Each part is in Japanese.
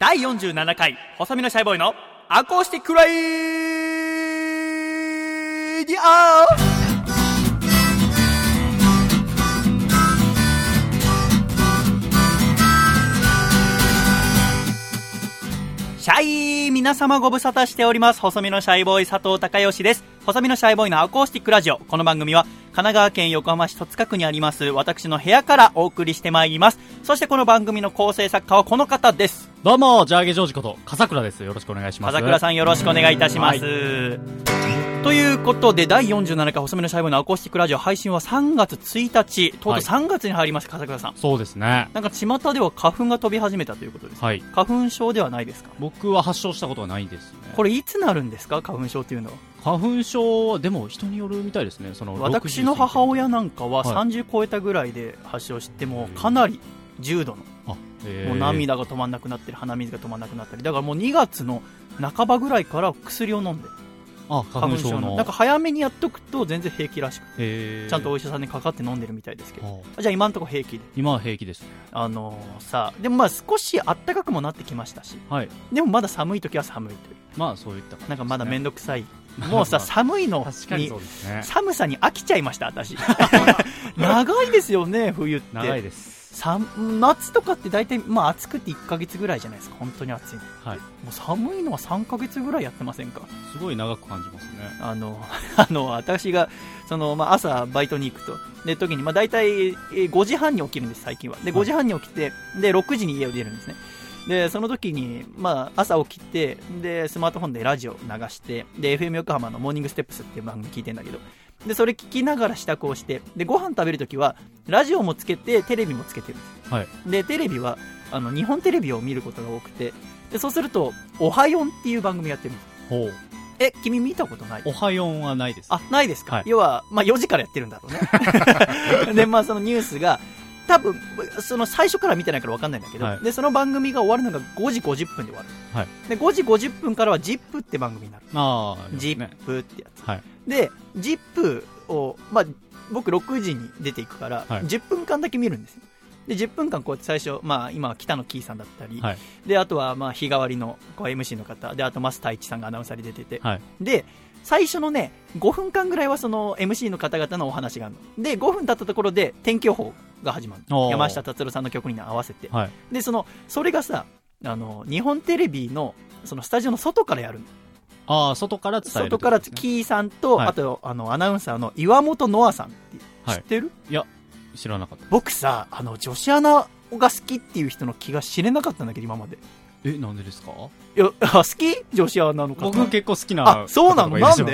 第47回細身のシャイボーイのアコースティックライディオシャイ皆様ご無沙汰しております。細身のシャイボーイ佐藤孝義です。細身のシャイボーイのアコースティックラジオ。この番組は神奈川県横浜市戸塚区にあります私の部屋からお送りしてまいります。そしてこの番組の構成作家はこの方です。どうも、ジャーゲジョージこと、笠倉です。よろしくお願いします。風倉さんよろしくお願いいたします。ということで、第47回細めのシャイボーイのアコースティックラジオ配信は3月1日、とうとうはい3月に入りました、風倉さん。そうですね。なんか巷では花粉が飛び始めたということです。はい。花粉症ではないですか？僕は発症したことはないですね。これいつなるんですか？花粉症っていうのは。花粉症は、でも人によるみたいですね。その、私の母親なんかははい30超えたぐらいで発症してもかなり重度のもう涙が止まんなくなったり鼻水が止まんなくなったり。だからもう2月の半ばぐらいから薬を飲んで。あ、花粉症の。なんか早めにやっとくと全然平気らしく。てえー。ちゃんとお医者さんにかかって飲んでるみたいですけど。あじゃあ今のところ平気で。今は平気です。ね。あのーさでもまあ少し暖かくもなってきましたし。はい。でもまだ寒い時は寒いという。まあ、そういったね、なんかまだ面倒倒くさい。もうさ寒いのにね。寒さに飽きちゃいました私。長いですよね冬って。長いです。さ夏とかって大体、まあ、暑くて1ヶ月ぐらいじゃないですか。本当に暑いの。はい。もう寒いのは3ヶ月ぐらいやってませんか。すごい長く感じますね。あの あの私がその、まあ、朝バイトに行くと。で時に、まあ、大体えー5時半に起きるんです最近は。ではい。5時半に起きてで6時に家を出るんですね。でその時に、まあ、朝起きてでスマートフォンでラジオ流してで FM 横浜の「モーニングステップス」っていう番組聞いてんだけどでそれ聞きながら支度をしてでご飯食べるときはラジオもつけてテレビもつけてる。んですはい。でテレビはあの日本テレビを見ることが多くてでそうすると「おはよん」っていう番組やってるんですほう。え君見たことない？おはよんはないです。あないですか、はい。要は、まあ、4時からやってるんだろうね。でまあそのニュースが多分その最初から見てないから分かんないんだけど、はい。でその番組が終わるのが5時50分で終わる、はい。で5時50分からは ZIP って番組になる。ああ、ね。ZIP ってやつ。はい。で ZIP を、まあ、僕6時に出ていくから、はい。10分間だけ見るんですよ。で10分間こうやって最初、まあ、今は北野キーさんだったり、はい。であとはまあ日替わりのこう MC の方であと増太一さんがアナウンサーで出てて、はい。で最初のね5分間ぐらいはその MC の方々のお話があるの。で5分経ったところで天気予報が始まる。山下達郎さんの曲に合わせて。はい。でそのそれがさあの日本テレビのそのスタジオの外からやるのああ、外から伝える、外からキーさんと、はい。あとあのアナウンサーの岩本ノアさんってはい知ってる、い。や、知らなかった。僕さあの女子アナが好きっていう人の気が知れなかったんだけど今まで。え、なんでですか？いやあ好き？女子アナの方。僕結構好きなあそうなの？方がいらっしゃ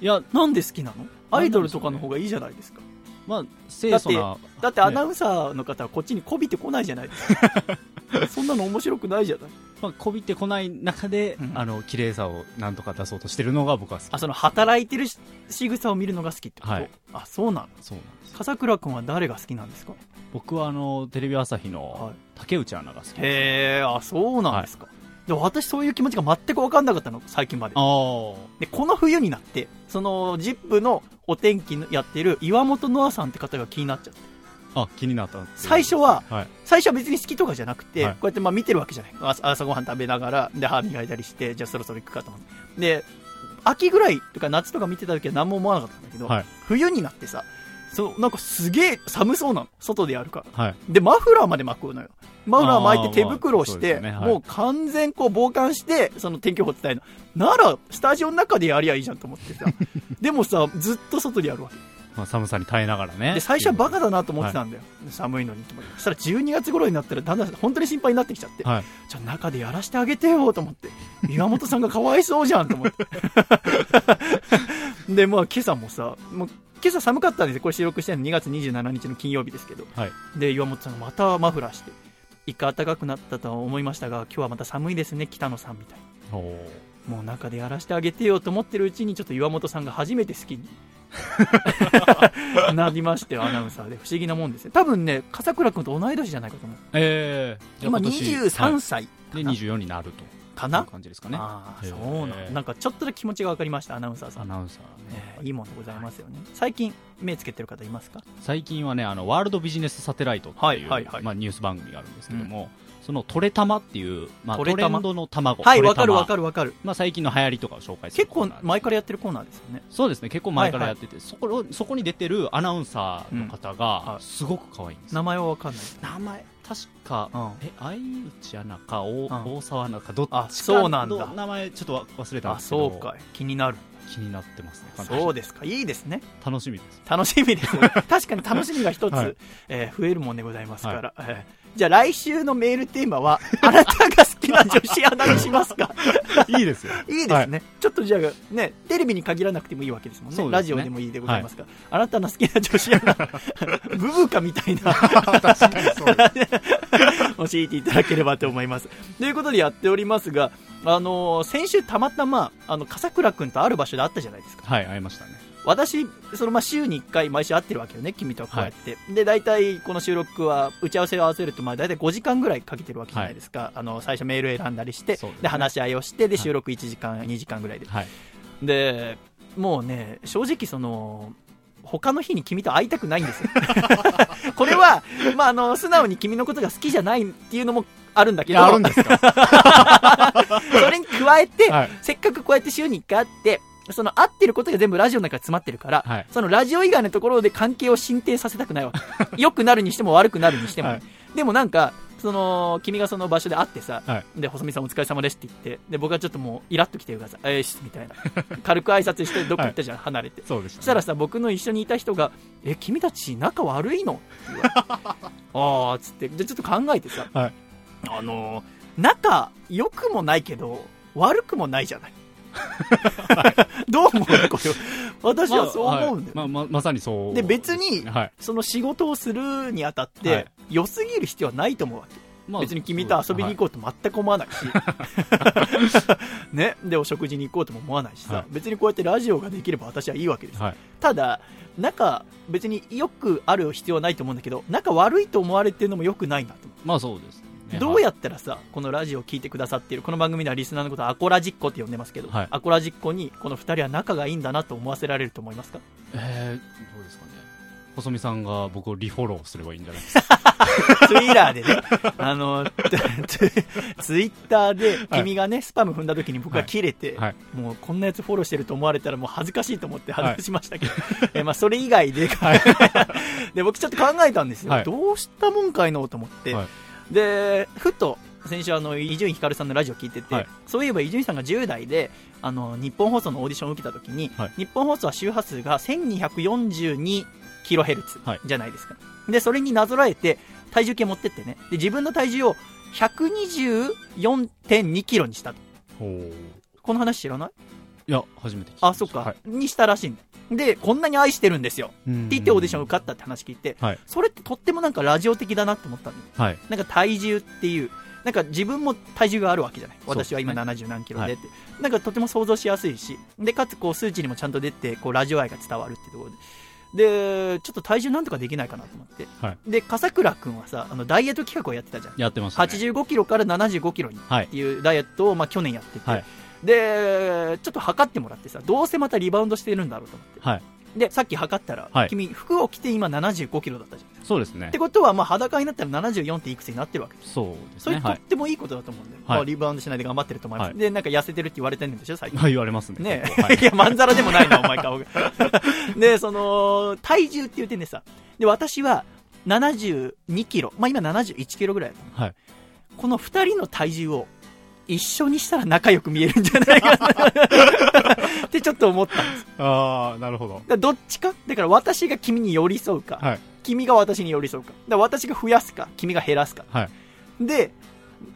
いや、なんで好きなの？アイドルとかの方がいいじゃないですか。まあ、清楚な。だってアナウンサーの方はこっちにこびてこないじゃないですか そんなの面白くないじゃない。まあ、こびてこない中で、うん。あの、綺麗さをなんとか出そうとしてるのが僕は好き。あその働いてるし仕草を見るのが好きってこと、はい。あそうなの？そうなんです。笠倉君は誰が好きなんですか？僕はあの、テレビ朝日はのい。竹内アナが好き。へえあそうなんですか、でも私そういう気持ちが全く分かんなかったの最近まで。でこの冬になってその ZIP のお天気のやってる岩本ノアさんって方が気になっちゃってあ、気になった最初ははい。最初は別に好きとかじゃなくて、はい。こうやってまあ見てるわけじゃない。朝朝ごはん食べながらで歯磨いたりしてじゃあそろそろ行くかと思って。で秋ぐらいとか夏とか見てた時は何も思わなかったんだけど、はい。冬になってさそうなんかすげえ寒そうなの。外でやるから。はい。でマフラーまで巻くのよ。マフラー巻いて手袋をして、まあそうね。はい。もう完全こう防寒してその天気予報伝えるの。ならスタジオの中でやりゃいいじゃんと思ってさ。でもさずっと外でやるわけまあ、寒さに耐えながらね。で最初はバカだなと思ってたんだよ、寒いのにと思って。そしたら12月頃になったらだんだん本当に心配になってきちゃって、はい。じゃあ中でやらせてあげてよと思って。岩本さんがかわいそうじゃんと思って。でまあ今朝もさもう今朝寒かったんですよ。これ収録してるの。2月27日の金曜日ですけど。はい。で岩本さんがまたマフラーして一回暖かくなったとは思いましたが今日はまた寒いですね北野さんみたいおー。もう中でやらせてあげてよと思ってるうちにちょっと岩本さんが初めて好きに なりましてアナウンサーで。不思議なもんですね多分ね笠倉君と同い年じゃないかと思う。ええ。今23歳で、24になると。かな、いう感じですかね。ああそうなんなんかちょっとだけ気持ちが分かりましたアナウンサーさん、アナウンサーね。えーいいものでございますよね。最近目つけてる方いますか？最近はね、あの、ワールドビジネスサテライトっていう、はいはいはい。まあ、ニュース番組があるんですけども、そのトレタマっていう、まあ、トトレンドの卵。はい、わかるわかるわかる。まあ、最近の流行りとかを紹介する結構前からやってるコーナーですよね。そうですね、結構前からやってて、そこをそこに出てるアナウンサーの方うんがは、いすごく可愛いんですよ名前はわかんない。名前、確か、うんえ、相内アナか、おん大沢アナか、どっちかあそうなんだの名前、ちょっと忘れたんあ、ですけど、そうかい。気になる。気になってますね、そうですか。いいですね。楽しみです。楽しみです。確かに楽しみが一つ、はいえー増えるもんでございますから。えーじゃあ来週のメールテーマは、あなたが好きな女子アナにしますか？いいですよ。いいですね、ちょっとじゃあ、ね、テレビに限らなくてもいいわけですもんね。ねラジオでもいいでございますか？ら。あなたの好きな女子アナ、ブブカみたいな、確かにそうです。教えていただければと思います。ということでやっておりますが、あのー先週たまたま、あの、笠倉くんとある場所で会ったじゃないですか。はい、会いましたね。私、そのまあ週に1回毎週会ってるわけよね、君とはこうやって。で、大体この収録は打ち合わせを合わせると、まあ大体5時間ぐらいかけてるわけじゃないですか。あの、最初メール選んだりして、ですねで、話し合いをして、で、はい収録1時間、2時間ぐらいで。はい。で、もうね、正直その、他の日に君と会いたくないんですよ。これは、まあ、あの、素直に君のことが好きじゃないっていうのもあるんだけど、いや、あるんですか それに加えて、はい。せっかくこうやって週に1回会って、その会ってることが全部ラジオの中に詰まってるから、はいそのラジオ以外のところで関係を進展させたくないわけ。良くなるにしても悪くなるにしても。はいでもなんか、その、君がその場所で会ってさ、はいで、細見さんお疲れ様ですって言って、で、僕はちょっともうイラッと来てるからさ、えーし、みたいな。軽く挨拶してどっか行ったじゃん、離れて。そうでした、そしたらさ、僕の一緒にいた人が、え、君たち仲悪いの？あー、つって、じゃあちょっと考えてさ、はいあのー仲良くもないけど、悪くもないじゃない。どう思うこれ。私はそう思うんだよ。まあ、はいまあままさにそうで別にはい。その仕事をするにあたって、はい良すぎる必要はないと思うわけ。まあ別に君と遊びに行こうと全く思わないし、ね、で、お食事に行こうとも思わないしさ、はい別にこうやってラジオができれば私はいいわけです。はい。ただ、仲、別によくある必要はないと思うんだけど、仲悪いと思われてるのもよくないなと思う。まあそうですね。どうやったらさ、このラジオを聞いてくださっている、この番組ではリスナーのことをアコラジッコって呼んでますけど、はい。アコラジッコにこの二人は仲がいいんだなと思わせられると思いますか？えー、どうですかね。細見さんが僕をリフォローすればいいんじゃない？ですか。ツイッターでね、あの、ツツイッターで君がね、スパム踏んだ時に僕が切れて、はい。もうこんなやつフォローしてると思われたらもう恥ずかしいと思って外しましたけど、えまあそれ以外で、で僕ちょっと考えたんですよ、はい。どうしたもんかいのと思って、はいでふと先週あの伊集院光さんのラジオ聞いてて、はい。そういえば伊集院さんが10代であの日本放送のオーディションを受けた時に、はい。日本放送は周波数が 1242kHz はい。じゃないですか、でそれになぞらえて体重計持ってってね。で自分の体重を 124.2kg にしたと。この話知らない？いや、初めて聞きまあ、そっか、はい。にしたらしいんだ。よ。で、こんなに愛してるんですよ。って言ってオーディション受かったって話聞いて、はいそれってとってもなんかラジオ的だなって思ったんだよ。はい。なんか体重っていう、なんか自分も体重があるわけじゃない。私は今70何キロでって。なんかとても想像しやすいし、で、かつこう数値にもちゃんと出て、こうラジオ愛が伝わるっていうところで。で、ちょっと体重なんとかできないかなと思って。はいで、笠倉くんはさ、あの、ダイエット企画をやってたじゃん。やってましたね。85キロから75キロにはいっていうダイエットを、まあ、去年やってて、はいで、ちょっと測ってもらってさ、どうせまたリバウンドしてるんだろうと思って。はい。で、さっき測ったら、はい君、服を着て今75キロだったじゃん。そうですねって。ことは、まあ、裸になったら74っていくつになってるわけです。そうですね。それとっはい。てもいいことだと思うんだよ。はいまあ、リバウンドしないで頑張ってると思います。はいで、なんか痩せてるって言われてるんでしょ、最近。ま あ言われますね。ねはい いや、まんざらでもないな、お前顔が。で、その、体重っていう点でさ、で、私は72キロ、まあ今71キロぐらいだったのはい。この二人の体重を一緒にしたら仲良く見えるんじゃないかな ってちょっと思ったんです。ああ、なるほど。らどっちか？だから私が君に寄り添うか、はい。君が私に寄り添うか。だから私が増やすか、君が減らすか。はい。で、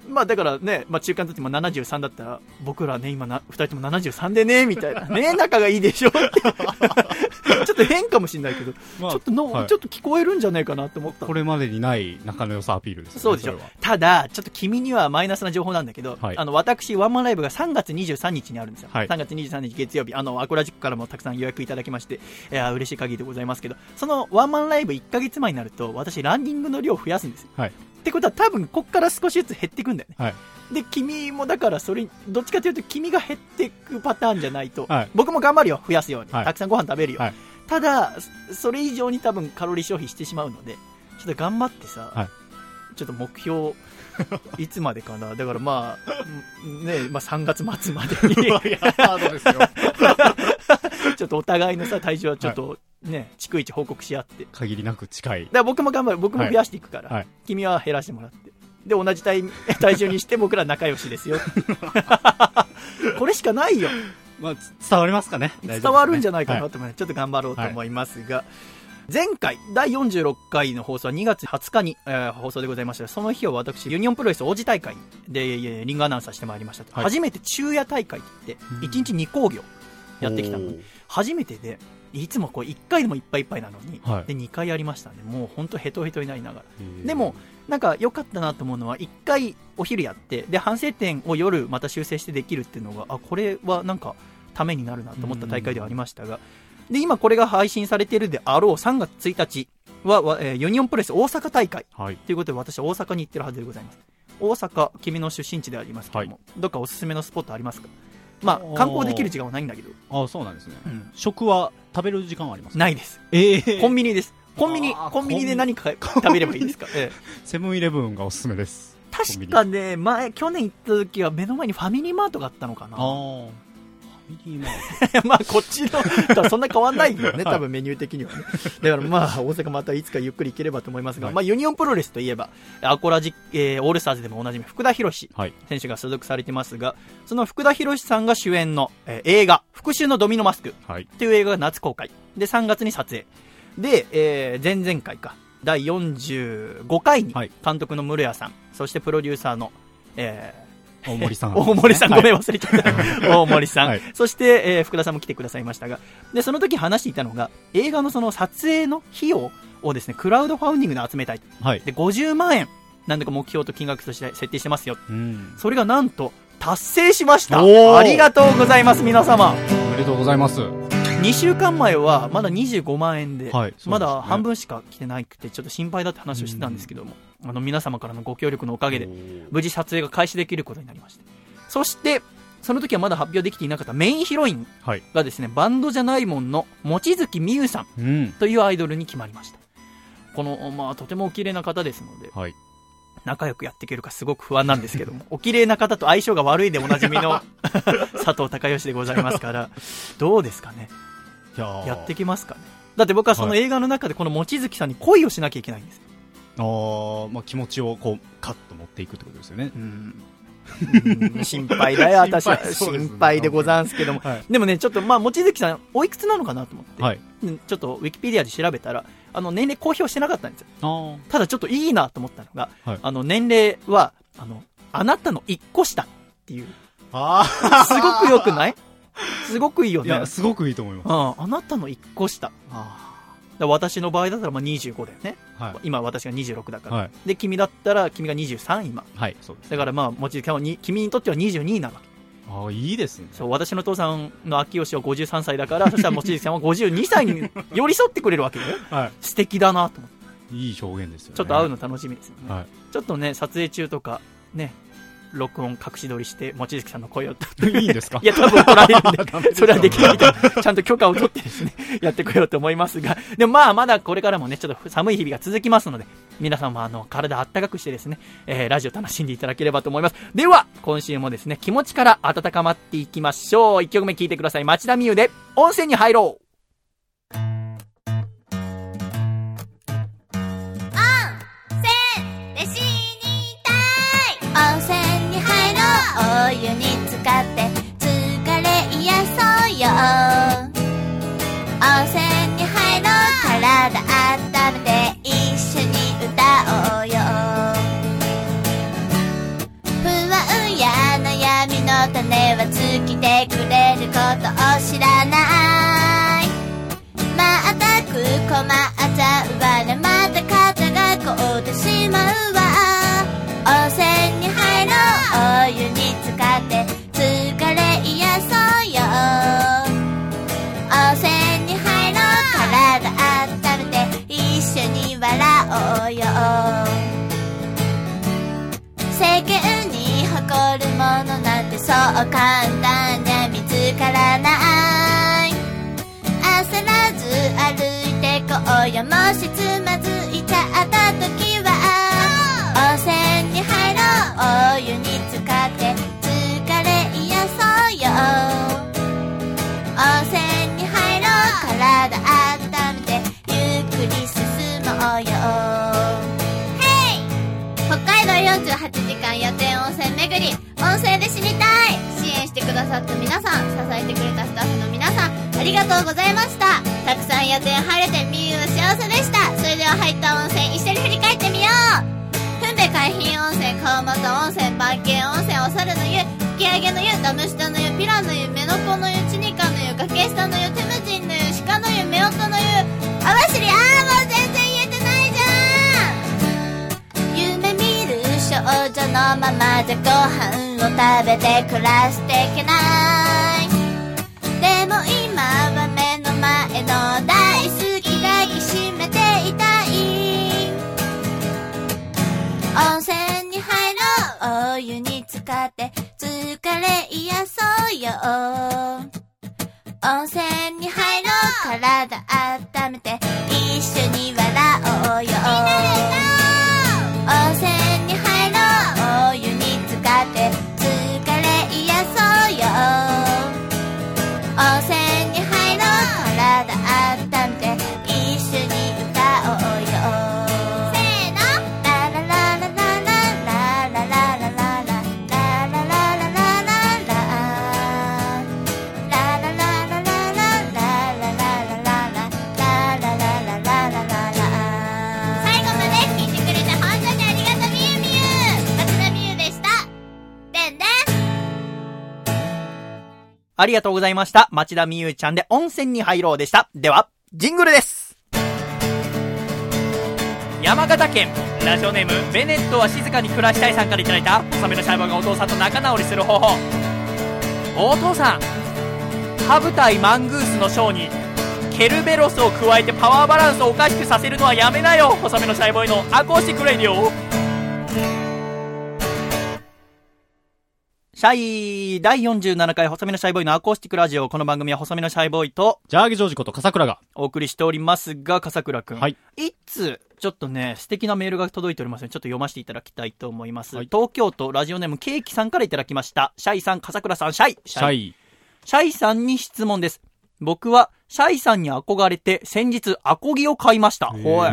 まあだからね、まあ中間の時も73だったら、僕らね、今な、二人とも73でね、みたいな。ね、仲がいいでしょって。ちょっと変かもしれないけど、まあちょっとの、はいちょっと聞こえるんじゃないかなって思ったのこれまでにない仲の良さアピールですね。そうでしょ。ただ、ちょっと君にはマイナスな情報なんだけど、はいあの、私、ワンマンライブが3月23日にあるんですよ。はい3月23日月曜日、あの、アコラジックからもたくさん予約いただきまして、いや、嬉しい限りでございますけど、そのワンマンライブ1ヶ月前になると、私、ランニングの量を増やすんですよ。はい。ってことは多分、こっから少しずつ減っていくんだよね。はい。で、君もだから、それ、どっちかというと、君が減っていくパターンじゃないと、はい僕も頑張るよ、増やすように。はいたくさんご飯食べるよ。はいただ、そそれ以上に多分カロリー消費してしまうので、ちょっと頑張ってさ、はいちょっと目標、いつまでかな。だからまあ、ね、まあ3月末までに。ちょっとお互いのさ、体重はちょっとね、逐一報告し合って。限りなく近い。ら僕も頑張る。僕も増やしていくから、はい君は減らしてもらって。で、同じ体体重にして僕ら仲良しですよ。これしかないよ。まあ、つ伝わりますかね。伝わるんじゃないかはなと思います、ちょっと頑張ろうと思いますが、前回、第46回の放送は2月20日に、えー放送でございましたがその日は私、ユニオンプロレス王子大会で、えーリングアナウンサーしてまいりました。はい初めて昼夜大会って言って、1日2工業やってきたの。おー初めてで、いつもこう1回でもいっぱいいっぱいなのに、はいで2回やりましたね。もう本当ヘトヘトになりながら。でも、なんか良かったなと思うのは、1回お昼やって、で、反省点を夜また修正してできるっていうのが、あ、これはなんか、ためになるなと思った大会ではありましたが、で、今これが配信されているであろう3月1日は、わえーユニオンプレス大阪大会はい。ということで、私は大阪に行ってるはずでございます。大阪、君の出身地でありますけども、どっかおすすめのスポットありますか？まあ、観光できる時間はないんだけど、あそうなんですね。うん食は食べる時間はありますか？ないです。ええコンビニです。コンビニ、コンビニで何か食べればいいですか、ええセブンイレブンがおすすめです。確かね、前、去年行った時は目の前にファミリーマートがあったのかな。ミリーマーまあ、こっちのとはそんな変わんないよね、はい多分メニュー的にはね。だからまあ、大阪またいつかゆっくり行ければと思いますが、はいまあ、ユニオンプロレスといえば、アコラジ、えーオールスターズでもおなじみ、福田博ト。はい。選手が所属されてますが、その福田博さんが主演の、えー映画、復讐のドミノマスクはい。っていう映画が夏公開。で、3月に撮影。で、えー前々回か、第45回にはい監督の室谷さん、そしてプロデューサーの、えー大森さん。大森さん、ごめん忘れちゃった。大森さん。はいそして、えー福田さんも来てくださいましたが、で、その時話していたのが、映画のその撮影の費用をですね、クラウドファウンディングで集めたい。はい。で、50万円、なんだか目標と金額として設定してますよ。うん。それがなんと、達成しましたありがとうございます、皆様おめでとうございます。2週間前はまだ25万円で、はいですねまだ半分しか来てなくて、ちょっと心配だって話をしてたんですけども、あの皆様からのご協力のおかげで、無事撮影が開始できることになりました。そして、その時はまだ発表できていなかったメインヒロインはい。がですね、バンドじゃないもんの、望月美優さんうん。というアイドルに決まりました。この、まあ、とてもお綺麗な方ですので、はい。仲良くやっていけるかすごく不安なんですけども、お綺麗な方と相性が悪いでおなじみの 佐藤孝義でございますから、どうですかね？やってきますかね？だって僕はその映画の中でこの望月さんに恋をしなきゃいけないんです。あーまあ気持ちをこう、カッと持っていくってことですよね。うんうん心配だよ、私は。心配でござんすけども。はい。でもね、ちょっとまあ、望月さん、おいくつなのかなと思って、ちょっとウィキペディアで調べたら、あの、年齢公表してなかったんですよ。あただちょっといいなと思ったのが、はいあの、年齢は、あの、あなたの一個下っていう、あすごく良くない？すごくいいよね。いや、すごくいいと思います。うん、あなたの一個下。私の場合だったらまあ25だよね。はい。今私が26だから。はい。で、君だったら君が23今。はい、そうです。だからまあ、望月さんはに君にとっては22なわけ。ああ、いいですね。そう、私の父さんの秋吉は53歳だから、そしたら望月さんは52歳に寄り添ってくれるわけだよ。は素敵だなと思って。い。いい表現ですよね。ちょっと会うの楽しみですよね。はい。ちょっとね、撮影中とか、ね、録音隠し撮りして、望月さんの声を。いいんですか？いや、多分怒られるんで、それはできないから、ちゃんと許可を取ってですね、やってこようと思いますが、でもまあ、まだこれからもね、ちょっと寒い日々が続きますので、皆さんもあの、体あったかくしてですね、えー、ラジオ楽しんでいただければと思います。では、今週もですね、気持ちから温かまっていきましょう。一曲目聴いてください。町田美優で、温泉に入ろう。ことを知らない。まったく困っちゃうわね。また肩が凍ってしまうわ。温泉に入ろう。お湯に浸かって疲れ癒そうよ。温泉に入ろう。体温めて一緒に笑おうよ。世間に誇るものなんてそう簡単にからない。焦らず歩いてこうよもしつまずいちゃった時は。温泉に入ろう。お湯に浸かって疲れ癒そうよ。温泉に入ろう。体温めてゆっくり進もうよ。Hey! 北海道48時間予定温泉さった皆さん、支えてくれたスタッフの皆さん、ありがとうございました。たくさん予定入れてみゆは幸せでした。それでは入った温泉一緒に振り返ってみようふんべ海浜温泉、川俣温泉、万景温泉、お猿の湯、吹上げの湯、ダム下の湯、ピラの湯、メノコの湯、チニカの湯、崖下の湯、テムジンの湯、鹿の湯、夫婦の湯、網走、あーもう女のままじゃご飯を食べて暮らしていけないありがとうございました。町田美優ちゃんで温泉に入ろうでした。では、ジングルです。山形県、ラジオネーム、ベネットは静かに暮らしたいさんからいただいた、細身のシャイボーイがお父さんと仲直りする方法。お父さん、ハブ対マングースのショーに、ケルベロスを加えてパワーバランスをおかしくさせるのはやめなよ細身のシャイボーイの Acoustic Radioシャイ第47回細身のシャイボーイのアコースティックラジオ。この番組は細身のシャイボーイとジャーギジョージこと笠倉が。お送りしておりますが、笠倉くん。はい。一通、ちょっとね、素敵なメールが届いておりますので、ちょっと読ませていただきたいと思います。はい東京都ラジオネームケーキさんからいただきました。シャイさん、笠倉さん、シャイ。シャイ。シャイさんに質問です。僕は、シャイさんに憧れて、先日、アコギを買いました。ほい。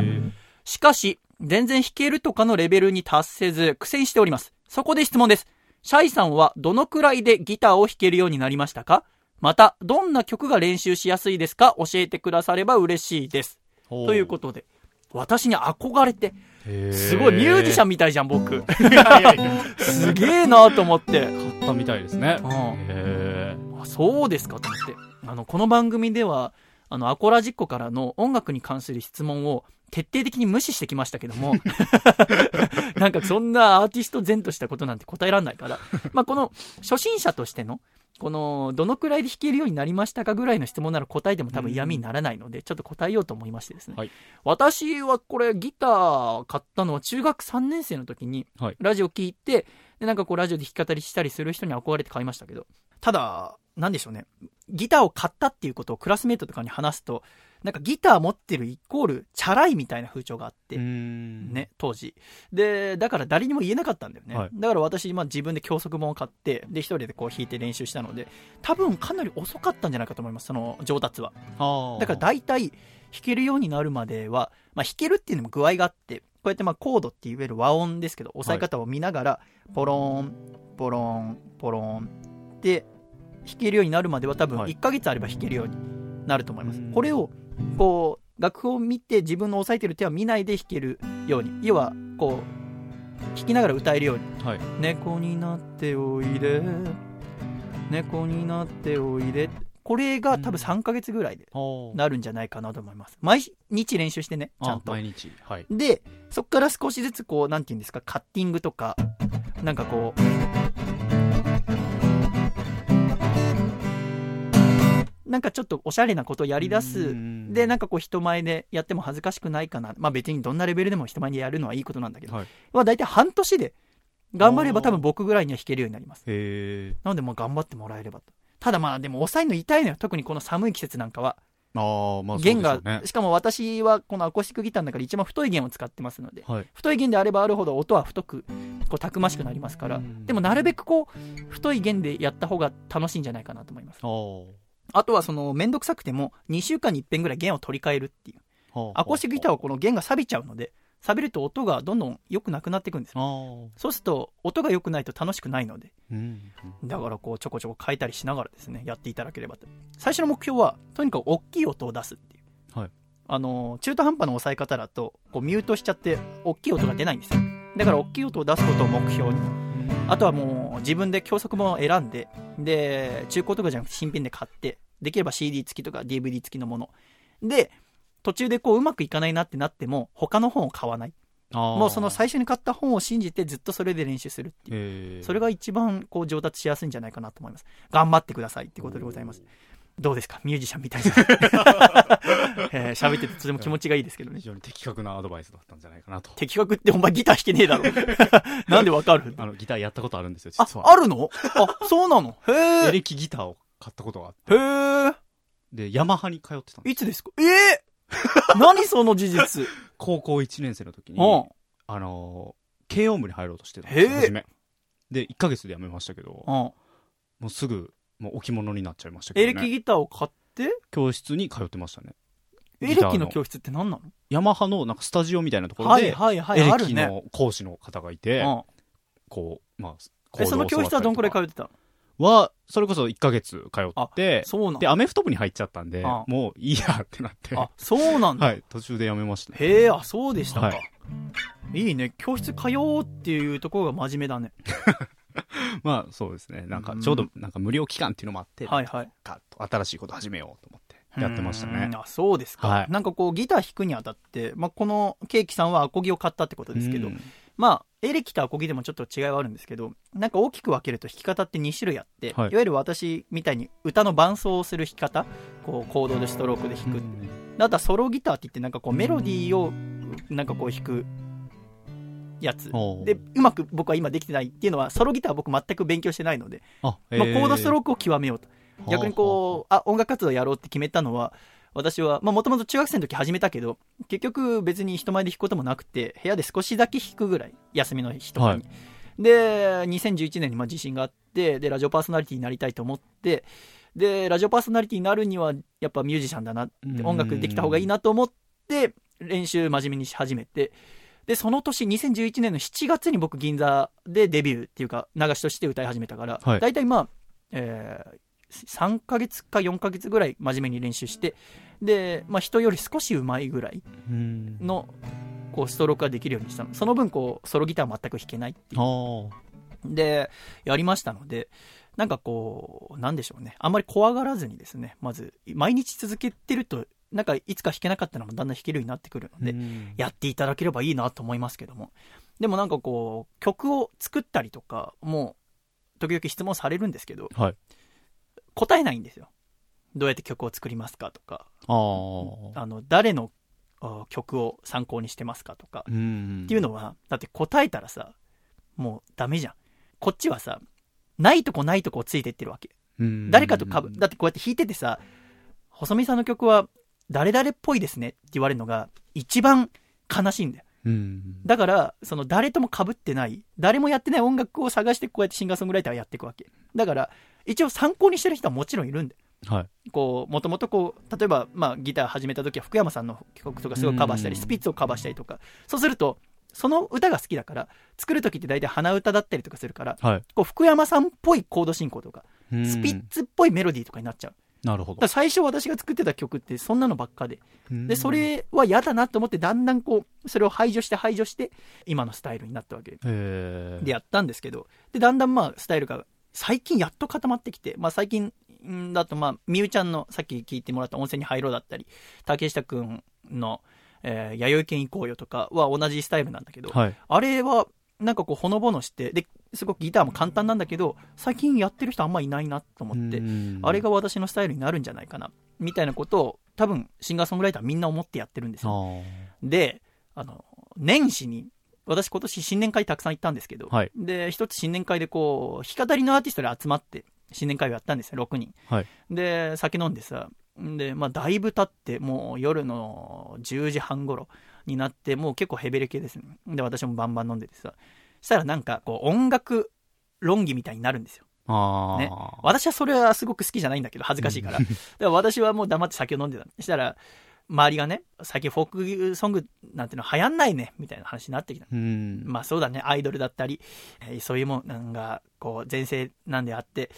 しかし、全然弾けるとかのレベルに達せず、苦戦しております。そこで質問です。シャイさんはどのくらいでギターを弾けるようになりましたか？また、どんな曲が練習しやすいですか？教えてくだされば嬉しいです。ということで、私に憧れて、すごいミュージシャンみたいじゃん、僕。すげえなと思って。買ったみたいですね。うんへあそうですか？と思って。あの、この番組では、あの、アコラジッコからの音楽に関する質問を徹底的に無視してきましたけども、なんかそんなアーティスト前としたことなんて答えられないから、まあこの初心者としての、この、どのくらいで弾けるようになりましたかぐらいの質問なら答えても多分嫌味にならないので、ちょっと答えようと思いましてですね。はい私はこれギター買ったのは中学3年生の時に、はいラジオ聞いて、で、なんかこうラジオで弾き語りしたりする人に憧れて買いましたけど、ただ、なんでしょうね。ギターを買ったっていうことをクラスメートとかに話すと、なんかギター持ってるイコール、チャラいみたいな風潮があって。ね、当時。で、だから誰にも言えなかったんだよね。はいだから私、まあ自分で教則本を買って、で、一人でこう弾いて練習したので、多分かなり遅かったんじゃないかと思います、その上達は。だから大体、弾けるようになるまでは、まあ弾けるっていうのも具合があって、こうやってまあコードっていわゆる和音ですけど、押さえ方を見ながら、ポローン、ポローン、ポローンって弾けるようになるまでは多分はい1ヶ月あれば弾けるようになると思います。うんこれを、こう、楽譜を見て自分の押さえてる手は見ないで弾けるように。要は、こう、弾きながら歌えるように。はい。猫になっておいで、猫になっておいで。これが多分3ヶ月ぐらいでなるんじゃないかなと思います。毎日練習してね、ちゃんあ、と。毎日。はい。で、そっから少しずつこう、なんていうんですか、カッティングとか、なんかこう、なんかちょっとおしゃれなことをやり出す。で、なんかこう人前でやっても恥ずかしくないかな。まあ別にどんなレベルでも人前でやるのはいいことなんだけど、はい。まあ大体半年で頑張れば多分僕ぐらいには弾けるようになります。なのでもう頑張ってもらえればと。ただまあでも押さえるの痛いのよ。特にこの寒い季節なんかは。ああ、まあそうでしょ弦が。しかも私はこのアコースティックギターの中で一番太い弦を使ってますので、はい。太い弦であればあるほど音は太く、こうたくましくなりますから、うんでもなるべくこう、太い弦でやった方が楽しいんじゃないかなと思います。あとはその、めんどくさくても、2週間に1遍ぐらい弦を取り替えるっていう。アコースティックギターはこの弦が錆びちゃうので、錆びると音がどんどん良くなくなっていくんですよ。そうすると、音が良くないと楽しくないので、うん。だからこう、ちょこちょこ変えたりしながらですね、やっていただければと。最初の目標は、とにかく大きい音を出すっていう。はい。あの、中途半端な抑え方だと、こう、ミュートしちゃって、大きい音が出ないんですよ。だから大きい音を出すことを目標に。あとはもう、自分で教則本を選んで、で、中古とかじゃなくて新品で買って、できれば CD 付きとか DVD 付きのもの。で、途中でこう、うまくいかないなってなっても、他の本を買わない。ももうその最初に買った本を信じてずっとそれで練習するっていう。えー、それが一番こう上達しやすいんじゃないかなと思います。頑張ってくださいってことでございます。どうですか？ミュージシャンみたいない えー喋っててとても気持ちがいいですけどね非。常に的確なアドバイスだったんじゃないかなと。的確ってお前ギター弾けねえだろ。なんでわかる？あの、ギターやったことあるんですよ、あ実、は。あるの？あ、そうなの？へえ。エレキギターを買ったことがあって。へえ。で、ヤマハに通ってたんです。いつですか？ええ 何その事実？高校1年生の時に、うん。あのー、軽音部に入ろうとしてたんです初め。で、1ヶ月で辞めましたけど、うん。もうすぐ、もう置物になっちゃいましたけエど、ね。レキギターを買って、教室に通ってましたね。エレキの教室って何なの？ヤマハのなんかスタジオみたいなところはいで、はいはい、エレキ。の講師の方がいて、うん。こう、まあ、え、その教室はどんくらい通うってたの？は、それこそ1ヶ月通って、そうなで、アメフト部に入っちゃったんで、あもういいやってなって、のあ、そうなんだ。はい、途中で辞めましたね。へえ、あ、そうでしたか。はいい、いね。教室通おうっていうところが真面目だね。まあ、そうですね。なんかう、んちょうど、なんか無料期間っていうのもあって、はいはい。新しいこと始めようと思って、やってましたねうん。あ、そうですか。はいなんかこう、ギター弾くにあたって、まあ、このケーキさんはアコギを買ったってことですけど、うんまあ、エレキとアコギでもちょっと違いはあるんですけど、なんか大きく分けると弾き方って2種類あって、はいい、わゆる私みたいに歌の伴奏をする弾き方、こう、コードでストロークで弾く。であとはソロギターって言って、なんかこう、メロディーを、なんかこう弾くやつ。で、うまく僕は今できてないっていうのは、ソロギターは僕全く勉強してないので、あ、まあ、コードストロークを極めようと。逆にこう、あ、音楽活動やろうって決めたのは、私は、まあもともと中学生の時始めたけど、結局別に人前で弾くこともなくて、部屋で少しだけ弾くぐらい、休みの日とかに。はい。で、2011年にまあ自信があって、で、ラジオパーソナリティになりたいと思って、で、ラジオパーソナリティになるには、やっぱミュージシャンだな音楽できた方がいいなと思って、練習真面目にし始めて、で、その年、2011年の7月に僕、銀座でデビューっていうか、流しとして歌い始めたから、はい。大体まあ、えー3ヶ月か4ヶ月ぐらい真面目に練習して、で、まあ、人より少し上手いぐらいうん。の、こう、ストロークができるようにしたの。その分、こう、ソロギターは全く弾けないっていう。あで、やりましたので、なんかこう、なんでしょうね。あんまり怖がらずにですね、まず、毎日続けてると、なんかいつか弾けなかったのもだんだん弾けるようになってくるのあ。で、うんやっていただければいいなと思いますけども。でもなんかこう、曲を作ったりとか、もう、時々質問されるんですけど、はい。答えないんですよ。どうやって曲を作りますかとか、あの、誰のあ曲を参考にしてますかとか、うん。っていうのは、だって答えたらさ、もうダメじゃん。こっちはさ、ないとこないとこついてってるわけ。うん誰かと被る。だってこうやって弾いててさ、細見さんの曲は、誰々っぽいですねって言われるのが、一番悲しいんだよ。うん。だから、その誰とも被ってない、誰もやってない音楽を探してこうやってシンガーソングライターをやっていくわけ。だから、一応参考にしてる人はもちろんいるんだよ。はい。こう、もともとこう、例えば、まあ、ギター始めた時は福山さんの曲とかすごいカバーしたり、うんスピッツをカバーしたりとか、そうすると、その歌が好きだから、作る時って大体鼻歌だったりとかするから、はい。こう、福山さんっぽいコード進行とか、うんスピッツっぽいメロディーとかになっちゃう。なるほど。最初私が作ってた曲ってそんなのばっかで、うんで、そ、れは嫌だなと思って、だんだんこう、それを排除して排除して、今のスタイルになったわけ。でやったんですけど、で、だんだんまあ、スタイルが、最近やっと固まってきて、まあ最近んだとまあ、みゆちゃんのさっき聞いてもらった温泉に入ろうだったり、竹下くんの、えー、弥生県行こうよとかは同じスタイルなんだけど、はい。あれは、なんかこう、ほのぼのして、で、すごくギターも簡単なんだけど、最近やってる人あんまいないなと思って、うんあれが私のスタイルになるんじゃないかな、みたいなことを、多分、シンガーソングライターみんな思ってやってるんですよ。あで、あの、年始に、私今年新年会たくさん行ったんですけど、はいで、一つ新年会でこう、弾き語りのアーティストで集まって、新年会をやったんですよ、6人。はいで、酒飲んでさ、で、まあ、だいぶ経って、もう夜の10時半頃になって、もう結構ヘベレ系ですね。で、私もバンバン飲んでてさ、したらなんか、こう、音楽論議みたいになるんですよ。ね私はそれはすごく好きじゃないんだけど、恥ずかしいから。だから私はもう黙って酒を飲んでた。したら、周りがね、最近フォークソングなんての流行んないね、みたいな話になってきた。うん。まあそうだね、アイドルだったり、えーそういうもんが、こう、前世なんであって、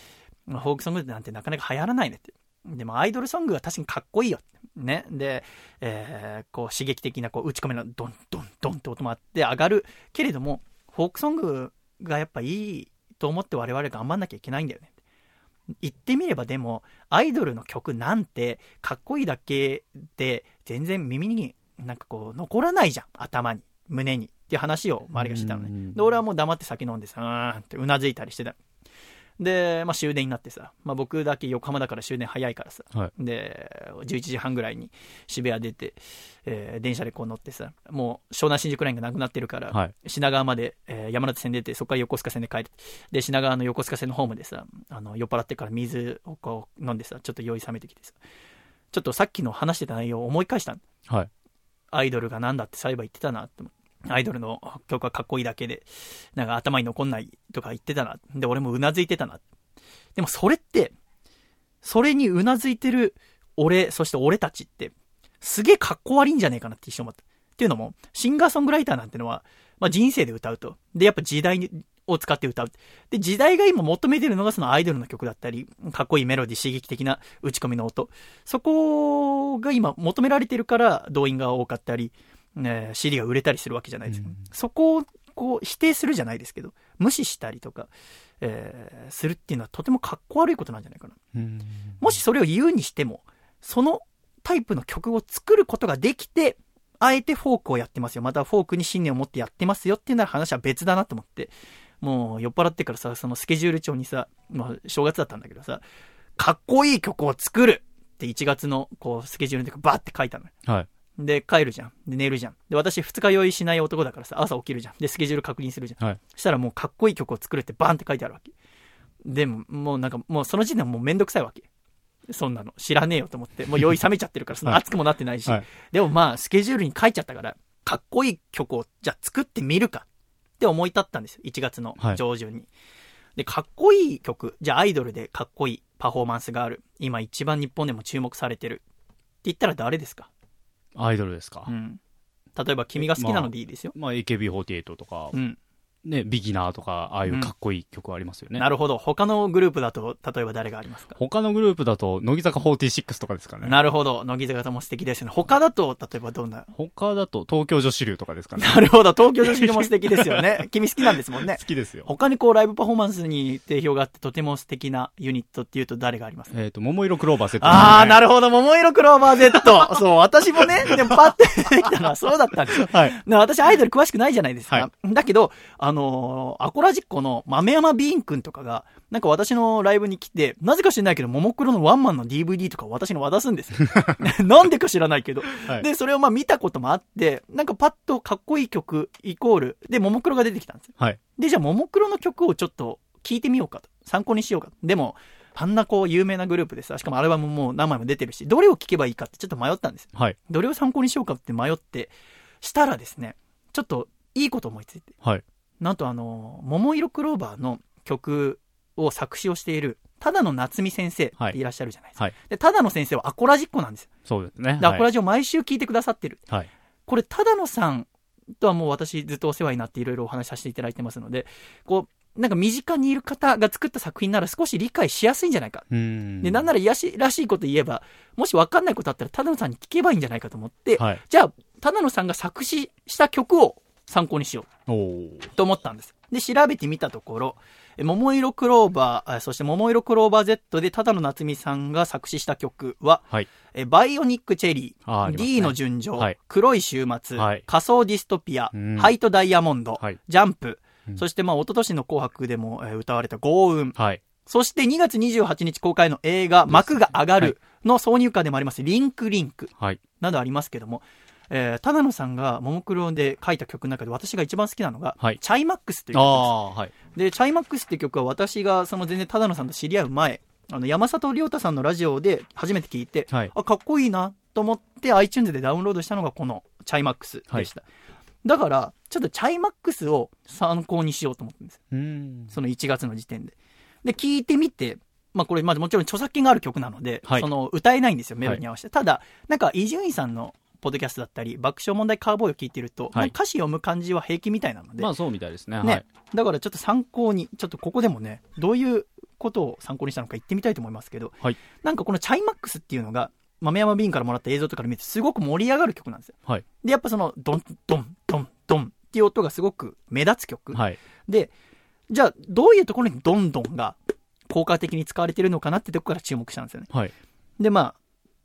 まあフォークソングなんてなかなか流行らないねって。でもアイドルソングは確かにかっこいいよ。ね。で、えーこう刺激的なこう打ち込みのドンドンドンって音もあって上がるけれども、フォークソングがやっぱいいと思って我々頑張んなきゃいけないんだよね。言ってみればでも、アイドルの曲なんてかっこいいだけで全然耳になんかこう残らないじゃん。頭に、胸に。っていう話を周りがしてたのね。うんで、俺はもう黙って酒飲んでさ、うーんってうなずいたりしてた。で、まあ終電になってさ、まあ僕だけ横浜だから終電早いからさ、はいで、11時半ぐらいに渋谷出て、えー電車でこう乗ってさ、もう湘南新宿ラインがなくなってるから、はい。品川まで、えー山手線出て、そこから横須賀線で帰る。で、品川の横須賀線のホームでさ、あの、酔っ払ってから水をこう飲んでさ、ちょっと酔い冷めてきてさ、ちょっとさっきの話してた内容を思い返したのはい。アイドルがなんだってそういえば言ってたなって思う。アイドルの曲はかっこいいだけで、なんか頭に残んないとか言ってたな。で、俺もうなずいてたな。でもそれって、それにうなずいてる俺、そして俺たちって、すげえかっこ悪いんじゃねえかなって一瞬思った。っていうのも、シンガーソングライターなんてのは、まあ人生で歌うと。で、やっぱ時代を使って歌う。で、時代が今求めてるのがそのアイドルの曲だったり、かっこいいメロディ、刺激的な打ち込みの音。そこが今求められてるから動員が多かったり、ね、CD が売れたりするわけじゃないですか。うんそこをこう否定するじゃないですけど、無視したりとか、えーするっていうのはとてもかっこ悪いことなんじゃないかな。うん。もしそれを言うにしても、そのタイプの曲を作ることができて、あえてフォークをやってますよ。またフォークに信念を持ってやってますよっていうなら話は別だなと思って。もう酔っ払ってからさ、そのスケジュール帳にさ、まあ正月だったんだけどさ、かっこいい曲を作るって1月のこうスケジュールでバーって書いたのよ。はい。で、帰るじゃん。で、寝るじゃん。で、私二日酔いしない男だからさ、朝起きるじゃん。で、スケジュール確認するじゃん。はい。したらもうかっこいい曲を作るってバーンって書いてあるわけ。でも、もうなんか、もうその時点でもうめんどくさいわけ。そんなの。知らねえよと思って。もう酔い冷めちゃってるから、そのはい熱くもなってないし。はいでもまあ、スケジュールに書いちゃったから、かっこいい曲を、じゃあ作ってみるか。って思い立ったんですよ。1月の上旬に。で、かっこいい曲。じゃあアイドルでかっこいいパフォーマンスがある。今一番日本でも注目されてる。って言ったら誰ですか？アイドルですか？う。ん。例えば君が好きなのでいいですよ。まあ、AKB48 とかう、ん。ね、ビギナーとか、ああいうかっこいい曲ありますよね。なるほど。他のグループだと、例えば誰がありますか？他のグループだと、乃木坂46とかですかね。なるほど。乃木坂も素敵ですよね。他だと、例えばどんな？他だと、東京女子流とかですかね。なるほど。東京女子も素敵ですよね。君好きなんですもんね好。きですよ。他にこうライブパフォーマンスに定評があってとても素敵なユニットっていうと誰がありますか？えっ、と、桃色クローバーセット、あー、なるるほど。桃色クローバー Z。そう、私もね、でもパッて出てきたのはそうだったんですよ。はい。な私アイドル詳しくないじゃないですか。はだけど、あのーアコラジッコの豆山ビーンくんとかが、なんか私のライブに来て、なぜか知らないけど、ももクロのワンマンの DVD とかを私に渡すんですよ。なんでか知らないけど。はいで、それをまあ見たこともあって、なんかパッとかっこいい曲イコール、で、ももクロが出てきたんですよ。はい。で、じゃあももクロの曲をちょっと聞いてみようかと。参考にしようかと。でも、あんなこう有名なグループでさ、しかもアルバムも何枚も出てるし、どれを聴けばいいかってちょっと迷ったんですよ。はい。どれを参考にしようかって迷って、したらですね、ちょっといいこと思いついて。はい。なんとあの、桃色クローバーの曲を作詞をしている、ただの夏美先生っていらっしゃるじゃないですか。はい。で、ただの先生はアコラジっ子なんですよ。そうですね。で、アコはラジを毎週聞いてくださってる。い。はい。これ、ただのさんとはもう私ずっとお世話になっていろいろお話しさせていただいてますので、こう、なんか身近にいる方が作った作品なら少し理解しやすいんじゃないか。で、なんなら癒しらしいこと言えば、もし分かんないことあったら、ただのさんに聞けばいいんじゃないかと思って、はい。じゃあ、ただのさんが作詞した曲を参考にしよう。と思ったんです。で、調べてみたところ、え桃色クローバー、あそして桃色クローバー Z でただの夏美さんが作詞した曲は、はい。え BIONIC CHERRY、あーね D の純情、はい黒い週末、はい仮想ディストピア、うん灰とダイヤモンド、はい JUMP、うんそしてまあ、一昨年の紅白でも、えー歌われた GOUNN、はい。そして2月28日公開の映画、幕が上がるの挿入歌でもあります、 Link Link はい。などありますけども、えー、ただのさんがももクロで書いた曲の中で私が一番好きなのが、はい Chai Maxx という曲です。はい。で、 Chai Maxx って曲は私がその全然ただのさんと知り合う前、あの、山里亮太さんのラジオで初めて聞いて、はい。あ、かっこいいなと思って iTunes でダウンロードしたのがこのチャイマックスでした。だから、ちょっとチャイマックスを参考にしようと思ったんです。うーん。その1月の時点で。で、聞いてみて、まあこれ、まあもちろん著作権がある曲なので、はいその歌えないんですよ、メロディーに合わせて。ただ、なんか伊集院さんのポッドキャストだったり、爆笑問題カーボーイを聞いてると、はい歌詞読む感じは平気みたいなので、まあそうみたいですね。ね、はい。だからちょっと参考に、ちょっとここでもね、どういうことを参考にしたのか言ってみたいと思いますけど、はいなんかこのチャイマックスっていうのが、豆山瓶からもらった映像とかで見てすごく盛り上がる曲なんですよ。はい。で、やっぱその、ドン、ドン、ドン、ドンっていう音がすごく目立つ曲。はい。で、じゃあ、どういうところにドンドンが効果的に使われてるのかなってとこから注目したんですよね。はい。で、まあ、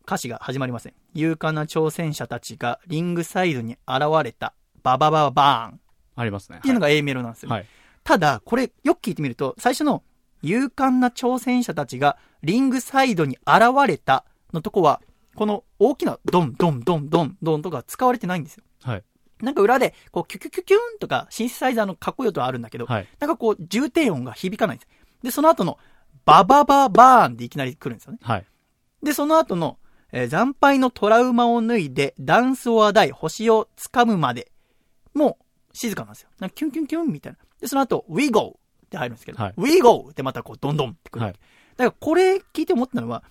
歌詞が始まりません。勇敢な挑戦者たちがリングサイドに現れた、ババババーンっありますね。ていうのが A メロなんですよ。はい。ただ、これ、よく聞いてみると、最初の、勇敢な挑戦者たちがリングサイドに現れたのとこは、この大きなドン、ドン、ドン、ドン、ドンとか使われてないんですよ。はい。なんか裏で、こう、キュキュキュキュンとか、シンセサイザーのかっこいい音はあるんだけど、はい。なんかこう、重低音が響かないんです。で、その後の、ババババーンでいきなり来るんですよね。はい。で、その後の、えー惨敗のトラウマを脱いで、ダンスをあだい、星を掴むまで、もう、静かなんですよ。なんかキュンキュンキュンみたいな。で、その後、We Go! って入るんですけど、はい We Go! ってまたこう、どんどんってくる。はいだからこれ聞いて思ったのは、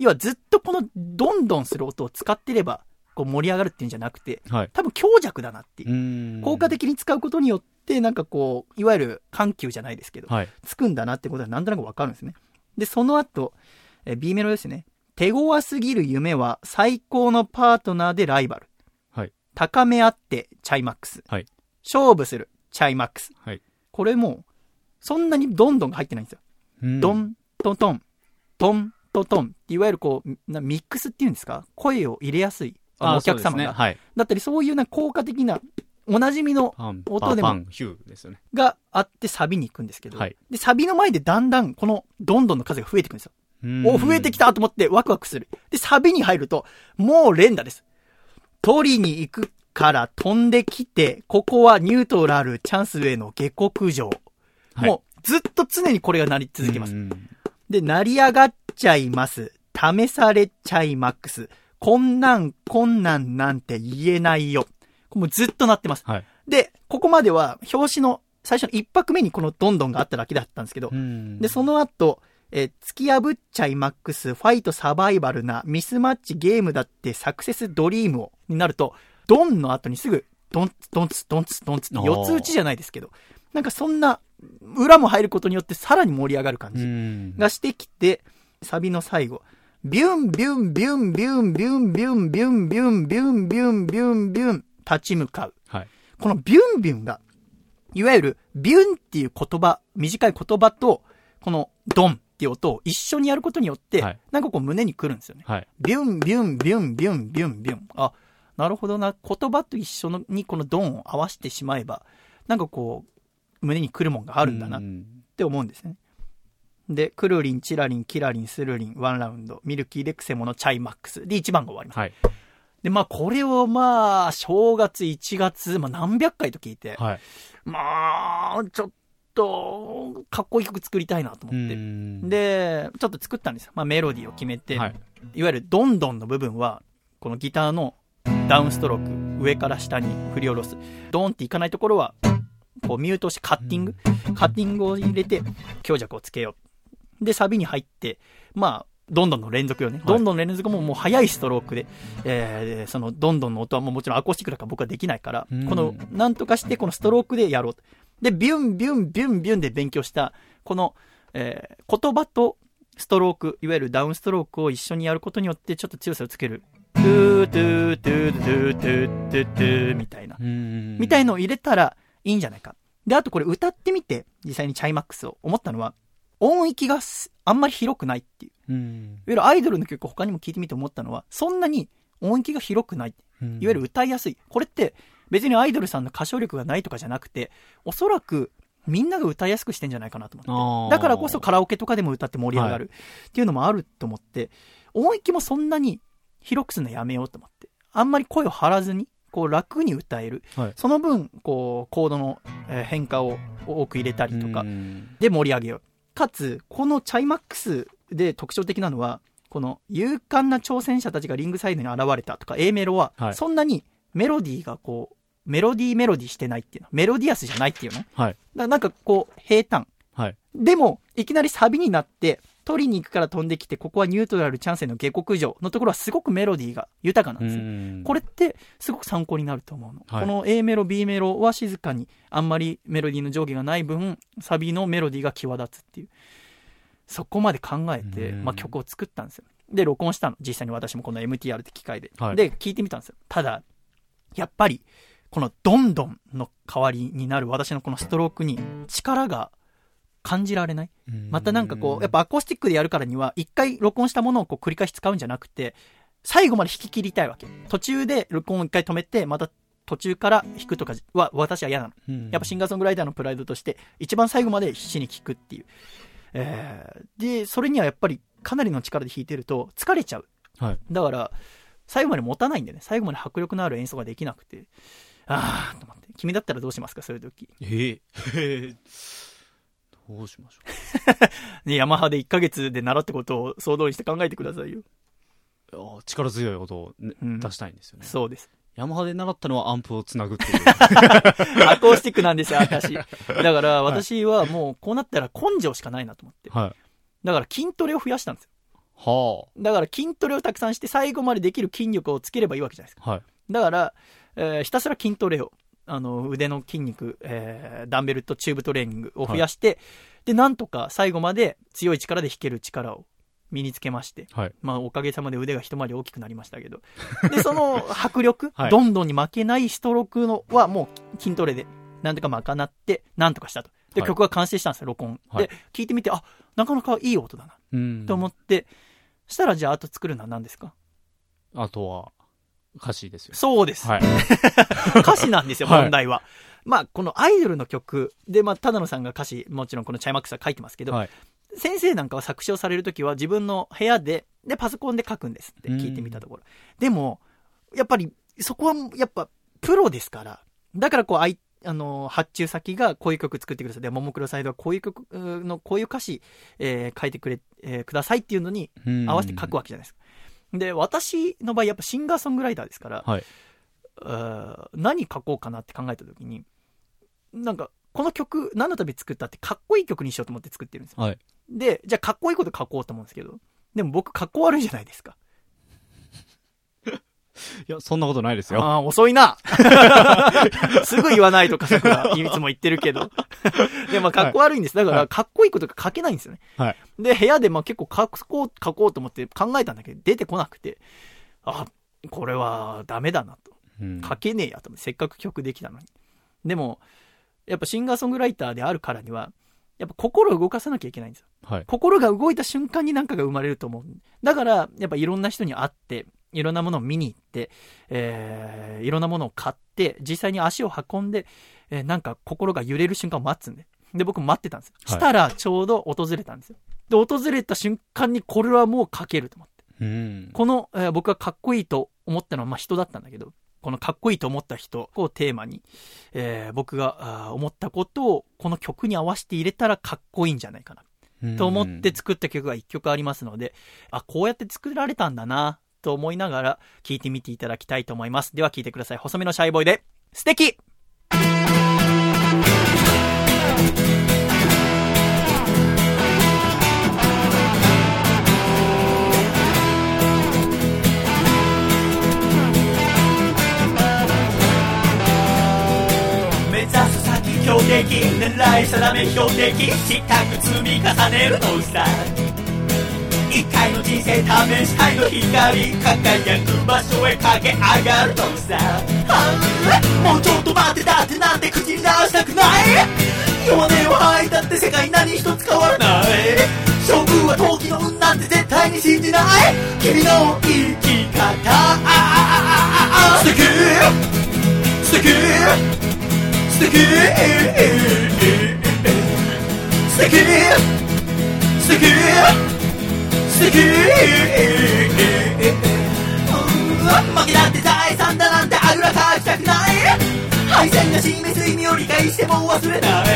要はずっとこの、どんどんする音を使ってれば、こう盛り上がるっていうんじゃなくて、はい。多分強弱だなっていう効果。的に使うことによって、なんかこう、いわゆる緩急じゃないですけど、はい。つくんだなってことはなんとなくわかるんですね。で、その後、えー B メロですね。手強すぎる夢は最高のパートナーでライバル。はい。高め合ってチャイマックス。はい。勝負するチャイマックス。はい。これも、そんなにどんどんが入ってないんですよ。ドン、トントン、トン、トントンいわゆるこう、なミックスっていうんですか？声を入れやすい。あお客様が、ねはい。だったりそういうな効果的な、おなじみの音でもパン、ヒューですよね。があってサビに行くんですけど、はいで、サビの前でだんだんこのどんどんの数が増えていくんですよ。お、増えてきた。たと思ってワクワクする。で、サビに入ると、もう連打です。取りに行くから飛んできて、ここはニュートラルチャンスへの下克上。はいもうずっと常にこれがなり続けます。うんで、成り上がっちゃいます。試されちゃいマックス。こんなん、こんなんなんて言えないよ。もうずっとなってます。はい。で、ここまでは表紙の最初の一拍目にこのどんどんがあっただけだったんですけど、うんで、その後、えー突き破っちゃいマックス、ファイトサバイバルな、ミスマッチゲームだってサクセスドリームを、になると、ドンの後にすぐ、ドンツ、ドンツ、ドンツ、ドンツ四つ打ちじゃないですけど、なんかそんな、裏も入ることによってさらに盛り上がる感うじんがしてきて、サビの最後、ビュンビュンビュンビュンビュンビュンビュンビュンビュンビュンビュンビュン、立ち向かう。はい。このビュンビュンが、いわゆるビュンっていう言葉、短い言葉と、このドンっていう音を一緒にやることによって、はいなんかこう胸に来るんですよね。はい。ビュンビュンビュンビュンビュンビュン。あ、なるほどな。言葉と一緒のにこのドンを合わせてしまえば、なんかこう、胸に来るもんがあるんだなっうんて思うんですね。で、クルリン、チラリン、キラリン、スルリン、ワンラウンド、ミルキーでクセモノ、チャイマックス。で、1番が終わります。はい。で、まあ、これをまあ、正月、1月、まあ、何百回と聞いて、はい。まあ、ちょっと、かっこいい曲作りたいなと思って。で、で、ちょっと作ったんですよ。まあ、メロディーを決めて、、はいい。わゆるドンドンの部分は、このギターのダウンストローク、上から下に振り下ろす。ドンっていかないところは、こうミュートしてカッティング、カッティングを入れて強弱をつけよう。で、サビに入って、まあ、どんどんの連続よね。どんどんの連続ももう速いストロークで、えー、そのどんどんの音はもうもちろんアコースティックだから僕はできないから、うんこの、なんとかしてこのストロークでやろうと。で、ビュンビュンビュンビュンで勉強した、この、えー、言葉とストローク、いわゆるダウンストロークを一緒にやることによってちょっと強さをつける。トゥートゥートゥートゥートゥートゥートゥーみたいな。みみたいのを入れたらいいんじゃないか。で、あとこれ歌ってみて、実際にチャイマックスを思ったのは、音域がすあんまり広くないっていう。うん。いわゆるアイドルの曲他にも聴いてみて思ったのは、そんなに音域が広くない。いわゆる歌いやすい。これって別にアイドルさんの歌唱力がないとかじゃなくて、おそらくみんなが歌いやすくしてんじゃないかなと思って。だからこそカラオケとかでも歌って盛り上がるっていうのもあると思って、音域もそんなに広くするのやめようと思って。あんまり声を張らずに、こう楽に歌える。はいその分、こう、コードのえー変化を多く入れたりとかう、んで盛り上げよう。かつ、このチャイマックスで特徴的なのは、この勇敢な挑戦者たちがリングサイドに現れたとか A メロはは、いそんなにメロディーがこう、メロディーメロディーしてないっていうの。メロディアスじゃないっていうの。だかはい。らなんかこう、平坦。はい。でも、いきなりサビになって、取りに行くから飛んできて、ここはニュートラルチャンスへの下克上のところはすごくメロディーが豊かなんですこれってすごく参考になると思うの。はいこの A メロ、B メロは静かに、あんまりメロディーの上下がない分、サビのメロディーが際立つっていう。そこまで考えて、うんまあ、曲を作ったんですよ。で、録音したの。実際に私もこの MTR って機械で。はいで、聞いてみたんですよ。ただ、やっぱり、このどんどんの代わりになる私のこのストロークに力が感じられない。またなんかこう、やっぱアコースティックでやるからには、一回録音したものをこう繰り返し使うんじゃなくて、最後まで弾き切りたいわけ。途中で録音を一回止めて、また途中から弾くとかは私は嫌なの。うんやっぱシンガーソングライターのプライドとして、一番最後まで必死に聴くっていう。えーで、それにはやっぱりかなりの力で弾いてると疲れちゃう。はい。だから、最後まで持たないんでね、最後まで迫力のある演奏ができなくて、あーと思って、君だったらどうしますか、そういう時。ええ どうしましょ ね、ヤマハで1ヶ月で習ったことを総動員して考えてくださいよ。うあー力強い音を、ねうん出したいんですよね。そうです。ヤマハで習ったのはアンプをつなぐっていう。アコースティックなんですよ、私。だから、私はもう、こうなったら根性しかないなと思って。はい。だから、筋トレを増やしたんですよ。はだから、筋トレをたくさんして、最後までできる筋力をつければいいわけじゃないですか。あ。はい。だから、えーひたすら筋トレを、あの、腕の筋肉、えーダンベルとチューブトレーニングを増やして、で、なんとか最後まで強い力で弾ける力を身につけまして、はい。まあ、おかげさまで腕が一回り大きくなりましたけど。で、その 迫力、はいどんどんに負けないストロークのはもう筋トレで、なんとか賄って、なんとかしたと。で、はい曲が完成したんですよ、録音。はいで、聞いてみて、あ、なかなかいい音だな、うんと思って、したらじゃあ、あと作るのは何ですか？あとは、歌詞ですよ。そうです。はい。歌詞なんですよ、はい問題は。まあ、このアイドルの曲で、まあ、ただ野さんが歌詞、もちろんこのチャイマックスは書いてますけど、はい。先生なんかは作詞をされるときは自分の部屋で、で、パソコンで書くんですって聞いてみたところ。でも、やっぱり、そこは、やっぱ、プロですから。だから、こう、あい、あの、発注先がこういう曲作ってください。で、ももクロサイドはこういう曲の、こういう歌詞、えー書いてくれ、えーくださいっていうのに合わせて書くわけじゃないですか。で、私の場合、やっぱシンガーソングライターですから、はい。何書こうかなって考えたときに、なんか、この曲、何のために作ったってかっこいい曲にしようと思って作ってるんですよ。はい。で、じゃあかっこいいこと書こうと思うんですけど、でも僕かっこ悪いじゃないですか。いや、そんなことないですよ。ああ、遅いな すぐ言わないとか、桜、いつも言ってるけど。で、まあ、かっこ悪いんです。だから、はいかっこいいことが書けないんですよね。はい。で、部屋で、まあ、結構書こう、書こうと思って考えたんだけど、出てこなくて、あ、これはダメだなと。うん書けねえやと思って、せっかく曲できたのに。でも、やっぱシンガーソングライターであるからには、やっぱ心を動かさなきゃいけないんですよ。はい。心が動いた瞬間に何かが生まれると思う。だから、やっぱいろんな人に会って、いろんなものを見に行って、えー、いろんなものを買って、実際に足を運んで、えーなんか心が揺れる瞬間を待つんで。で、僕待ってたんですよ。はいしたら、ちょうど訪れたんですよ。で、訪れた瞬間に、これはもう書けると思って。うん。この、えー僕がかっこいいと思ったのは、まあ人だったんだけど、このかっこいいと思った人をテーマに、えー僕が思ったことをこの曲に合わせて入れたらかっこいいんじゃないかな。と思って作った曲が一曲ありますので、あ、こうやって作られたんだな、と思いながら聴いてみていただきたいと思います。では聴いてください。細めのシャイボーイで、素敵的狙い定め標的したく積み重ねるのさ一回の人生試したいの光輝く場所へ駆け上がるのさはあもうちょっと待ってだってなんて口に出したくない弱音を吐いたって世界何一つ変わらない勝負は陶器の運なんて絶対に信じない君の生き方素敵。素敵。素敵。素敵。素敵。素敵。負けなんて財産だなんてあぐらかきたくない。敗戦が示す意味を理解しても忘れない。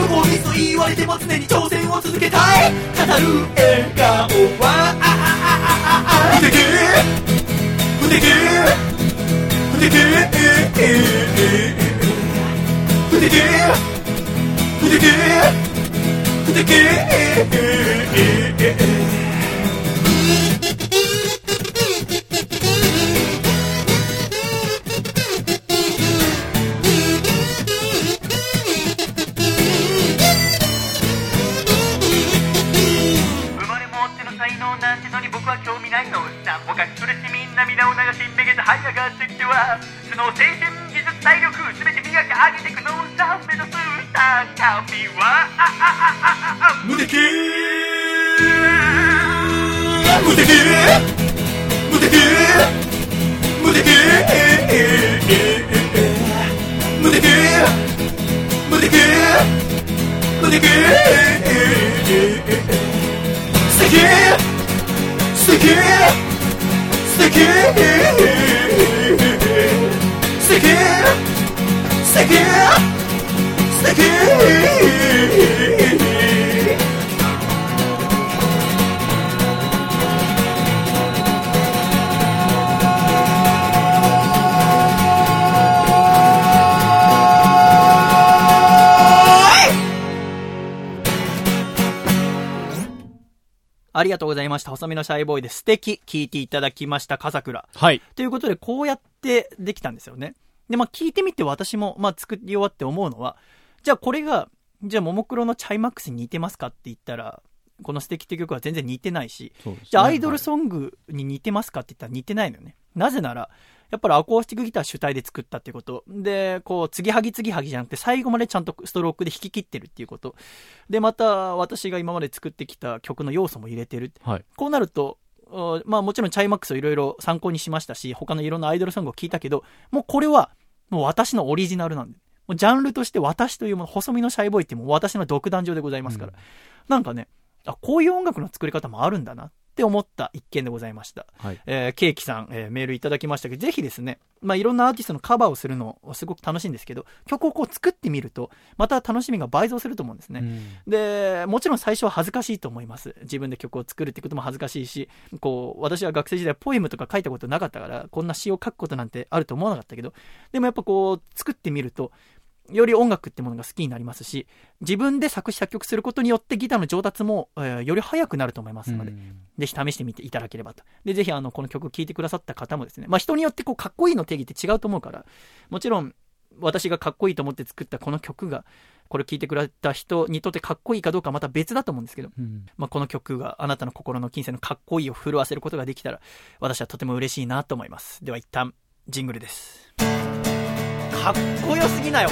無効ミスと言われても常に挑戦を続けたい。語る笑顔は。不敵。不敵。不敵不敵不敵不敵敵生まれ持っての才能なんてのに僕は興味ないの。さおかしくれしみんな皆を流しめげて這い上がってきてはその精神技術体力全て磨き上げてくのさ目指す高みはあああああ無敵無敵無敵ありがとうございました。細身のシャイボーイで素敵聞いていただきました、笠倉。はい。ということで、こうやってできたんですよね。で、まあ、聞いてみて私も、まあ、作り終わって思うのは、じゃあこれが、じゃあ、ももクロのチャイマックスに似てますかって言ったら、この素敵って曲は全然似てないし、ねじゃあアイドルソングに似てますかって言ったら似てないのよね。なぜなら、やっぱりアコースティックギター主体で作ったっていうこと。で、こう、継ぎはぎ継ぎはぎじゃなくて、最後までちゃんとストロークで弾き切ってるっていうこと。で、また、私が今まで作ってきた曲の要素も入れてる。はい。こうなると、おまあもちろんチャイマックスをいろいろ参考にしましたし、他のいろんなアイドルソングを聞いたけど、もうこれは、もう私のオリジナルなんで。もうジャンルとして私というもの、細身のシャイボーイってもう私の独壇場でございますから。うんなんかね、あ、こういう音楽の作り方もあるんだなって思った一件でございました。はい。えーケーキさん、えーメールいただきましたけど、ぜひですね、まあ、いろんなアーティストのカバーをするの、すごく楽しいんですけど、曲をこう作ってみると、また楽しみが倍増すると思うんですね。うんで、もちろん最初は恥ずかしいと思います。自分で曲を作るってことも恥ずかしいし、こう、私は学生時代ポエムとか書いたことなかったから、こんな詩を書くことなんてあると思わなかったけど、でもやっぱこう、作ってみると、より音楽ってものが好きになりますし、自分で作詞作曲することによってギターの上達も、えーより早くなると思いますので、うんぜひ試してみていただければと。で、ぜひあの、この曲を聴いてくださった方もですね、まあ人によってこう、かっこいいの定義って違うと思うから、もちろん、私がかっこいいと思って作ったこの曲が、これ聴いてくれた人にとってかっこいいかどうかはまた別だと思うんですけど、うんまあこの曲があなたの心の金銭のかっこいいを震わせることができたら、私はとても嬉しいなと思います。では一旦、ジングルです。かっこよすぎなよ、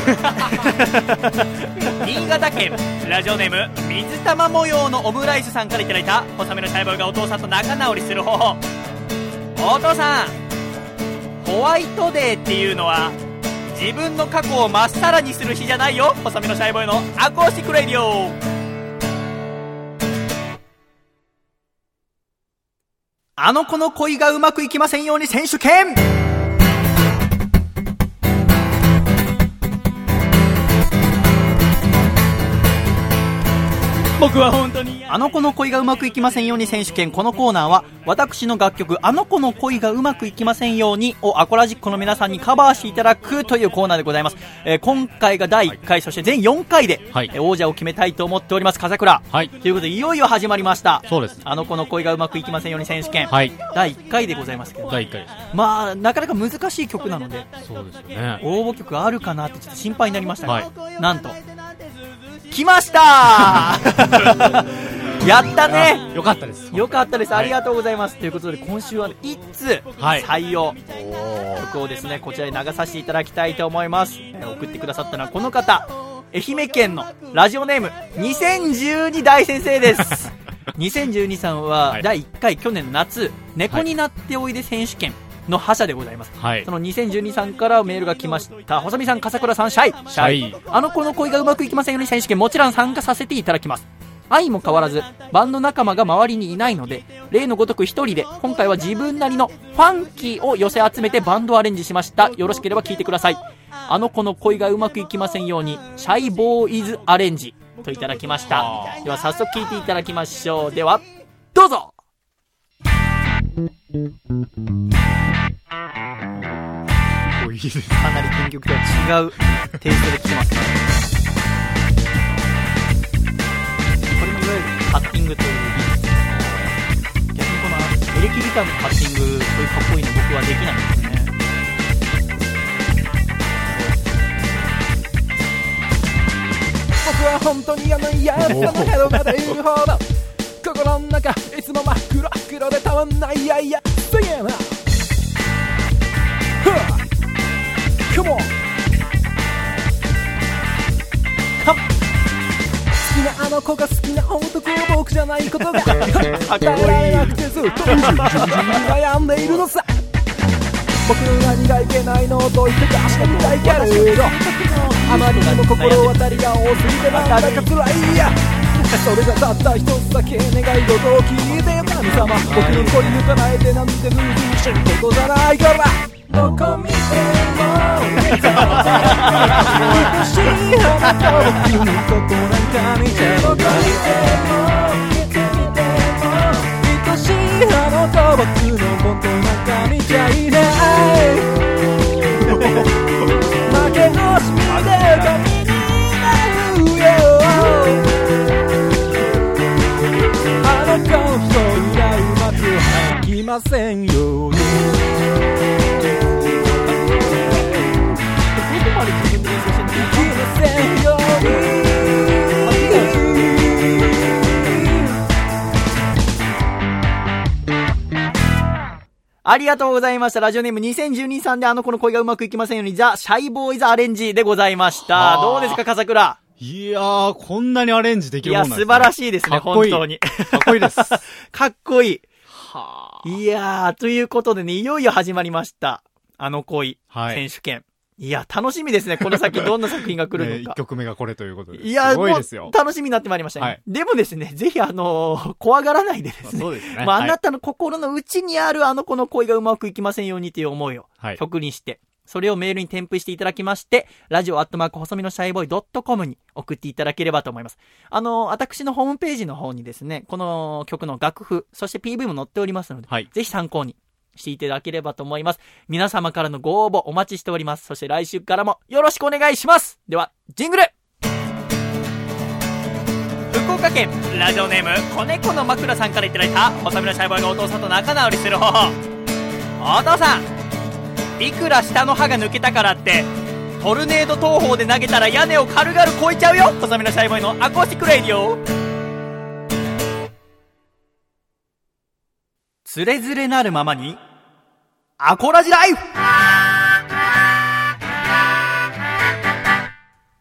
新潟県ラジオネーム水玉模様のオムライスさんからいただいた細めのシャイボーイがお父さんと仲直りする方法。お父さんホワイトデーっていうのは自分の過去をまっさらにする日じゃないよ。細身のシャイボーイのアコースティックレディオ。あの子の恋がうまくいきませんように選手権。僕は本当にあの子の恋がうまくいきませんように選手権このコーナーは私の楽曲あの子の恋がうまくいきませんようにをアコラジっ子の皆さんにカバーしていただくというコーナーでございます、えー今回が第1回、そして全4回で、はいえー王者を決めたいと思っております風倉はい。ということでいよいよ始まりましたそうです。あの子の恋がうまくいきませんように選手権、はい。第1回でございますけど第1回です。まあなかなか難しい曲なのでそうですよね。応募曲あるかなってちょっと心配になりましたが、はいなんと来ました。やったね。あよかったです。よかったです、はい。ありがとうございます。ということで、今週は、ね、一通はい。採用、曲をですね、こちらに流させていただきたいと思います。えー送ってくださったのはこの方、愛媛県のラジオネーム、2012大先生です。2012さんははい。第1回去年の夏、猫になっておいで選手権の覇者でございます。はいそ。の2012さんからメールが来ました。細見さん、笠倉さん、シャイ。シャイあの子の恋がうまくいきませんように選手権もちろん参加させていただきます。愛も変わらず、バンド仲間が周りにいないので、例のごとく一人で、今回は自分なりのファンキーを寄せ集めてバンドをアレンジしました。よろしければ聞いてください。あの子の恋がうまくいきませんように、シャイボーイズアレンジといただきました。では早速聞いていただきましょう。では、どうぞおいいです。かなり原曲とは違うテイストで来てますね。こングという技術逆にこのエレキギターのカッティングそういうかっこいいの僕はできないんですね僕は本当に嫌なやつなのヘロまでいるほど心の中いつも真っ黒黒でたまんないやいやすげえな Come on 好きなあの子が好きな男は僕じゃないことが耐 えられなくてずっと悩んでいるのさ。僕の何がいけないのと言って出してみたいけれどあまりにも心当たりが多すぎてなんだか辛いやそれがたった一つだけ願い事を聞いて神様僕の恋に叶えてなんてずうずうしいことじゃないから。どこ見ても愛しいあなたを君のことなんか見ちゃうどこ見てもいつ見ても愛しいあなた僕のことなんか見ちゃいない。負け惜ませんようにありがとうございました。ラジオネーム2012さんであの子の恋がうまくいきませんように、ザ・シャイボーイズ・アレンジでございました。はあどうですか、笠倉？いやー、こんなにアレンジできいや、るもんなんです、素晴らい。しいですね、いい本当に。かっこいいです。は かっこいい。あ。いやー、ということでね、いよいよ始まりました。あの恋、はい選手権。いや、楽しみですね。この先 どんな作品が来るのか。曲目がこれということで。いや、すごいもですよう。楽しみになってまいりましたね。はいでもですね、ぜひあのー怖がらないでですね。そうですね。まあ、あはいなたの心の内にあるあの子の恋がうまくいきませんようにという思いをはい。曲にして、それをメールに添付していただきまして、ラジオアットマーク細身のシャイボーイドットコムに送っていただければと思います。あの、私のホームページの方にですね、この曲の楽譜、そして PV も載っておりますので、はい。ぜひ参考にしていただければと思います。皆様からのご応募お待ちしております。そして来週からもよろしくお願いしますでは、ジングル福岡県ラジオネーム子猫の枕さんからいただいた細身のシャイボーイがお父さんと仲直りする方法お父さんいくら下の歯が抜けたからってトルネード投法で投げたら屋根を軽々越えちゃうよ細身のシャイボーイのアコースティックレイディオつれづれなるままにアコラジライフ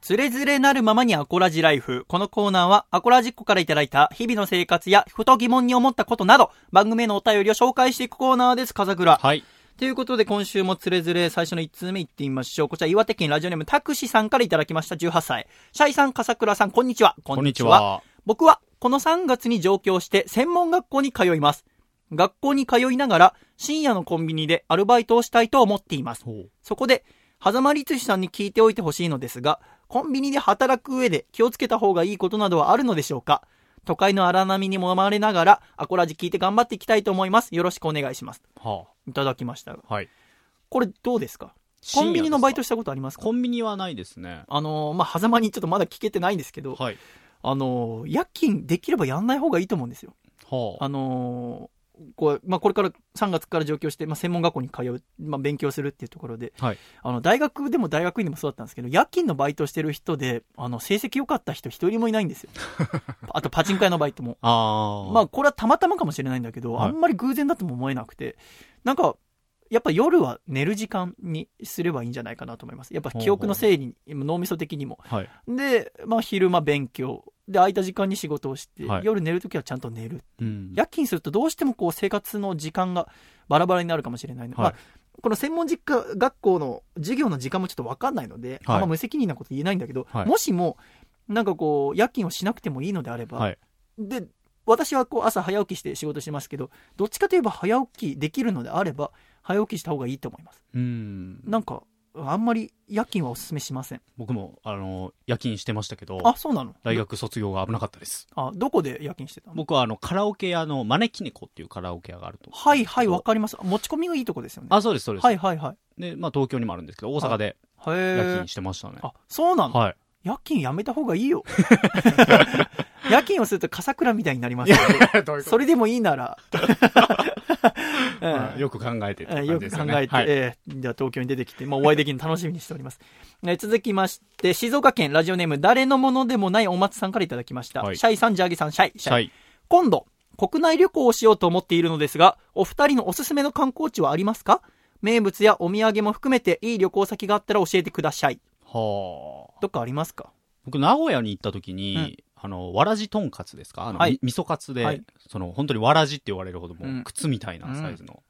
つれづれなるままにアコラジライフ。このコーナーは、アコラジっ子からいただいた日々の生活や、ふと疑問に思ったことなど、番組へのお便りを紹介していくコーナーです、風倉。はい。ということで、今週もつれづれ最初の1通目いってみましょう。こちら、岩手県ラジオネームタクシさんからいただきました、18歳。シャイさん、笠倉さん、こんにちは。ここんにちは。僕はこの3月に上京して専門学校に通います。学校に通いながら深夜のコンビニでアルバイトをしたいと思っています。そこで、狭間律師さんに聞いておいてほしいのですが、コンビニで働く上で気をつけた方がいいことなどはあるのでしょうか？都会の荒波にもまれながら、アコラジ聞いて頑張っていきたいと思います。よろしくお願いします。はいただきました。はい。これどうですか？コンビニのバイトしたことあります？かコンビニはないですね。あのーまあ、狭間にちょっとまだ聞けてないんですけど、はい。あのー夜勤できればやんない方がいいと思うんですよ。はあ。あのーこうまあ、これから3月から上京して、まあ、専門学校に通う、まあ、勉強するっていうところで、はい。あの大学でも大学院でもそうだったんですけど夜勤のバイトしてる人であの成績良かった人一人もいないんですよ。あとパチンコ屋のバイトも。ああ。まあこれはたまたまかもしれないんだけど、はい。あんまり偶然だとも思えなくてなんかやっぱ夜は寝る時間にすればいいんじゃないかなと思います。やっぱ記憶の整理脳みそ的にも。はい。で、まあ、昼間勉強で空いた時間に仕事をして、はい。夜寝るときはちゃんと寝る。うん。夜勤するとどうしてもこう生活の時間がバラバラになるかもしれないの。で、はい。まあ、この専門実家学校の授業の時間もちょっと分かんないので、はい。あんま無責任なこと言えないんだけど、はい。もしもなんかこう夜勤をしなくてもいいのであれば、はい。で私はこう朝早起きして仕事してますけどどっちかといえば早起きできるのであれば早起きした方がいいと思います。うん。なんかあんまり夜勤はお勧めしません僕も、あの、夜勤してましたけど、あそうなの？大学卒業が危なかったです。あどこで夜勤してたの？僕は、あの、カラオケ屋の、招き猫っていうカラオケ屋があると。はいはいわかります持ち込みがいいとこですよねあ、そうです、そうです。はいはいはいで、まあ、東京にもあるんですけど、大阪でへ夜え勤してましたね。あそうなの、はい。夜勤やめた方がいいよ。夜勤をすると笠倉みたいになりますそれでもいいなら、はいよく考えてってえーよく考えて、はいえーじゃあ東京に出てきて、まあ、お会いできるの楽しみにしております。えー続きまして、静岡県ラジオネーム、誰のものでもないお松さんからいただきました。はいシャイさん、ジャーギさん、シャイ。シはい。今度、国内旅行をしようと思っているのですが、お二人のおすすめの観光地はありますか？名物やお土産も含めていい旅行先があったら教えてください。はあ。どっかありますか？僕、名古屋に行った時に、うんあの、わらじとんかつですか？あの、はいみ味噌カツで、はいその、本当にわらじって言われるほどもう、うん靴みたいなサイズの、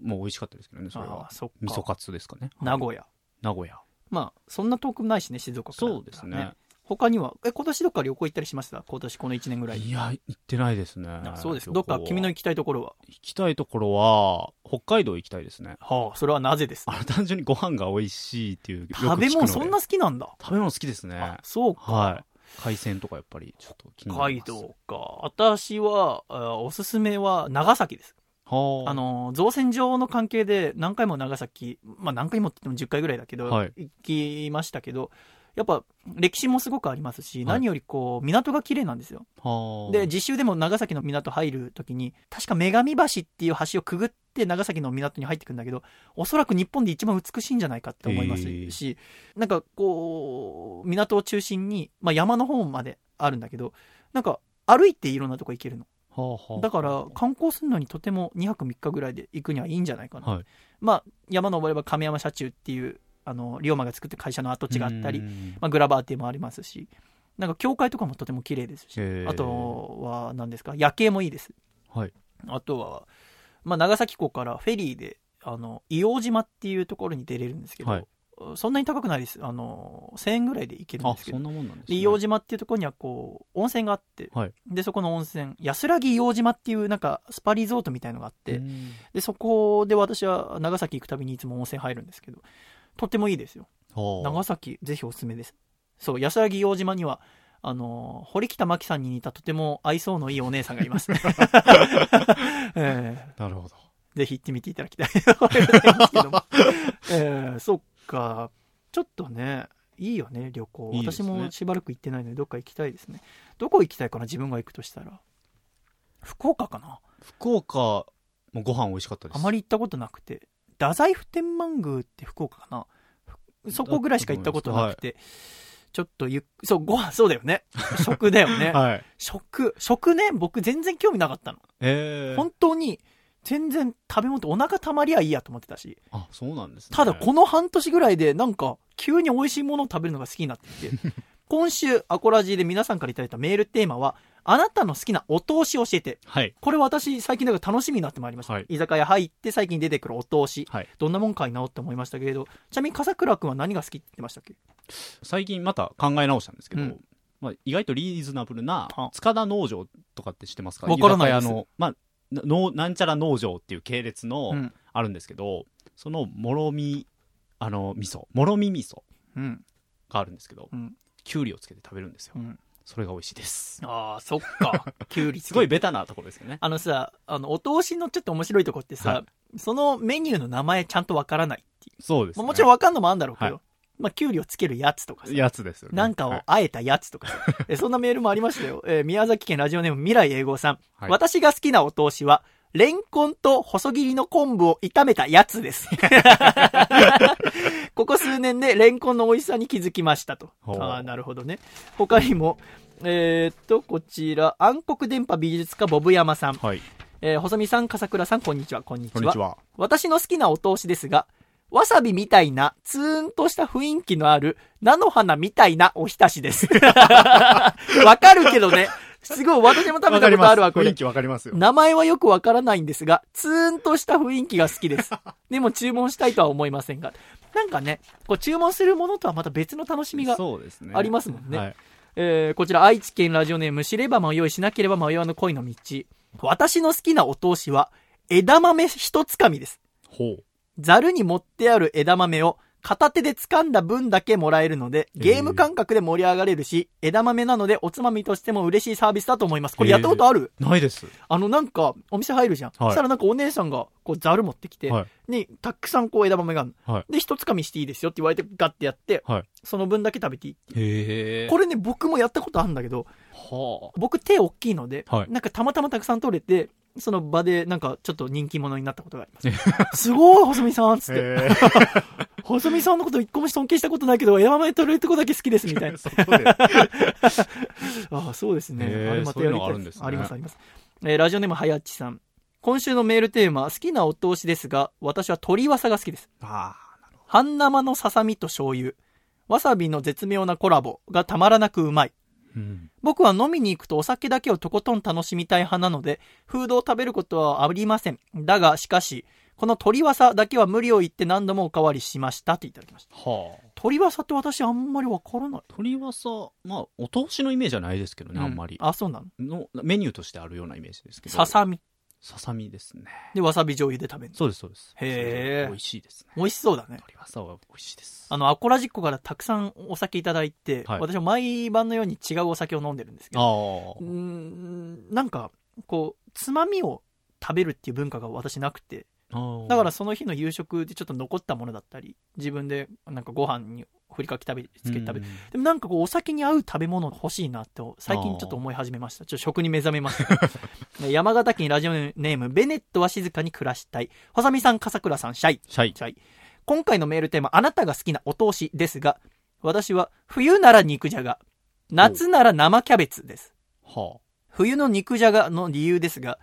もう美味しかったですけどね、それはあー。そっか味噌カツですかね。名古屋。名古屋。まあ、そんな遠くないしね、静岡から、そうですね。。他には、え、今年どっか旅行行ったりしました？今年この1年ぐらい。いや、行ってないですねあ。そうです。どっか君の行きたいところは？行きたいところは、北海道行きたいですね。はあ、それはなぜです？あの、単純にご飯が美味しいっていう。食べ物そんな好きなんだ。食べ物好きですねあ。そうか。はい。海鮮とかやっぱりちょっと気になります。北海道か。私は、あおすすめは長崎です。はあ。あ、の、造船場の関係で何回も長崎、まあ何回もって言っても10回ぐらいだけど、はい行きましたけど、やっぱ歴史もすごくありますし、はい何よりこう、港が綺麗なんですよ。はあ。で、実習でも長崎の港入るときに、確か女神橋っていう橋をくぐって長崎の港に入ってくんだけど、おそらく日本で一番美しいんじゃないかって思いますし、なんかこう、港を中心に、まあ山の方まであるんだけど、なんか歩いていろんなとこ行けるの。はあはあだから観光するのにとても2泊3日ぐらいで行くにはいいんじゃないかな。はい。まあ山登れば亀山車中っていう、あの、龍馬が作ってる会社の跡地があったりう、んまあグラバーっていうのもありますし、なんか教会とかもとても綺麗ですし、あとは何ですか、夜景もいいです。はい。あとは、まあ、長崎港からフェリーで、あの、硫黄島っていうところに出れるんですけど、はいそんなに高くないです。あの、1000円ぐらいで行けるんあで、すけど。硫黄島っていうところにはこう、温泉があって、はいで、そこの温泉、安らぎ硫黄島っていうなんか、スパリゾートみたいのがあって、うんで、そこで私は長崎行くたびにいつも温泉入るんですけど、とってもいいですよ。はあ長崎、ぜひおすすめです。そう、安らぎ硫黄島には、あの、堀北真希さんに似たとても愛想のいいお姉さんがいます。えなるほど。ーぜひ行ってみていただきたい。えーそっか。ちょっとね、いいよね、旅行。いいね私もしばらく行ってないので、どっか行きたいですね。どこ行きたいかな、自分が行くとしたら。福岡かな福岡もご飯美味しかったです。あまり行ったことなくて。太宰府天満宮って福岡かなそこぐらいしか行ったことなくて。ちょっとゆっ、そう、ご飯、そうだよね。食だよね。はい。食、食ね、僕全然興味なかったの。ええ本当に、全然食べ物ってお腹たまりゃいいやと思ってたし。あ、そうなんですね。ただこの半年ぐらいでなんか急に美味しいものを食べるのが好きになってきて。今週アコラジで皆さんからいただいたメールテーマは、あなたの好きなお通しを教えて。はい。これ私最近だから楽しみになってまいりました。はい居酒屋入って最近出てくるお通し。はい。どんなもんかいなって思いましたけれど、ちなみに笠倉くんは何が好きって言ってましたっけ？最近また考え直したんですけど、うんまあ、意外とリーズナブルなあ、塚田農場とかって知ってますか？わからないの、まあ、なのなんちゃら農場っていう系列の、うん。あるんですけど、その、もろみ、あの、味噌、もろみ味噌うん。があるんですけど、うん。きゅうりをつけて食べるんですよ。うん。それが美味しいです。ああ、そっか。きゅうりすごいベタなところですよね。あのさ、あの、お通しのちょっと面白いとこってさ、はそのメニューの名前ちゃんとわからないっていう。そうです、ね。まあもちろんわかんのもあるんだろうけど、はいまあ、きゅうりをつけるやつとかさ、やつですよね。なんかをはいあえたやつとかさ、えそんなメールもありましたよ。えー宮崎県ラジオネーム未来英語さん。はい私が好きなお通しは、レンコンと細切りの昆布を炒めたやつです。ここ数年でレンコンの美味しさに気づきましたと。ああ、なるほどね。他にも、えーっと、こちら、暗黒電波美術家ボブ山さん。はい。えー細見さん、笠倉さん、こんにちは。こんにちは。こんにちは。私の好きなお通しですが、わさびみたいな、ツーンとした雰囲気のある、菜の花みたいなおひたしです。わかるけどね。すごい、私も食べたことあるわ、これ。雰囲気わかりますよ。名前はよくわからないんですが、ツーンとした雰囲気が好きです。でも注文したいとは思いませんが。なんかね、こう注文するものとはまた別の楽しみがそうですね。ありますもんねはい。えーこちら愛知県ラジオネーム知れば迷いしなければ迷わぬ恋の道。私の好きなお通しは枝豆一つかみです。ほう。ザルに持ってある枝豆を片手で掴んだ分だけもらえるので、ゲーム感覚で盛り上がれるし、枝豆なのでおつまみとしても嬉しいサービスだと思います。これやったことある？ないです。あのなんか、お店入るじゃん。はいそしたらなんかお姉さんが、こうザル持ってきて、はい。に、たくさんこう枝豆があるで、一つかみしていいですよって言われてガッてやって、はいその分だけ食べていいって。これね、僕もやったことあるんだけど、は僕手大きいので、はいなんかたまたまたくさん取れて、その場でなんかちょっと人気者になったことがあります。すごい、細見さんつって。え 細見さんのこと一個も尊敬したことないけど、枝豆取れるとこだけ好きですみたいな。ああ、そうですね。へえあれまたやりたいるんですねあります、あります。えーラジオネームはやっちさん。今週のメールテーマ、好きなお通しですが、私は鶏わさが好きです。あ半生のささみと醤油。わさびの絶妙なコラボがたまらなくうまい。あ。うん。僕は飲みに行くとお酒だけをとことん楽しみたい派なので、フードを食べることはありません。だが、しかし、この鶏わさだけは無理を言って何度もおかわりしましたっていただきました。はあ。鶏わさって私あんまりわからない。鳥はさ、まあ、お通しのイメージはないですけどね、あんまり。あ、そうなの？のメニューとしてあるようなイメージですけど。ささみ。ささみですね。で、わさび醤油で食べるの。そうです、そうです。へえ美味しいですね。美味しそうだね。鳥はさは美味しいです。あの、アコラジッコからたくさんお酒いただいて、はい私は毎晩のように違うお酒を飲んでるんですけあど、あうーん、なんか、こう、つまみを食べるっていう文化が私なくて。だからその日の夕食でちょっと残ったものだったり、自分でなんかご飯にふりかけ食べ、つけて食べる。でもなんかこうお酒に合う食べ物欲しいなって最近ちょっと思い始めました。ちょっと食に目覚めました。ね山形県ラジオネーム、ベネットは静かに暮らしたい。細見さん、笠倉さん、シャイ。シャイ。シャイ。今回のメールテーマ、あなたが好きなお通しですが、私は冬なら肉じゃが、夏なら生キャベツです。は冬の肉じゃがの理由ですが、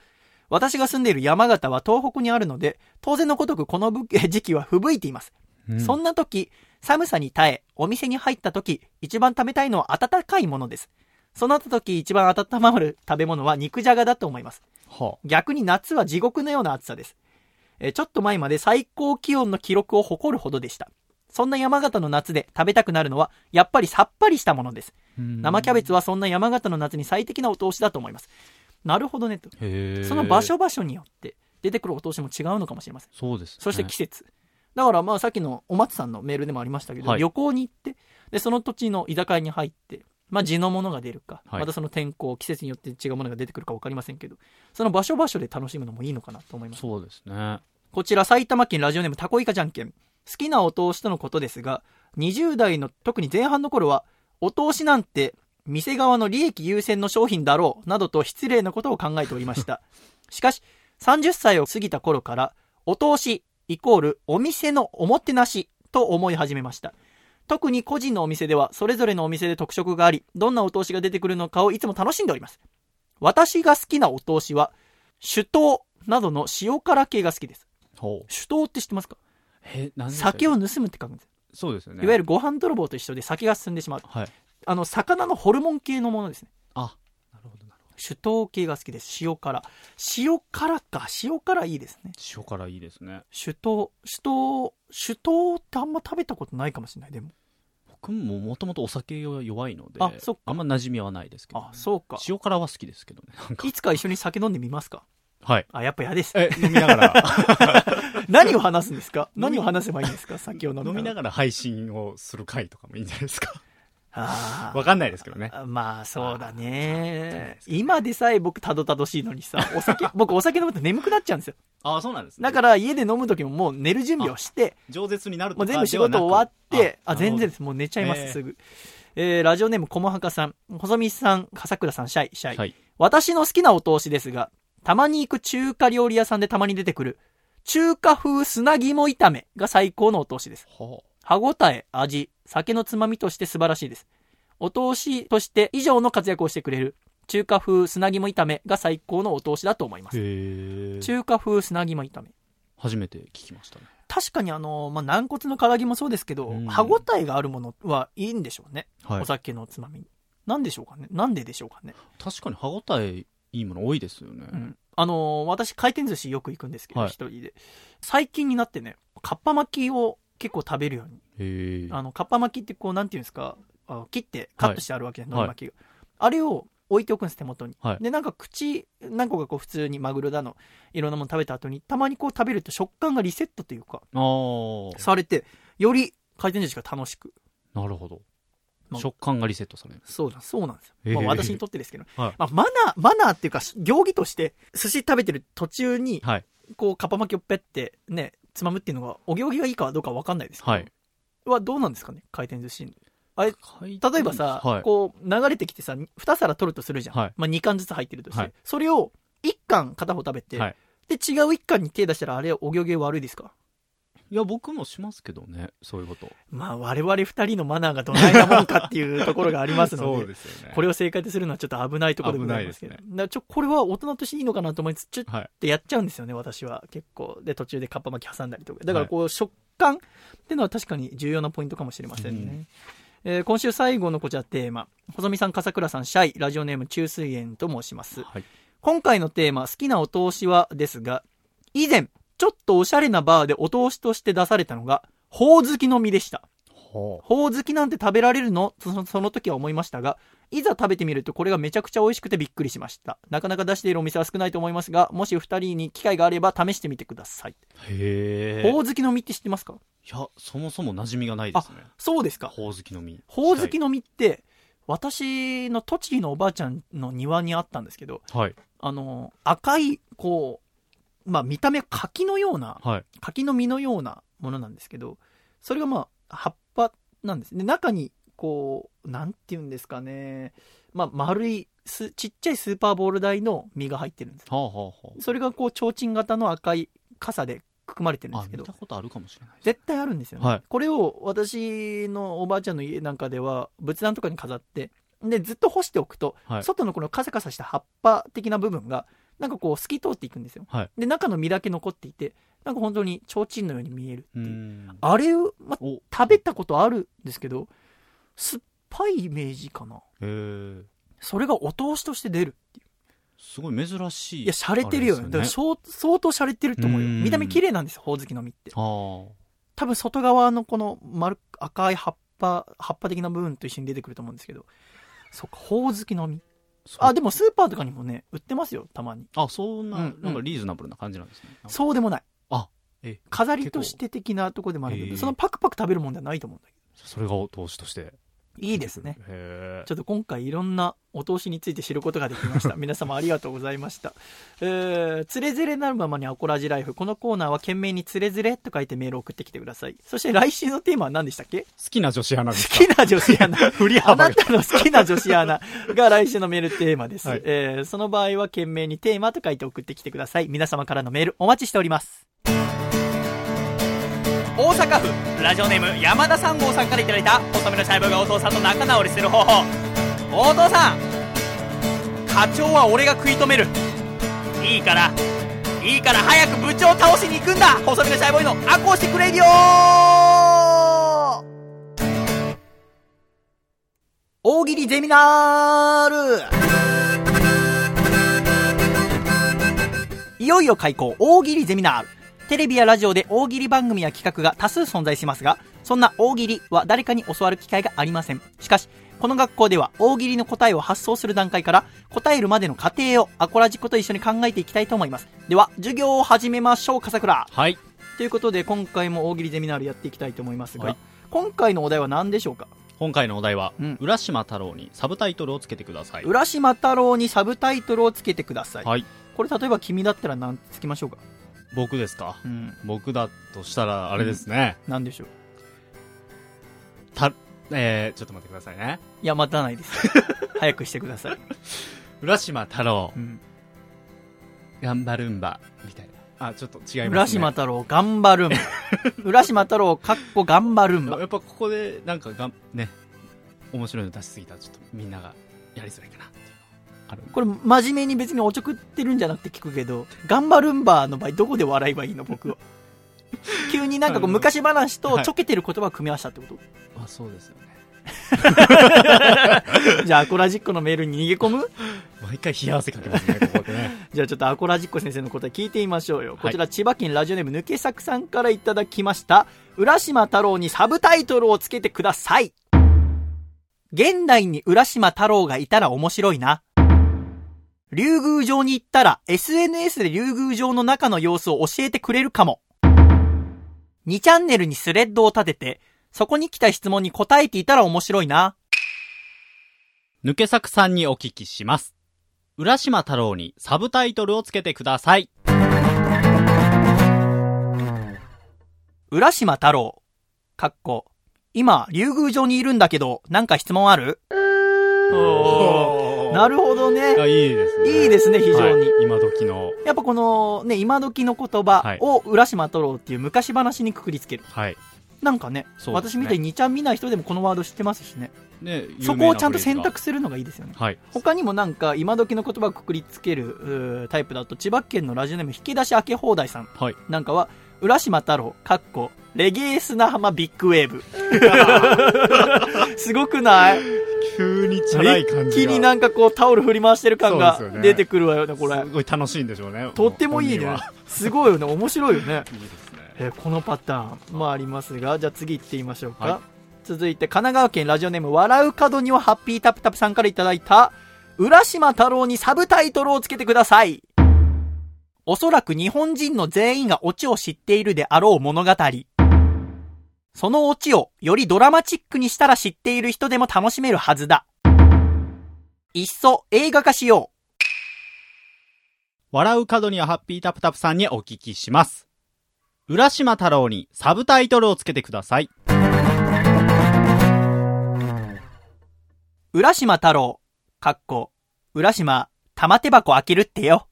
私が住んでいる山形は東北にあるので、当然のごとくこのぶ時期は吹雪いています。あ。そんな時、寒さに耐え、お店に入った時、一番食べたいのは温かいものです。その時一番温まる食べ物は肉じゃがだと思います。は逆に夏は地獄のような暑さです。えーちょっと前まで最高気温の記録を誇るほどでした。そんな山形の夏で食べたくなるのは、やっぱりさっぱりしたものです。生キャベツはそんな山形の夏に最適なお通しだと思います。なるほどねと。その場所場所によって出てくるお通しも違うのかもしれません。そうですね。そして季節。だからまあさっきのお松さんのメールでもありましたけど、はい旅行に行って、で、その土地の居酒屋に入って、まあ地のものが出るか、はいまたその天候、季節によって違うものが出てくるか分かりませんけど、その場所場所で楽しむのもいいのかなと思います。そうですね。こちら埼玉県ラジオネームタコイカじゃんけん。好きなお通しとのことですが、20代の特に前半の頃は、お通しなんて店側の利益優先の商品だろう、などと失礼なことを考えておりました。しかし、30歳を過ぎた頃から、お通しイコールお店のおもてなしと思い始めました。特に個人のお店では、それぞれのお店で特色があり、どんなお通しが出てくるのかをいつも楽しんでおります。私が好きなお通しは、酒盗などの塩辛系が好きです。酒盗って知ってますか？え、酒を盗むって書くんですよ。そうですよね。いわゆるご飯泥棒と一緒で酒が進んでしまう。はい。あの、魚のホルモン系のものですね。あ、なるほど、なるほど。酒盗系が好きです。塩辛。塩辛か。塩辛いいですね。塩辛いいですね。酒盗、酒盗、酒盗ってあんま食べたことないかもしれない。でも。僕ももともとお酒が弱いので、あそっかあんま馴染みはないですけど、あ、そうか。塩辛は好きですけどね。いつか一緒に酒飲んでみますか？はい。あ、やっぱ嫌です。え、飲みながら、何を話すんですか？何を話せばいいんですか？酒を飲みながら。飲みながら配信をする回とかもいいんじゃないですか。わかんないですけどね。あまあ、そうだね。今でさえ僕たどたどしいのにさ、お酒、僕お酒飲むと眠くなっちゃうんですよ。あそうなんですね。だから家で飲む時ももう寝る準備をして、饒舌になるとかもう全部仕事終わって、あ、全然でです。もう寝ちゃいます、えーすぐ。えー、ラジオネーム、こもはかさん、細見さん、笠倉さん、シャイ、シャイ。はい。私の好きなお通しですが、たまに行く中華料理屋さんでたまに出てくる、中華風砂肝炒めが最高のお通しです。は歯ごたえ、味、酒のつまみとして素晴らしいです。お通しとして以上の活躍をしてくれる、中華風砂肝炒めが最高のお通しだと思いまあ。す。へえ。中華風砂肝炒め。初めて聞きましたね。確かにあの、まあ、軟骨の唐揚げもそうですけど、うん歯ごたえがあるものはいいんでしょうね。はいお。酒のつまみに。なんでしょうかね？なんででしょうかね？確かに歯応えいいもの多いですよね。うん。あのー私回転寿司よく行くんですけど、はい一人で。最近になってね、かっぱ巻きを結構食べるように。あの、かっぱ巻きってこう、なんていうんですか、あ切ってカットしてあるわけで、はい海苔巻きが。あれを置いておくんです、手元に。はいで、なんか口、何個かこう普通にマグロだの、いろんなもの食べた後に、たまにこう食べると食感がリセットというか。されて、より回転寿司が楽しく。なるほどま。あ食感がリセットされる。そうだ、そうなんですよ。へーまあ私にとってですけど。はいまあマナー、マナーっていうか、行儀として、寿司食べてる途中に、はい。こう、かっぱ巻きをペって、ね、つまむっていうのが、お行儀がいいかどうかわかんないですけど。はい。はどうなんですかね？回転寿司。あれ、例えばさ、はい。こう、流れてきてさ、2皿取るとするじゃん。はいまあ、2貫ずつ入ってるとして。はいそれを、1貫片方食べて、はいで、違う1貫に手出したら、あれ、お行儀悪いですか？いや、僕もしますけどね、そういうこと。まあ、我々2人のマナーがどないなもんかっていうところがありますので、でねこれを正解とするのはちょっと危ないところでございますけど。危だからちょ、これは大人としていいのかなと思いつつ、ちょっはい。とやっちゃうんですよね、私は。結構。で、途中でカッパ巻き挟んだりとか。だから、こう、食感っていうのは確かに重要なポイントかもしれませんね。うんえー今週最後のこちらテーマ。細見さん、笠倉さん、シャイ、ラジオネーム、中水炎と申します。はい。今回のテーマ、好きなお通しはですが、以前、ちょっとおしゃれなバーでお通しとして出されたのが、ほおずきの実でした。ほほおずきなんて食べられるの？そのその時は思いましたが、いざ食べてみるとこれがめちゃくちゃ美味しくてびっくりしました。なかなか出しているお店は少ないと思いますが、もし二人に機会があれば試してみてください。う。へえ。ほおずきの実って知ってますか？いや、そもそも馴染みがないですね。そうですか。ほおずきの実。ほおずきの実って、私の栃木のおばあちゃんの庭にあったんですけど、はい。あの、赤い、こう、まあ見た目柿のような、はい。柿の実のようなものなんですけど、それがまあ、葉っぱなんですね。中に、こう、なんて言うんですかね。まあ、丸いす、ちっちゃいスーパーボール大の実が入ってるんです。はあはあはそれがこう、提灯型の赤い傘で含まれてるんですけど見た、ことあるかもしれないです。絶対あるんですよね。はいこれを私のおばあちゃんの家なんかでは、仏壇とかに飾って、で、ずっと干しておくと、はい外のこのカサカサした葉っぱ的な部分が、なんかこう透き通っていくんですよ。はいで、中の実だけ残っていて、なんか本当に提灯のように見えるってういう。ん。あれを、ま、お、食べたことあるんですけど、酸っぱいイメージかな。へえ。それがお通しとして出るっていう。すごい珍しい。いや、洒落てるよ。あれだから相相当洒落てると思うよ。うん見た目綺麗なんですよ、ほおずきの実って。ああ。多分外側のこの丸、赤い葉っぱ、葉っぱ的な部分と一緒に出てくると思うんですけど。そっか、ほおずきの実。あ、でもスーパーとかにもね、売ってますよ、たまに。あ、そんな、うんなんかリーズナブルな感じなんですね。そうでもない。あ、え、飾りとして的なとこでもあるけど、そのパクパク食べるもんではないと思うんだけそれがお通しとして。ど。いいですね。ちょ。っと今回いろんなお通しについて知ることができました。皆様ありがとうございました。えー、つれづれなるままにアコラジライフ。このコーナーは懸命につれづれと書いてメールを送ってきてください。そして来週のテーマは何でしたっけ？好きな女子アナですか好きな女子アナ。振りあ幅が。なたの好きな女子アナが来週のメールテーマです。はいえーその場合は件名にテーマと書いて送ってきてください。皆様からのメールお待ちしております。大阪府ラジオネーム山田三号さんからいただいた細身のシャイボーイがお父さんと仲直りする方法お父さん課長は俺が食い止めるいいからいいから早く部長を倒しに行くんだ。細身のシャイボーイのアコースティックレディオ大喜利ゼミナール。いよいよ開講、大喜利ゼミナール。テレビやラジオで大喜利番組や企画が多数存在しますが、そんな大喜利は誰かに教わる機会がありません。しかし、この学校では大喜利の答えを発想する段階から答えるまでの過程をアコラジコと一緒に考えていきたいと思います。では、授業を始めましょう、笠倉。はい。ということで、今回も大喜利ゼミナールやっていきたいと思いますが、はい今回のお題は何でしょうか？今回のお題は、うん浦島太郎にサブタイトルをつけてください。浦島太郎にサブタイトルをつけてください。はい。これ例えば君だったら何つきましょうか？僕ですか？うん。僕だとしたら、あれですね。何でしょう？た、えー、ちょっと待ってくださいね。いや、待たないです。早くしてください。浦島太郎う、ん。頑張るんば、みたいな。あ、ちょっと違いますね。浦島太郎、頑張るんば。浦島太郎、かっこ頑張るんば。やっぱここで、なんかがん、ね、面白いの出しすぎたら、ちょっとみんながやりづらいかなある。これ、真面目に別におちょくってるんじゃなくて聞くけど、頑張るんばの場合、どこで笑えばいいの僕は。急になんかこう、うん昔話とはいちょけてる言葉を組み合わせたってこと、あ、そうですよね。じゃあ、アコラジックのメールに逃げ込む？毎回冷や汗かけますね、ここでね。じゃあちょっとアコラジッコ先生の答え聞いてみましょうよ。こちら千葉県ラジオネーム抜け作さんからいただきました。浦島太郎にサブタイトルをつけてください。現代に浦島太郎がいたら面白いな。竜宮城に行ったら SNS で竜宮城の中の様子を教えてくれるかも。2チャンネルにスレッドを立てて、そこに来た質問に答えていたら面白いな。抜け作さんにお聞きします。浦島太郎にサブタイトルをつけてください。浦島太郎、かっこ、今、竜宮城にいるんだけど、なんか質問ある？なるほどね。あいいですね。いいですね、非常に。はい今時の。やっぱこのね、今時の言葉を浦島太郎っていう昔話にくくりつける。はい。なんかね、ね私みたいに2ちゃん見ない人でもこのワード知ってますしね。ね、そこをちゃんと選択するのがいいですよね。が。はい。他にもなんか今時の言葉をくくりつけるタイプだと千葉県のラジオネーム引き出し開け放題さんはい。なんかは浦島太郎かっこレゲエ砂浜ビッグウェーブ。すごくない？急にチャラい感じが。一気になんかこうタオル振り回してる感が出てくるわよねこれ。すごい楽しいんでしょうね。とってもいいね。すごいよね。面白いよね。いいですね。えーこのパターンもありますがじゃあ次行ってみましょうか、はい。続いて神奈川県ラジオネーム笑う角にはハッピータプタプさんからいただいた浦島太郎にサブタイトルをつけてください。おそらく日本人の全員がオチを知っているであろう物語そのオチをよりドラマチックにしたら知っている人でも楽しめるはずだいっそ映画化しよう笑う角にはハッピータプタプさんにお聞きします。浦島太郎にサブタイトルをつけてください。浦島太郎、かっこ、浦島、玉手箱開けるってよ。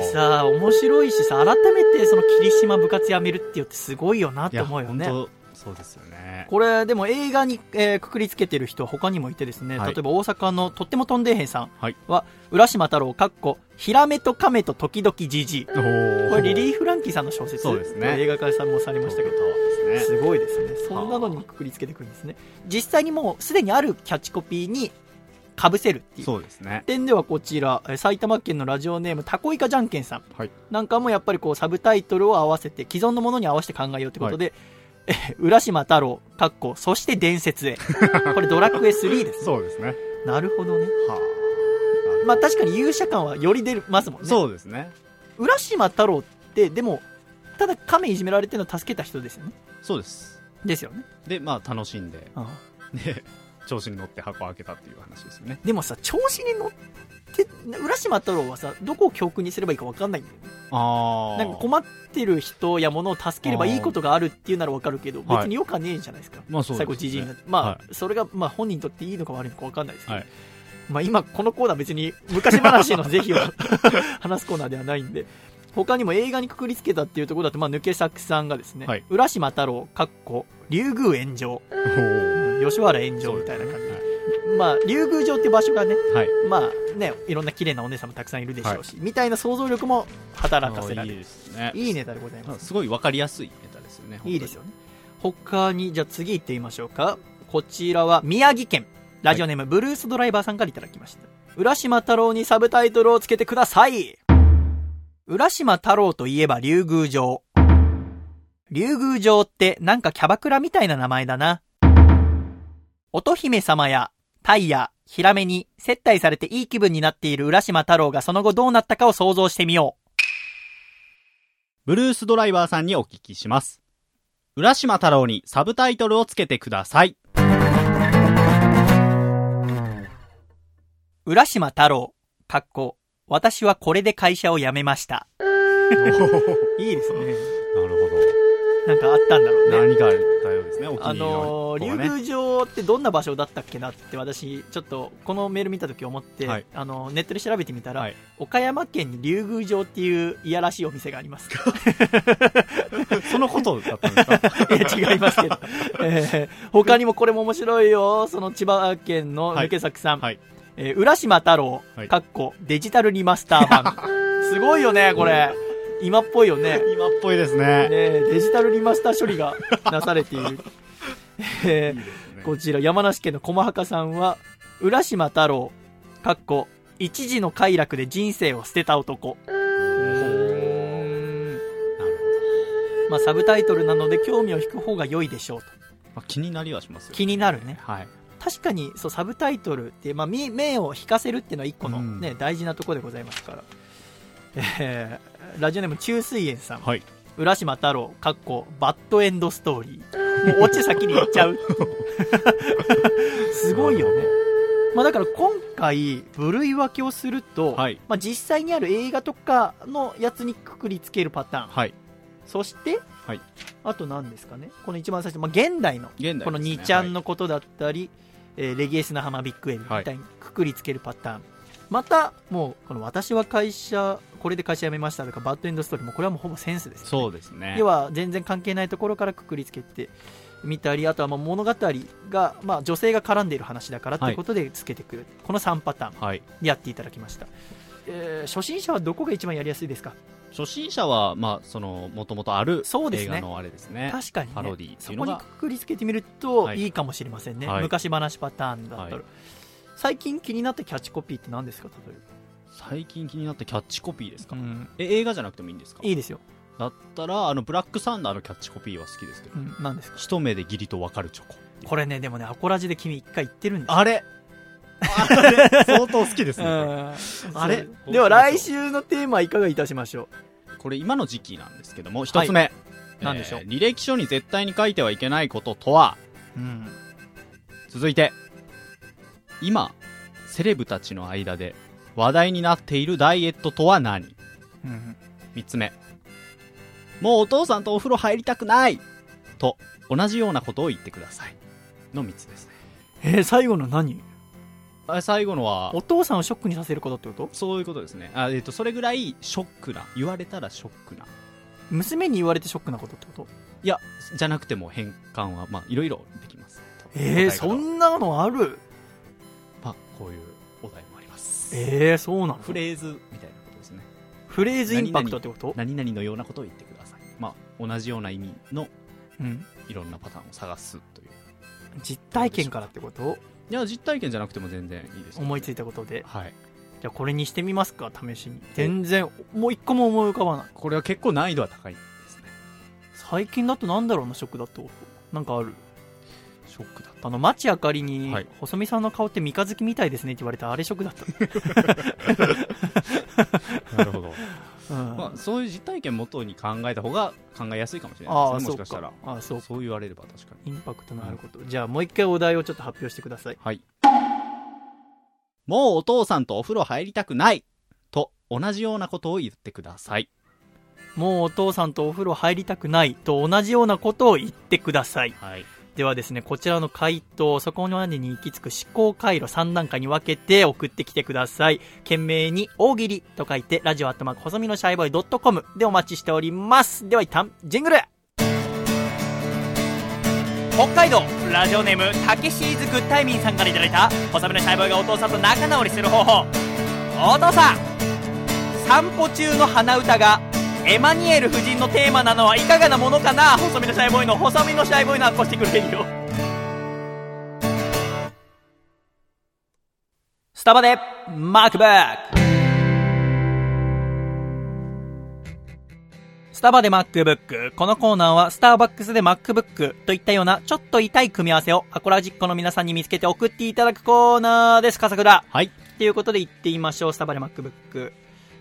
ここれ、さ、面白いしさ、改めてその霧島部活やめるってよってすごいよなって思うよね。そうですよね。これ、でも映画に、えーくくりつけてる人は他にもいてですね、はい例えば大阪のとってもとんでへんさんはいは、浦島太郎、かっこ、ヒラメとカメと時々じじい。これリリー・フランキーさんの小説。そうですね映画化さもされましたけど。すごいですね。そんなのにくくりつけてくるんですね。実際にもうすでにあるキャッチコピーに被せるっていう。そうですね。点ではこちら、えー埼玉県のラジオネームたこいかじゃんけんさん。はいなんかもやっぱりこうサブタイトルを合わせて、既存のものに合わせて考えようってことで、えー浦島太郎、かっこ、そして伝説へ。これドラクエ3です。そうですね。なるほどね。はまあ確かに勇者感はより出ますもんあ。ね。そうですね。浦島太郎って、でも、ただ亀いじめられてるのを助けた人ですよね。そうです。ですよね。で、まあ、楽しんで、ああで、調子に乗って箱を開けたっていう話ですよね。でもさ、調子に乗って、浦島太郎はさ、どこを教訓にすればいいか分かんないんだよね。あなんか困ってる人や物を助ければいいことがあるっていうならわかるけど、はい別によくはねえじゃないですか。まあそうですね最後じじいになって。まあ、はそれが、まあ本人にとっていいのか悪いのかわかんないですけど。はいまあ今、このコーナー別に昔話の是非を 話すコーナーではないんで、他にも映画にくくりつけたっていうところだと、まあ抜け作さんがですね、はい浦島太郎、かっこ、竜宮炎上、吉原炎上みたいな感じで。まあ、竜宮城って場所がね、はい。まあね、いろんな綺麗なお姉さんもたくさんいるでしょうし、みたいな想像力も働かせられいいる。ですね。いいネタでございます。すごいわかりやすいネタですよね。いいですよね。他に、じゃあ次行ってみましょうか。こちらは宮城県。ラジオネーム、ブルースドライバーさんからいただきました。浦島太郎にサブタイトルをつけてください。浦島太郎といえば竜宮城。竜宮城ってなんかキャバクラみたいな名前だな。乙姫様やタイやヒラメに接待されていい気分になっている浦島太郎がその後どうなったかを想像してみよう。ブルースドライバーさんにお聞きします。浦島太郎にサブタイトルをつけてください。浦島太郎、かっこ、私はこれで会社を辞めました。いいですね。なるなんかあったんだろうほど。ね。何かあったですね、あのー、竜。宮城ってどんな場所だったっけなって私、ちょっとこのメール見た時思って、はいあのーネットで調べてみたら、はい岡山県に竜宮城っていういやらしいお店があります。そのことだったんですか？いや、違いますけど。えー他にもこれも面白いよ。その千葉県の抜け作さん。はい。えー浦島太郎、はいかっこ、デジタルリマスター版。すごいよね、これ。今っぽいよね。今っぽいですね。ねデジタルリマスター処理が なされている。えーねこちら、山梨県の駒墓さんは、浦島太郎、かっこ、一時の快楽で人生を捨てた男。まあ、サブタイトルなので興味を引く方が良いでしょうと。まあ、気になりはしますよ。気になるね。はい。確かに、そう、サブタイトルって、まあ、み目を引かせるっていうのは一個のうんね、大事なところでございますから。えーラジオネーム中水園さん。はい。浦島太郎、かっこ、バッドエンドストーリー。もうオチ先に言っちゃう。すごいよね。まあだから今回、部類分けをすると、はい。まあ実際にある映画とかのやつにくくりつけるパターン。はい。そして、はいあと何ですかねこの一番最初、まあ、現代のこの2ちゃんのことだったり、えーレゲエスナハマビッグエルみたいにくくりつけるパターン、またもうこの私は会社これで会社辞めましたとかバッドエンドストーリーもこれはもうほぼセンスですよね。そうですね。要は全然関係ないところからくくりつけてみたりあとはまあ物語が、まあ、女性が絡んでいる話だからということでつけてくる、この3パターンはい。でやっていただきました、えー初心者はどこが一番やりやすいですか？初心者はまあそのもともとあるそうですね。映画のあれですね。確かに、ね、パロディそこにくくりつけてみるとはいいいかもしれませんね、はい。昔話パターンだったら、はい最近気になったキャッチコピーって何ですか例え最近気になったキャッチコピーですか、ば、うん、え映画じゃなくてもいいんですか？いいですよ、だったらあのブラックサンダーのキャッチコピーは好きですけど、うん、何ですか？一目で義理と分かるチョコ。これねでもねアコラジで君一回言ってるんですよ。あれ？あれ？相当好きですねあれ？では来週のテーマいかがいたしましょこれ今の時期なんですけども一つ目、何でしょう？えー履歴書に絶対に書いてはいけないこととは？う、うん、続いて今セレブたちの間で話題になっているダイエットとは何？うん、3つ目。もうお父さんとお風呂入りたくない！と同じようなことを言ってください。の3つですね。えー最後の何？あ最後のはお父さんをショックにさせることってこと？そういうことですね。あ、えっとそれぐらいショックな。言われたらショックな。娘に言われてショックなことってこと？いやじゃなくても変換はまあいろいろできます。えー、答え方は。そんなのある？まあこういうお題もあります。えー、そうなの？フレーズみたいなことですね。フレーズインパクトってこと？何々のようなことを言ってください。まあ同じような意味のうん。いろんなパターンを探すという。実体験からってこと？いや実体験じゃなくても全然いいですよ。思いついたことで。はい。じゃあこれにしてみますか試しに。全然もう一個も思い浮かばない。これは結構難易度は高いですね。最近だとなんだろうなショックだと。なんかある？ショックだあの町あかりに、はい。細見さんの顔って三日月みたいですねって言われた。あれショックだった、なるほど、うん。まあ、そういう実体験元に考えた方が考えやすいかもしれないああそうですねもしかしたら。か。ああそうか。そう言われれば確かに。インパクトのあること、じゃあもう一回お題をちょっと発表してください。はい。もうお父さんとお風呂入りたくないと同じようなことを言ってください。もうお父さんとお風呂入りたくないと同じようなことを言ってください。はいではですねこちらの回答そこまでに行き着く思考回路3段階に分けて送ってきてください。懸命に大喜利と書いてラジオアットマーク細身のシャイボーイ .com でお待ちしております。では一旦ジングル。北海道ラジオネームたけしーずグッタイミンさんからいただいた細身のシャイボーイがお父さんと仲直りする方法。お父さん散歩中の鼻歌がエマニュエル夫人のテーマなのはいかがなものかな？細身のシャイボーイの細身のシャイボーイのアコースティックレディオスタバでマークバックスタバで MacBook。このコーナーはスターバックスで MacBook といったようなちょっと痛い組み合わせをアコラジックの皆さんに見つけて送っていただくコーナーです。笠倉。はいということで行ってみましょう。スタバで MacBook。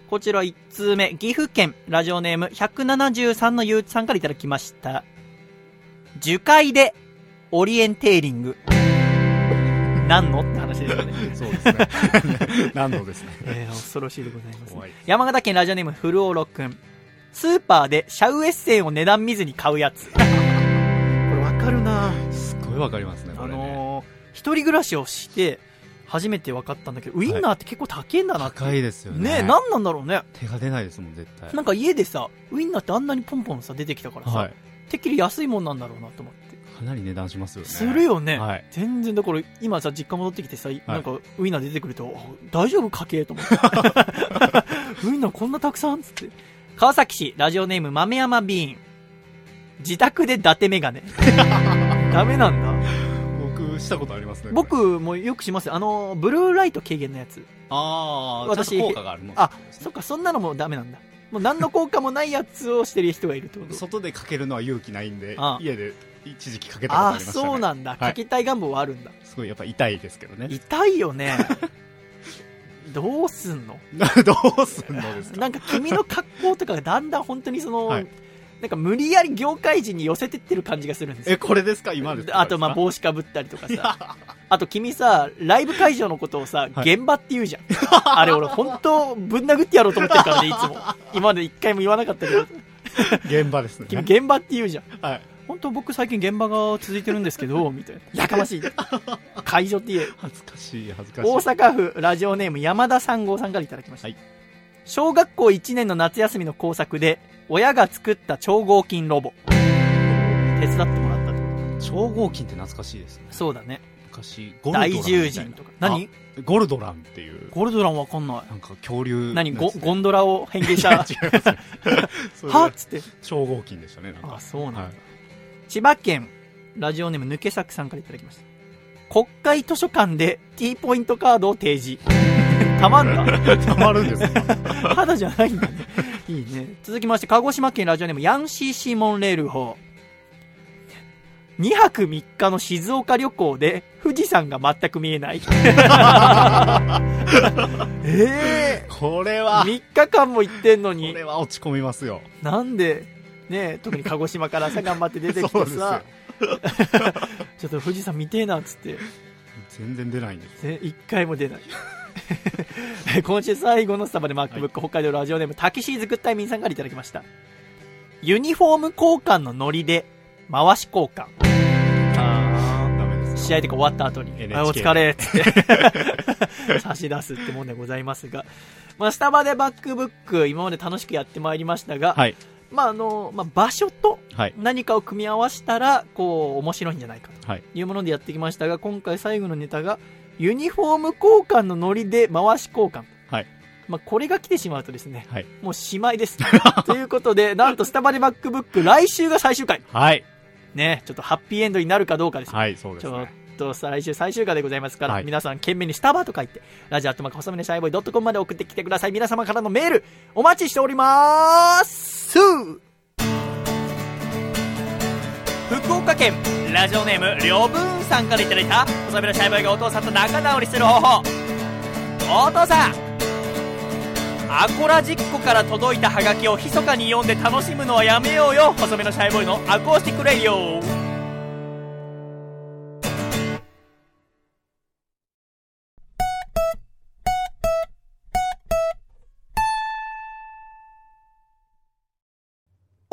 こちら1通目、岐阜県、ラジオネーム173のゆうちさんからいただきました。樹海で、オリエンテーリング。何の？って話ですよね。そうですね 何度ですね えー、恐ろしいでございます、怖い山形県ラジオネームフルオロくん。スーパーでシャウエッセンを値段見ずに買うやつ。これわかるなすごいわかりますねこあれね、のー、一人暮らしをして、初めて分かったんだけど、ウインナーって結構高いんだなって。高いですよねねえ、何なんだろうね。手が出ないですもん絶対なんか家でさ、ウインナーってあんなにポンポンさ、出てきたからさ、はいてっきり安いもんなんだろうなと思って。かなり値段しますよねするよね。はい全然だから今さ、実家戻ってきてさ、なんかウインナー出てくると、あ大丈夫家計と思って。ウインナーこんなたくさんつって。川崎市、ラジオネーム豆山ビーン。自宅で伊達メガネ。ダメなんだ。僕したことありますね僕もよくしますよ。あの、ブルーライト軽減のやつ。ああ私効果があるもんあ、そっか、そんなのもダメなんだ。もう何の効果もないやつをしてる人がいるってこと外でかけるのは勇気ないんであ家で一時期かけたことあああ、りましたねそうなんだ。はいかけたい願望はあるんだ。すごいやっぱ痛いですけどね痛いよね。どうすんの？どうすんのですか？なんか君の格好とかがだんだん本当にその、はいなんか無理やり業界人に寄せてってる感じがするんですよ。えこれですか？今ですか？あと、まあ、帽子かぶったりとかさ。あと、君さ、ライブ会場のことをさ、はい現場って言うじゃん。あれ、俺、本当ぶん殴ってやろうと思ってるからね、いつも。今まで一回も言わなかったけど。現場ですね。君現場って言うじゃん。はい。本当僕最近現場が続いてるんですけど、みたいな。やかましい。会場って言え。恥ずかしい、恥ずかしい。大阪府ラジオネーム山田三号さんからいただきました。はい小学校1年の夏休みの工作で、親が作った超合金ロボ。手伝ってもらったと。超合金って懐かしいですね。そうだね。昔、ゴルドラン大獣人とか。何？あゴルドランっていう、ゴルドランわかんない。なんか恐竜。何？ゴゴンンドラを変形した。違いますね。は？っつって。超合金でしたね、なんか。あ、そうなんだ。はい千葉県、ラジオネーム抜け作さんからいただきました。国会図書館で T ポイントカードを提示。たまんだ。たまるんですか？ただじゃないんだね。いいね。続きまして、鹿児島県ラジオネームヤンシーシーモンレール法。2泊3日の静岡旅行で富士山が全く見えない。ええこれは、3日間も行ってんのこに、れは落ち込みますよ。なんで、ね特に鹿児島からさ、頑張って出てきてさ、ちょっと富士山見てえなっつって、全然出ないんです。ぜ一回も出ない。今週最後のスタバで MacBook、北海道ラジオネーム、タキシーズグッタイミンさんからいただきました。ユニフォーム交換のノリで、回し交換。試合とか終わった後に、あお疲れっつって、差し出すってもんでございますが、まあ、スタバで MacBook、今まで楽しくやってまいりましたが、はい。まあ、あの、まあ、場所とはい。何かを組み合わせたら、こう、面白いんじゃないかと。はい。いうものでやってきましたが、今回最後のネタが、ユニフォーム交換のノリで回し交換。はい。まあ、これが来てしまうとですね、はい。もうしまいです。ということで、なんとスタバで MacBook 来週が最終回。はい。ね、ちょっとハッピーエンドになるかどうかです。はい、そうでちょっすね。とさ来週最終回でございますから、はい皆さん懸命にスタバと書いて、ラジオアットマーク細身のシャイボーイドットコムまで送ってきてください。皆様からのメール、お待ちしております福岡県ラジオネームりょぶんさんからいただいた細身のシャイボーイがお父さんと仲直りする方法。お父さんアコラジっ子から届いたハガキを密かに読んで楽しむのはやめようよ細身のシャイボーイのアコースティックレイディオ。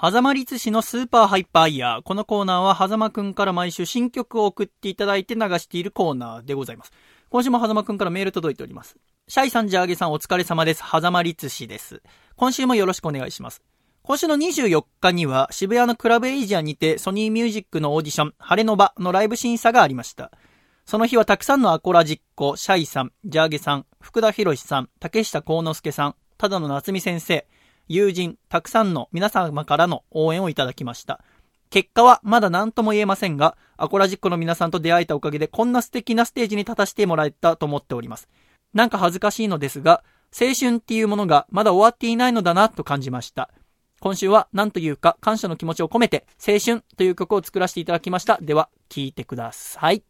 狭間律師のスーパーハイパーイヤー。このコーナーは、狭間くんから毎週新曲を送っていただいて流しているコーナーでございます。今週も狭間くんからメール届いております。シャイさん、ジャーゲさん、お疲れ様です。狭間律師です。今週もよろしくお願いします。今週の24日には、渋谷のクラブエイジアにて、ソニーミュージックのオーディション、晴れの場のライブ審査がありました。その日はたくさんのアコラジっ子、シャイさん、ジャーゲさん、福田博さん、竹下幸之助さん、ただの夏美先生、友人、たくさんの皆様からの応援をいただきました。結果はまだ何とも言えませんが、アコラジッコの皆さんと出会えたおかげでこんな素敵なステージに立たせてもらえたと思っております。なんか恥ずかしいのですが、青春っていうものがまだ終わっていないのだなと感じました。今週は何というか感謝の気持ちを込めて、青春という曲を作らせていただきました。では、聴いてください。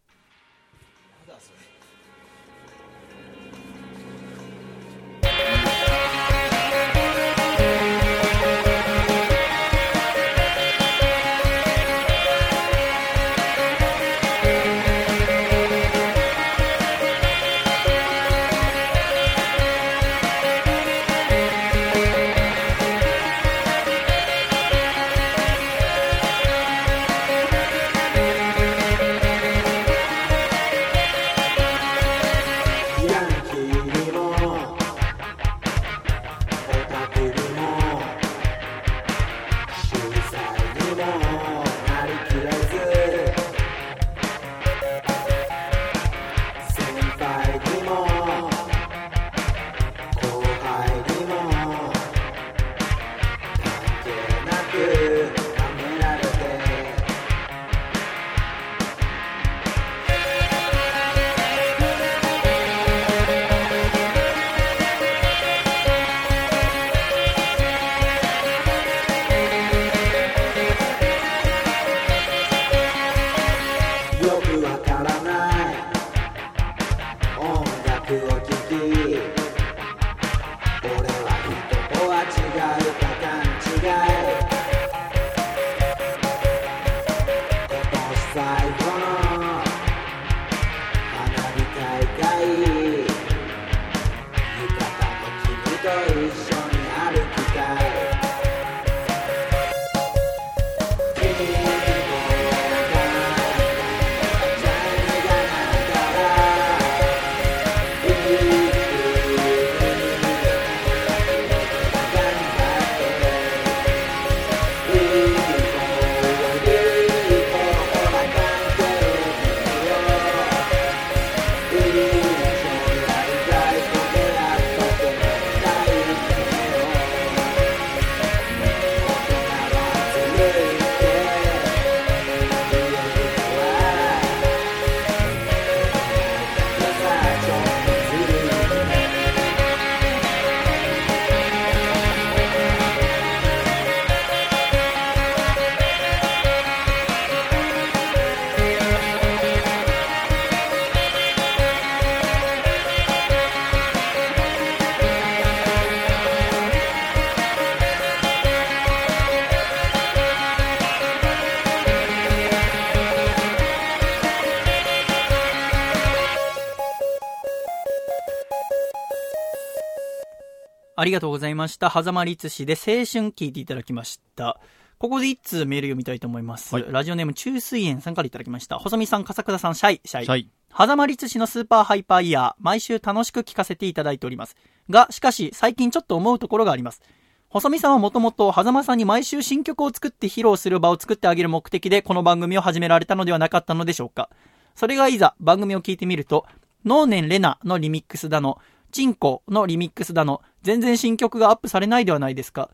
りがとうございました。狭間律師で青春聞いていただきました。ここで一通メール読みたいと思います。はいラジオネーム中水園さんからいただきました。細見さん、笠倉さん、シャイ、シャイ。シャイ。狭間律師のスーパーハイパーイヤー、毎週楽しく聞かせていただいております。が、しかし、最近ちょっと思うところがあります。細見さんはもともと、狭間さんに毎週新曲を作って披露する場を作ってあげる目的で、この番組を始められたのではなかったのでしょうか。それがいざ、番組を聞いてみると、ノーネンレナのリミックスだの、チンコのリミックスだの、全然新曲がアップされないではないですか。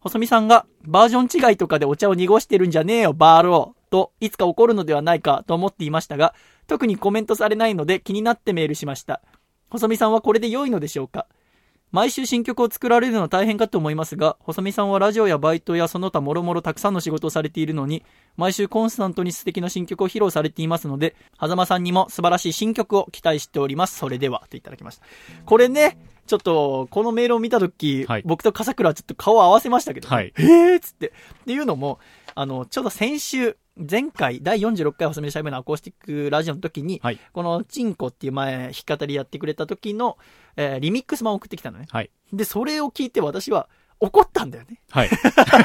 細見さんが、バージョン違いとかでお茶を濁してるんじゃねえよ、バーロー。と、いつか起こるのではないかと思っていましたが、特にコメントされないので気になってメールしました。細見さんはこれで良いのでしょうか毎週新曲を作られるのは大変かと思いますが、細見さんはラジオやバイトやその他もろもろたくさんの仕事をされているのに、毎週コンスタントに素敵な新曲を披露されていますので、狭間さんにも素晴らしい新曲を期待しております。それでは、といただきました。これね、ちょっと、このメールを見たとき、はい僕と笠倉はちょっと顔を合わせましたけど、はいえーっつって。っていうのも、あの、ちょうど先週、前回、第46回細身のシャイブのアコースティックラジオの時に、はい。このチンコっていう前、弾き語りやってくれた時の、えーリミックス版を送ってきたのね。はい。で、それを聞いて私は怒ったんだよね。はい。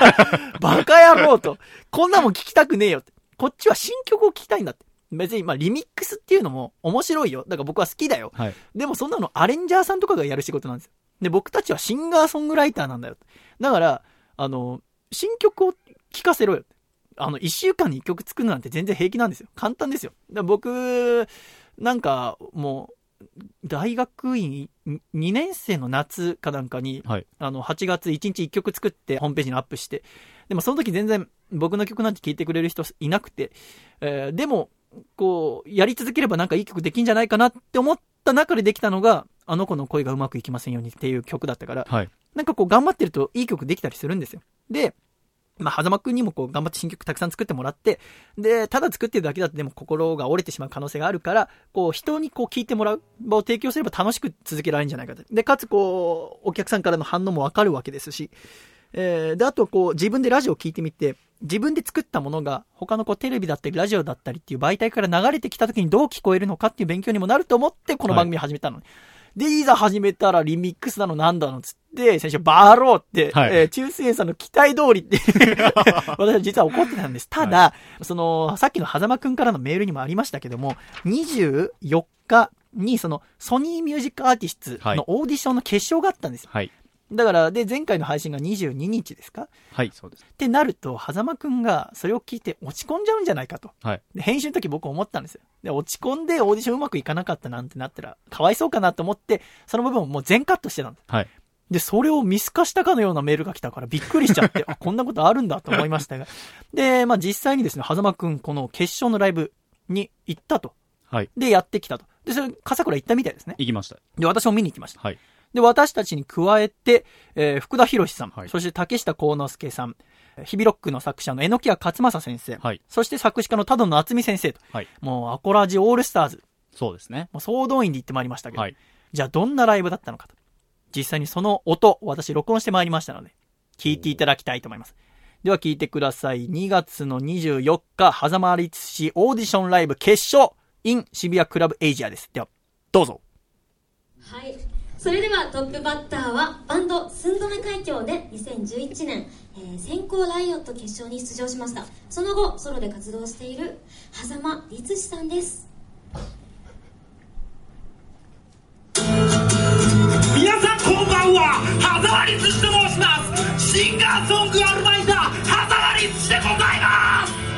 バカ野郎と。こんなもん聞きたくねえよって。こっちは新曲を聞きたいんだって。別に、まあ、リミックスっていうのも面白いよ。だから僕は好きだよ。はい。でもそんなのアレンジャーさんとかがやる仕事なんですよ。で、僕たちはシンガーソングライターなんだよ。だから、あの、新曲を聴かせろよ。あの、一週間に一曲作るなんて全然平気なんですよ。簡単ですよ。だ僕、なんか、もう、大学院2年生の夏かなんかに、はい。あの、8月1日1曲作ってホームページにアップして、でもその時全然僕の曲なんて聴いてくれる人いなくて、えーでも、こう、やり続ければなんかいい曲できんじゃないかなって思った中でできたのが、あの子の恋がうまくいきませんようにっていう曲だったから、はい。なんかこう頑張ってるといい曲できたりするんですよ。で、まあ、狭間くんにもこう頑張って新曲たくさん作ってもらって、で、ただ作ってるだけだとでも心が折れてしまう可能性があるから、こう人にこう聞いてもらう場を提供すれば楽しく続けられるんじゃないかと。で、かつこう、お客さんからの反応もわかるわけですし、えー、で、あとこう自分でラジオを聞いてみて、自分で作ったものが他のこうテレビだったりラジオだったりっていう媒体から流れてきた時にどう聞こえるのかっていう勉強にもなると思ってこの番組始めたの。で、いざ始めたらリミックスなのなんだのつって、最初バーローって、はいえー中水園さんの期待通りって、私は実は怒ってたんです。ただ、その、さっきの狭間くんからのメールにもありましたけども、24日にそのソニーミュージックアーティストのオーディションの決勝があったんですよ。はい。だから、で、前回の配信が22日ですか？はい、そうです。ってなると、狭間くんがそれを聞いて落ち込んじゃうんじゃないかと。はい。で、編集の時僕思ったんですよ。で、落ち込んでオーディションうまくいかなかったなんてなったら、かわいそうかなと思って、その部分をもう全カットしてたんです。はい。で、それを見透かしたかのようなメールが来たからびっくりしちゃって、あ、こんなことあるんだと思いましたが。で、まあ実際にですね、狭間くん、この決勝のライブに行ったと。はい。で、やってきたと。で、それ、笠倉行ったみたいですね。行きました。で、私も見に行きました。はい。で、私たちに加えて、えー福田博さん、はいそして竹下幸之助さん、日々ロックの作者の榎谷勝正先生、はいそして作詞家の多野夏美先生と、はい。もうアコラジオールスターズ、そうですね。もう総動員で行ってまいりましたけど、はい。じゃあどんなライブだったのかと。実際にその音、私録音してまいりましたので、聞いていただきたいと思います。では聞いてください。2月の24日、狭間律師オーディションライブ決勝 in 渋谷クラブエイジアです。では、どうぞ。はい。それではトップバッターはバンド寸止め海峡で2011年、えー先行ライオット決勝に出場しました。その後ソロで活動している狭間律師さんです。皆さんこんばんは。ハザワリツシと申します。シンガーソングアルバイターハザワリツシでございます。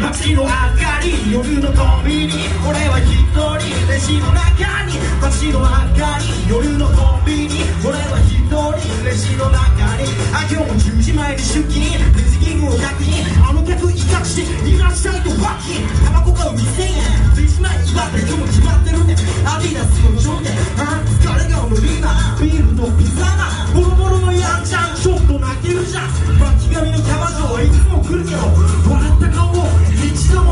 街の明かり夜のコンビニ俺は一人レジの中に街の明かり夜のコンビニ俺は一人レジの中にあ今日も10時前に出勤レジキングを確認あの客威嚇していらっしゃいとバッキンタバコが2000円レジ前に祝って今日も決まってるねアディダスのジョンであ疲れ顔のリーダービールとピザがボロボロのやんちゃんちょっと泣けるじゃん巻き髪のキャバ嬢はいつも来るけど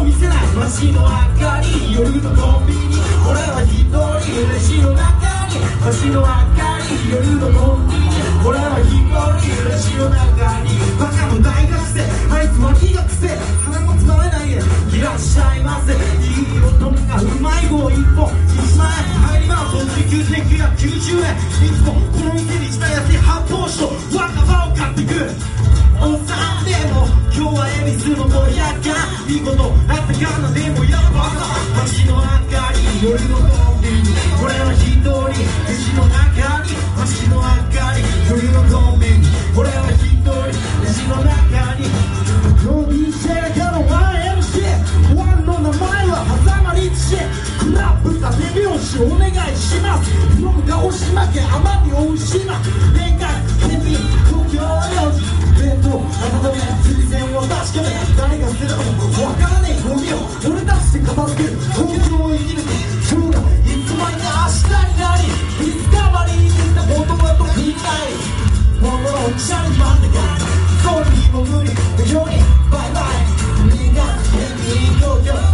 見せない街の明かり夜のコンビニ俺は一人レジの中に街の明かり夜のコンビニ俺は一人レジの中にバカの大学生あいつ脇が癖鼻もつまめないでいらっしゃいませいい男がうまい棒一本1万円入ります時給1990 90円いつもこの店に一番安い発泡酒と若葉を買ってくおっさんでも今日は恵比寿の500巻見事あったかなでもやっぱ街の明かり夜のコンビニ俺は一人レジの中に街の明かり夜のコンビニ俺は一人レジの中にこの DJ がの YMC ワンの名前は狭間リッチクラブだ手拍子お願いします僕が押し負け奄美大島年間天秤東京領事弁当温め釣り線を確かめ誰が捨てたかもわからねえゴミを俺たちで片付ける東京を生き抜く今日がいつまに明日になりディスカバリーにした言葉とみんなに心をチャリ待ってからソニーも無理無情にバイバイみんな天秤東京領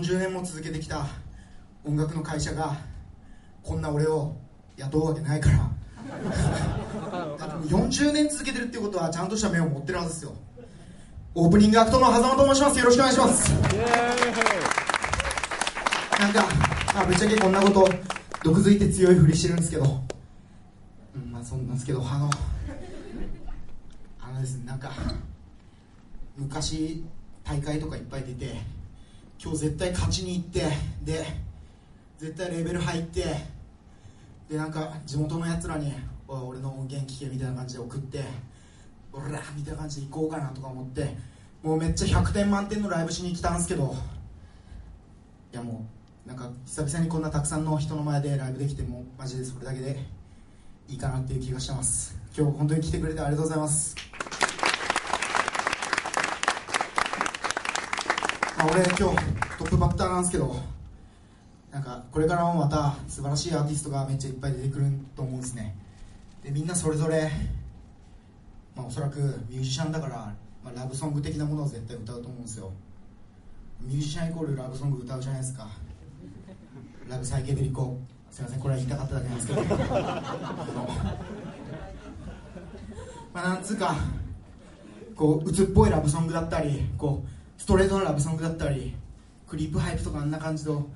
40年も続けてきた音楽の会社がこんな俺を雇うわけないから。だってもう40年続けてるっていうことはちゃんとした目を持ってるはずですよ。オープニングアクトの狭間と申します。よろしくお願いします。なんか、まあ、ぶっちゃけこんなこと毒づいて強いふりしてるんですけど、うん、まあそんなんですけどあのあのですねなんか昔大会とかいっぱい出て今日絶対勝ちに行ってで絶対レベル入ってでなんか地元のやつらに「俺の音源聞け」みたいな感じで送って「おら!」みたいな感じで行こうかなとか思ってもうめっちゃ100点満点のライブしに来たんですけどいやもうなんか久々にこんなたくさんの人の前でライブできてもマジでそれだけでいいかなっていう気がしてます今日本当に来てくれてありがとうございますあ、俺今日トップバッターなんですけどなんかこれからもまた素晴らしいアーティストがめっちゃいっぱい出てくると思うんですね。でみんなそれぞれ、まあ、おそらくミュージシャンだから、まあ、ラブソング的なものを絶対歌うと思うんですよ。ミュージシャンイコールラブソング歌うじゃないですか。ラブサイケデリコ。すいませんこれは言いたかっただけなんですけど。まあなんつうかこう鬱っぽいラブソングだったりこうストレートなラブソングだったりクリープハイプとかあんな感じの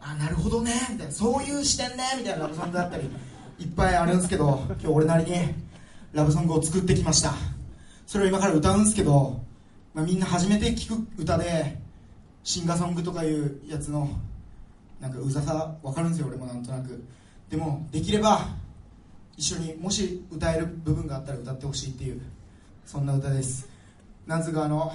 あなるほどねみたいなそういう視点ねみたいなラブソングだったりいっぱいあるんですけど今日俺なりにラブソングを作ってきました。それを今から歌うんですけど、まあ、みんな初めて聴く歌でシンガーソングとかいうやつのなんかうざさ分かるんですよ俺もなんとなく。でもできれば一緒にもし歌える部分があったら歌ってほしいっていうそんな歌です。なんつうかあの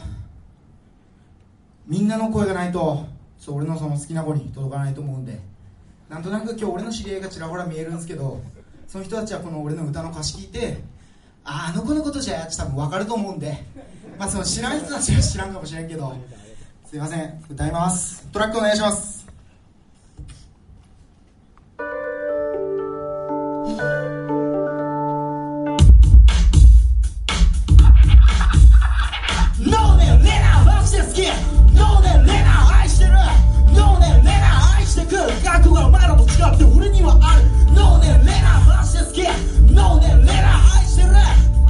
みんなの声がないとそう俺のその好きな子に届かないと思うんで。なんとなく今日俺の知り合いがちらほら見えるんですけどその人たちはこの俺の歌の歌詞聞いてああの子のことじゃやって多分分かると思うんで。まあその知らん人たちは知らんかもしれんけど。すいません。歌います。トラックお願いします。好き。脳年レナ愛してる。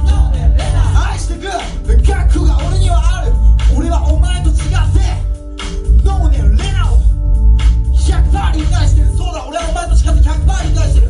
脳年レナ愛してく。学悟が俺にはある。俺はお前と違って脳年レナを。100%理解してる。そうだ。俺はお前と違って100%理解してる。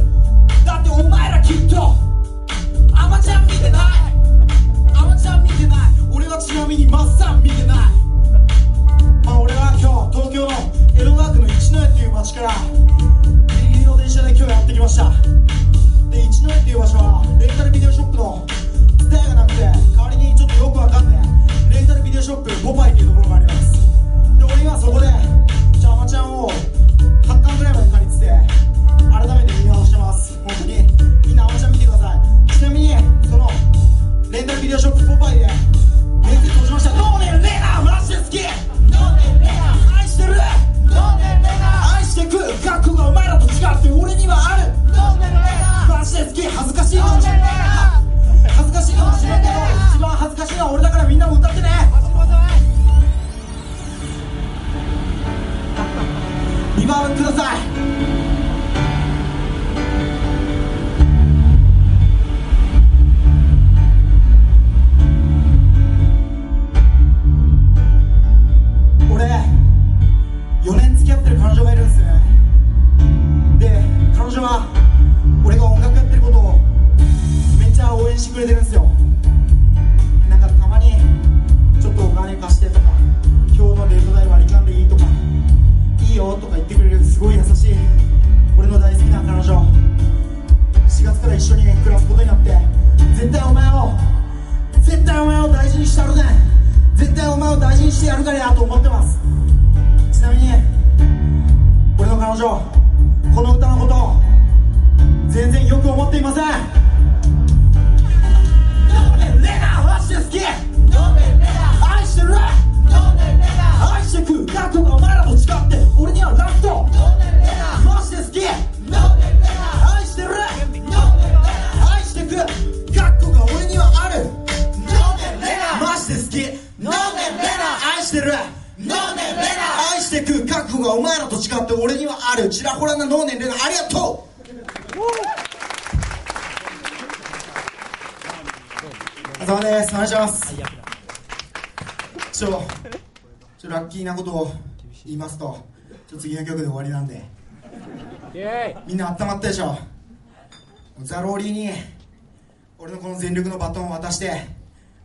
バトンを渡して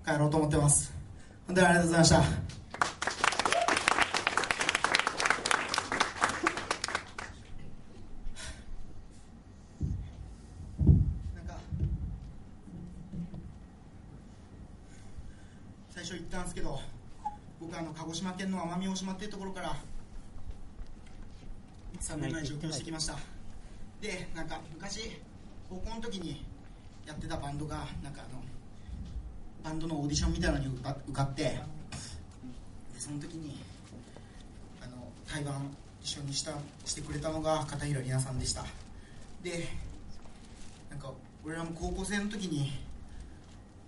帰ろうと思ってます。本当にありがとうございました。なんか最初言ったんですけど僕あの鹿児島県の奄美大島っていうところから3年前上京してきました。でなんか昔高校の時にやってたバンドがなんかあのバンドのオーディションみたいなのに受かってでその時にあの対バン一緒にしたしてくれたのが片平里奈さんでした。でなんか俺らも高校生の時に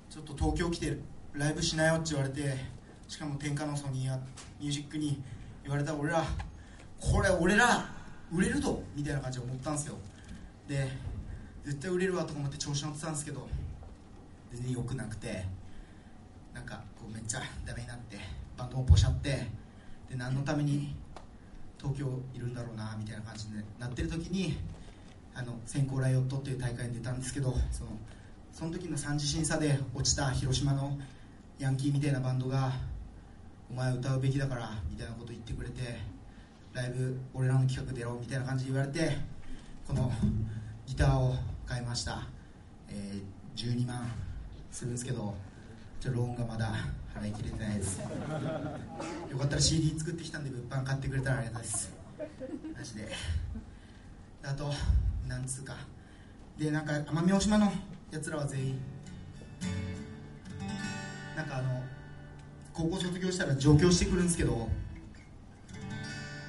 ちょっと東京来てライブしなよって言われてしかも天下のソニーやミュージックに言われた俺らこれ俺ら売れるとみたいな感じで思ったんですよ。で絶対売れるわとか思って調子乗ってたんですけど全然良くなくて。こうめっちゃダメになってバンドもポシャってで何のために東京いるんだろうなみたいな感じになってる時にあの先行ライオットっていう大会に出たんですけどそのその時の三次審査で落ちた広島のヤンキーみたいなバンドが「お前歌うべきだから」みたいなこと言ってくれてライブ俺らの企画出ろみたいな感じで言われてこのギターを買いました、えー12万するんですけどちょローンがまだ払いきれてないです。よかったら CD 作ってきたんで物販買ってくれたらありがたいです。マジで。あとなんつうか。でなんか奄美大島のやつらは全員。なんかあの高校卒業したら上京してくるんですけど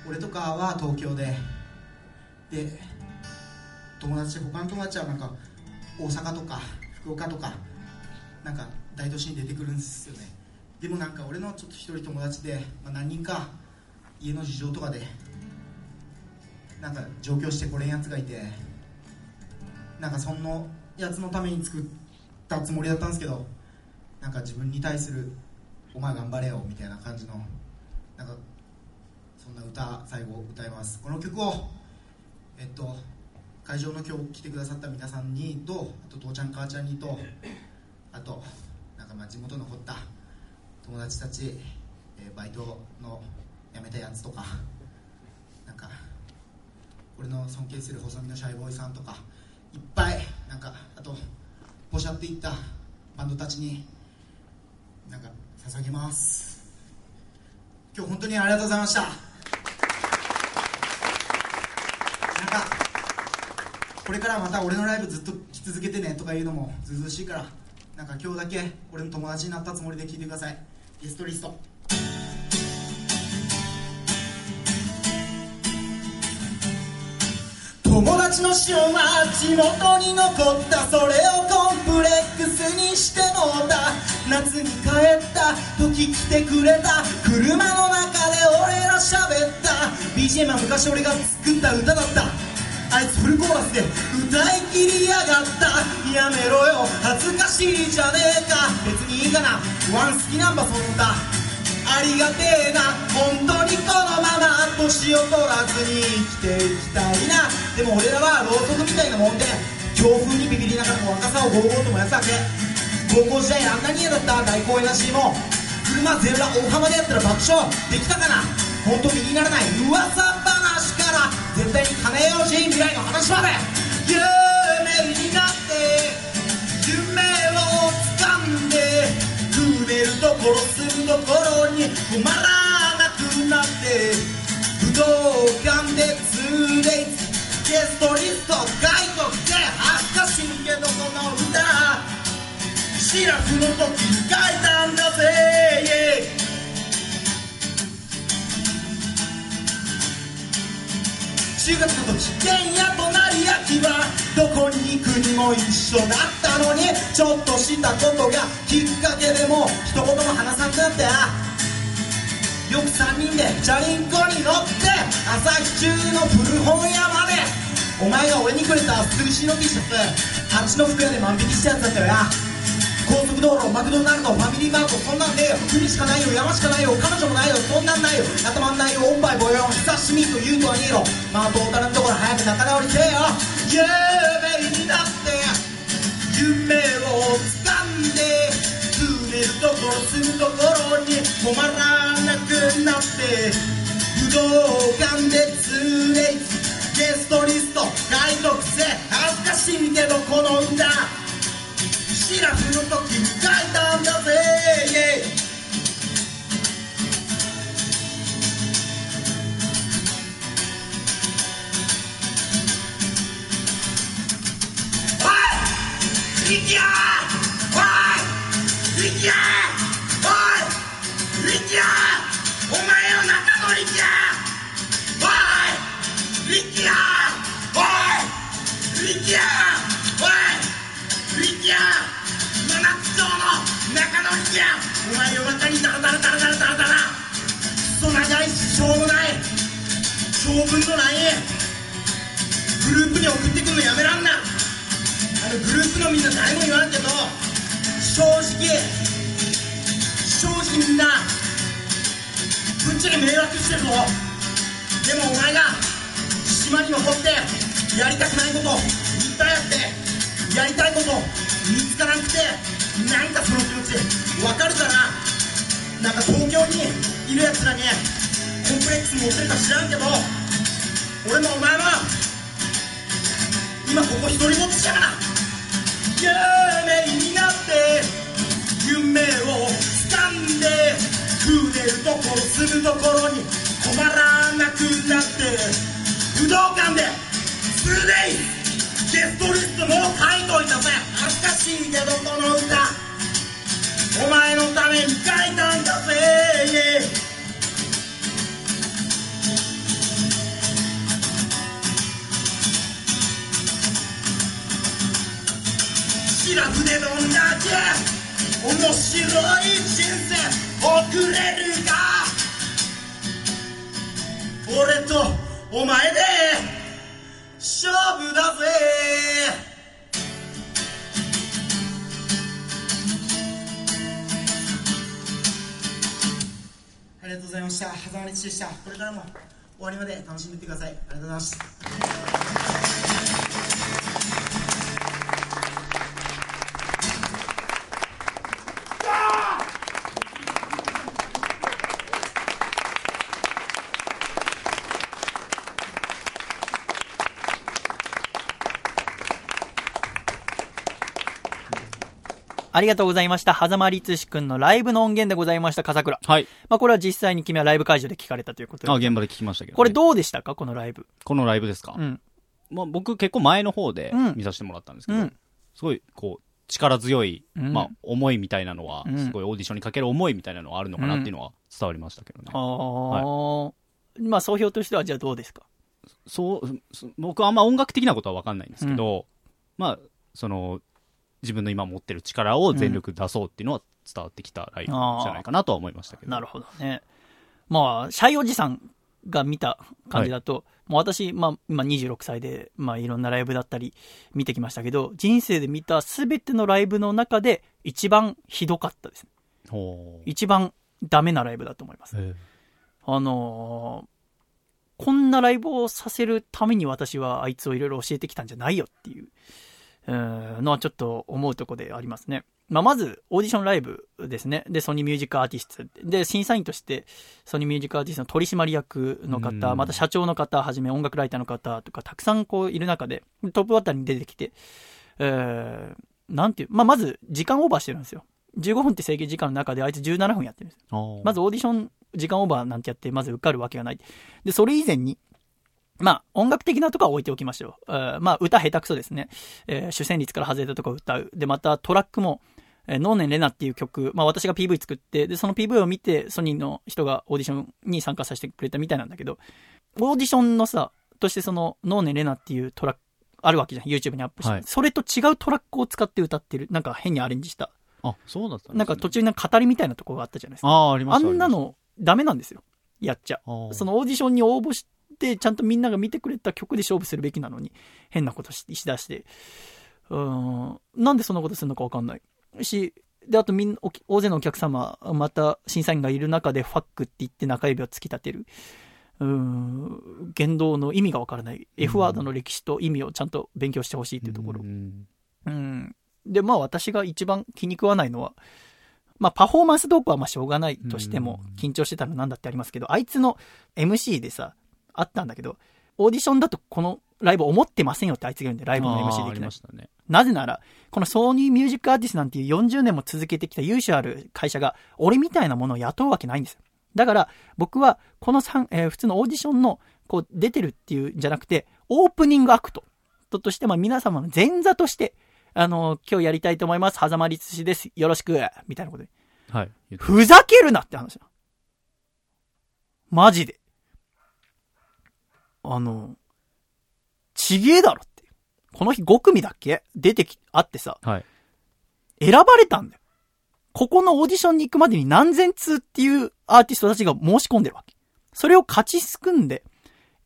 俺とかは東京で。で友達他の友達はなんか大阪とか福岡とかなんか大都市に出てくるんですよね。でもなんか俺のちょっと一人友達で、まあ、何人か家の事情とかでなんか上京してこれんやつがいてなんかそのやつのために作ったつもりだったんですけどなんか自分に対する「お前頑張れよ」みたいな感じのなんかそんな歌最後歌います。この曲をえっと会場の今日来てくださった皆さんにとあと父ちゃん母ちゃんにとあとまあ地元残った友達たち、えーバイトの辞めたやつとかなんか俺の尊敬する細身のシャイボーイさんとかいっぱいなんかあとポシャっていったバンドたちになんか捧げます。今日本当にありがとうございました。なんかこれからまた俺のライブずっと来続けてねとか言うのもずうずうしいから。なんか今日だけ俺の友達になったつもりで聞いてください。ゲストリスト。友達の死は地元に残ったそれをコンプレックスにしてもうた夏に帰った時来てくれた。車の中で俺ら喋った。BGM は昔俺が作った歌だった。あいつフルコーラスで歌い切りやがった。やめろよ。恥ずかしいじゃねえか。別にいいかな。ワン好きなんばその歌ありがてえな。本当にこのまま年を取らずに生きていきたいな。でも俺らはろうそくみたいなもんで強風にビビりながらも若さをゴーゴーと燃やすわけ。高校時代あんなに嫌だった。大公園らしいも。ん車全裸大浜でやったら爆笑。できたかな。本当に気にならない噂話から。絶対に金よし未来の話まで。夢になって夢を掴んで埋めるところ住むところに困らなくなって武道館で 2days ゲストリストガイドって恥ずかしいけどこの歌シラフの時に書いたんだぜ、中学の時剣や隣焼きはどこに行くにも一緒だったのにちょっとしたことがきっかけでも一言も話さなくなって。よく3人でチャリンコに乗って朝日中の古本屋まで。お前が俺にくれたスクリシーの T シャツあっちの服屋で万引きしたやつだったよや高速道路マクドナルドファミリーマートそんなんねえよ。海しかないよ。山しかないよ。彼女もないよ。そんなんないよ。頭んないよ。おっぱいぼよん久しみと言うとはねえろまあトータルのところ早く仲直りせえよ夢になって夢を掴んで住めるところ住むところに困らなくなって武道館で 2days ゲストリストガイド癖恥ずかしいけどこの歌シラフの時に書いたんだぜ、イェイおいリキヤおいリキヤおいリキヤお前の中のリキヤおいリキヤ中のリキヤお前夜中にダラダラダラダラダラ。ダラクソ長い。ししょうもない。長文のない。グループに送ってくるのやめらんな。あのグループのみんな誰も言わんけど正直正直みんなぶっちゃけ迷惑してるぞ。でもお前が島に残ってやりたくないこといっぱいあってやりたいこと見つからなくてなんかその気持ちわかるかななんか東京にいるやつらにコンプレックス持ってるか知らんけど俺もお前も今ここ一人ぼっちじゃな夢になって夢を掴んで食うねるところ住むところに困らなくなって武道館で2 d a y ゲストリストもう書いといたぜ恥ずかしいけどこの歌。お前のために書いたんだぜシラフでどんだけ面白い人生送れるか。俺とお前で勝負だぜ。ざいました。狭間日でした。これからも終わりまで楽しんでいってください。ありがとうございます。ありがとうございました。狭間律志くんのライブの音源でございました、笠倉。はい。まあ、これは実際に君はライブ会場で聞かれたということで。あ、現場で聞きましたけど、ね。これどうでしたか？このライブ。このライブですか？うん。まあ僕結構前の方でうん見させてもらったんですけど、うんすごい、こう、力強い、うんまあ、思いみたいなのは、うんすごいオーディションにかける思いみたいなのはあるのかなっていうのは伝わりましたけどね。ああ、まあ、総評としてはじゃあどうですか？そう、そ僕はあんま音楽的なことは分かんないんですけど、まあ、その、自分の今持ってる力を全力出そうっていうのは伝わってきたライブじゃないかなとは思いましたけど。なるほどね。まあ、シャイおじさんが見た感じだと、もう私、まあ、今26歳で、まあ、いろんなライブだったり見てきましたけど、人生で見たすべてのライブの中で一番ひどかったですね。一番ダメなライブだと思います。えあのーこんなライブをさせるために私はあいつをいろいろ教えてきたんじゃないよっていう、えーのはちょっと思うところでありますね。まあ、まず、オーディションライブですね。で、ソニーミュージックアーティスト。で、審査員として、ソニーミュージックアーティストの取締役の方、うんまた社長の方はじめ音楽ライターの方とか、たくさんこういる中で、トップバッターに出てきて、えー、なんていう、まあ、まず、時間オーバーしてるんですよ。15分って制限時間の中であいつ17分やってるんです。まずオーディション時間オーバーなんてやって、まず受かるわけがない。で、それ以前に、まあ、音楽的なとこは置いておきましょう。えーまあ、歌下手くそですね。えー主旋律から外れたとこを歌う。で、またトラックも、えー、ノーネンレナっていう曲、まあ私が PV 作って、で、その PV を見て、ソニーの人がオーディションに参加させてくれたみたいなんだけど、オーディションのさ、としてその、ノーネンレナっていうトラック、あるわけじゃん。YouTube にアップして。はいそれと違うトラックを使って歌ってる。なんか変にアレンジした。あ、そうだったねなんか途中に語りみたいなところがあったじゃないですか。ああ、ありまあしたんなのダメなんですよ。やっちゃ。そのオーディションに応募して、ちゃんとみんなが見てくれた曲で勝負するべきなのに、変なことししだして。うーん。なんでそんなことするのかわかんない。し、で、あとみん大勢のお客様、また審査員がいる中でファックって言って中指を突き立てる。うーん。言動の意味がわからない。F ワードの歴史と意味をちゃんと勉強してほしいっていうところう。んうん。で、まあ私が一番気に食わないのは、まあパフォーマンス動向はまあしょうがないとしてもうん、緊張してたらなんだってありますけど、あいつの MC でさ、あったんだけど、オーディションだとこのライブ思ってませんよってあいつが言うんで、ライブのあ MC できないね。なぜなら、このソニーミュージックアーティストなんていう40年も続けてきた優秀ある会社が、俺みたいなものを雇うわけないんですよ。だから、僕は、この3、えー普通のオーディションの、こう、出てるっていうんじゃなくて、オープニングアクトととして、まあ皆様の前座として、あの今日やりたいと思います。狭間律師です。よろしく。みたいなことで。はい。ふざけるなって話だ。マジで。あの、ちげえだろって。この日5組だっけ？出てき、あってさ、はい。選ばれたんだよ。ここのオーディションに行くまでに何千通っていうアーティストたちが申し込んでるわけ。それを勝ちすくんで、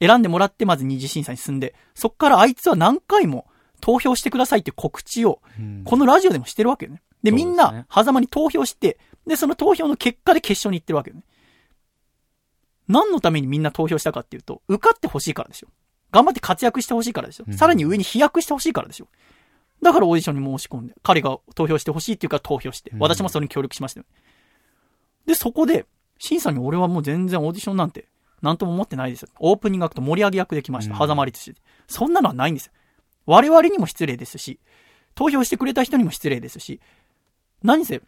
選んでもらってまず二次審査に進んで、そっからあいつは何回も投票してくださいって告知を、うんこのラジオでもしてるわけよね。で、みんな、狭間に投票して、で、その投票の結果で決勝に行ってるわけよね。何のためにみんな投票したかっていうと、受かってほしいからでしょ。頑張って活躍してほしいからでしょ。うんさらに上に飛躍してほしいからでしょ。だからオーディションに申し込んで、彼が投票してほしいっていうから投票してう、ん私もそれに協力しましたよ。で、そこで、審査に俺はもう全然オーディションなんて、なんとも思ってないですよ。オープニングアクト盛り上げ役できました。うん狭間律師で。そんなのはないんですよ。我々にも失礼ですし、投票してくれた人にも失礼ですし、何せ、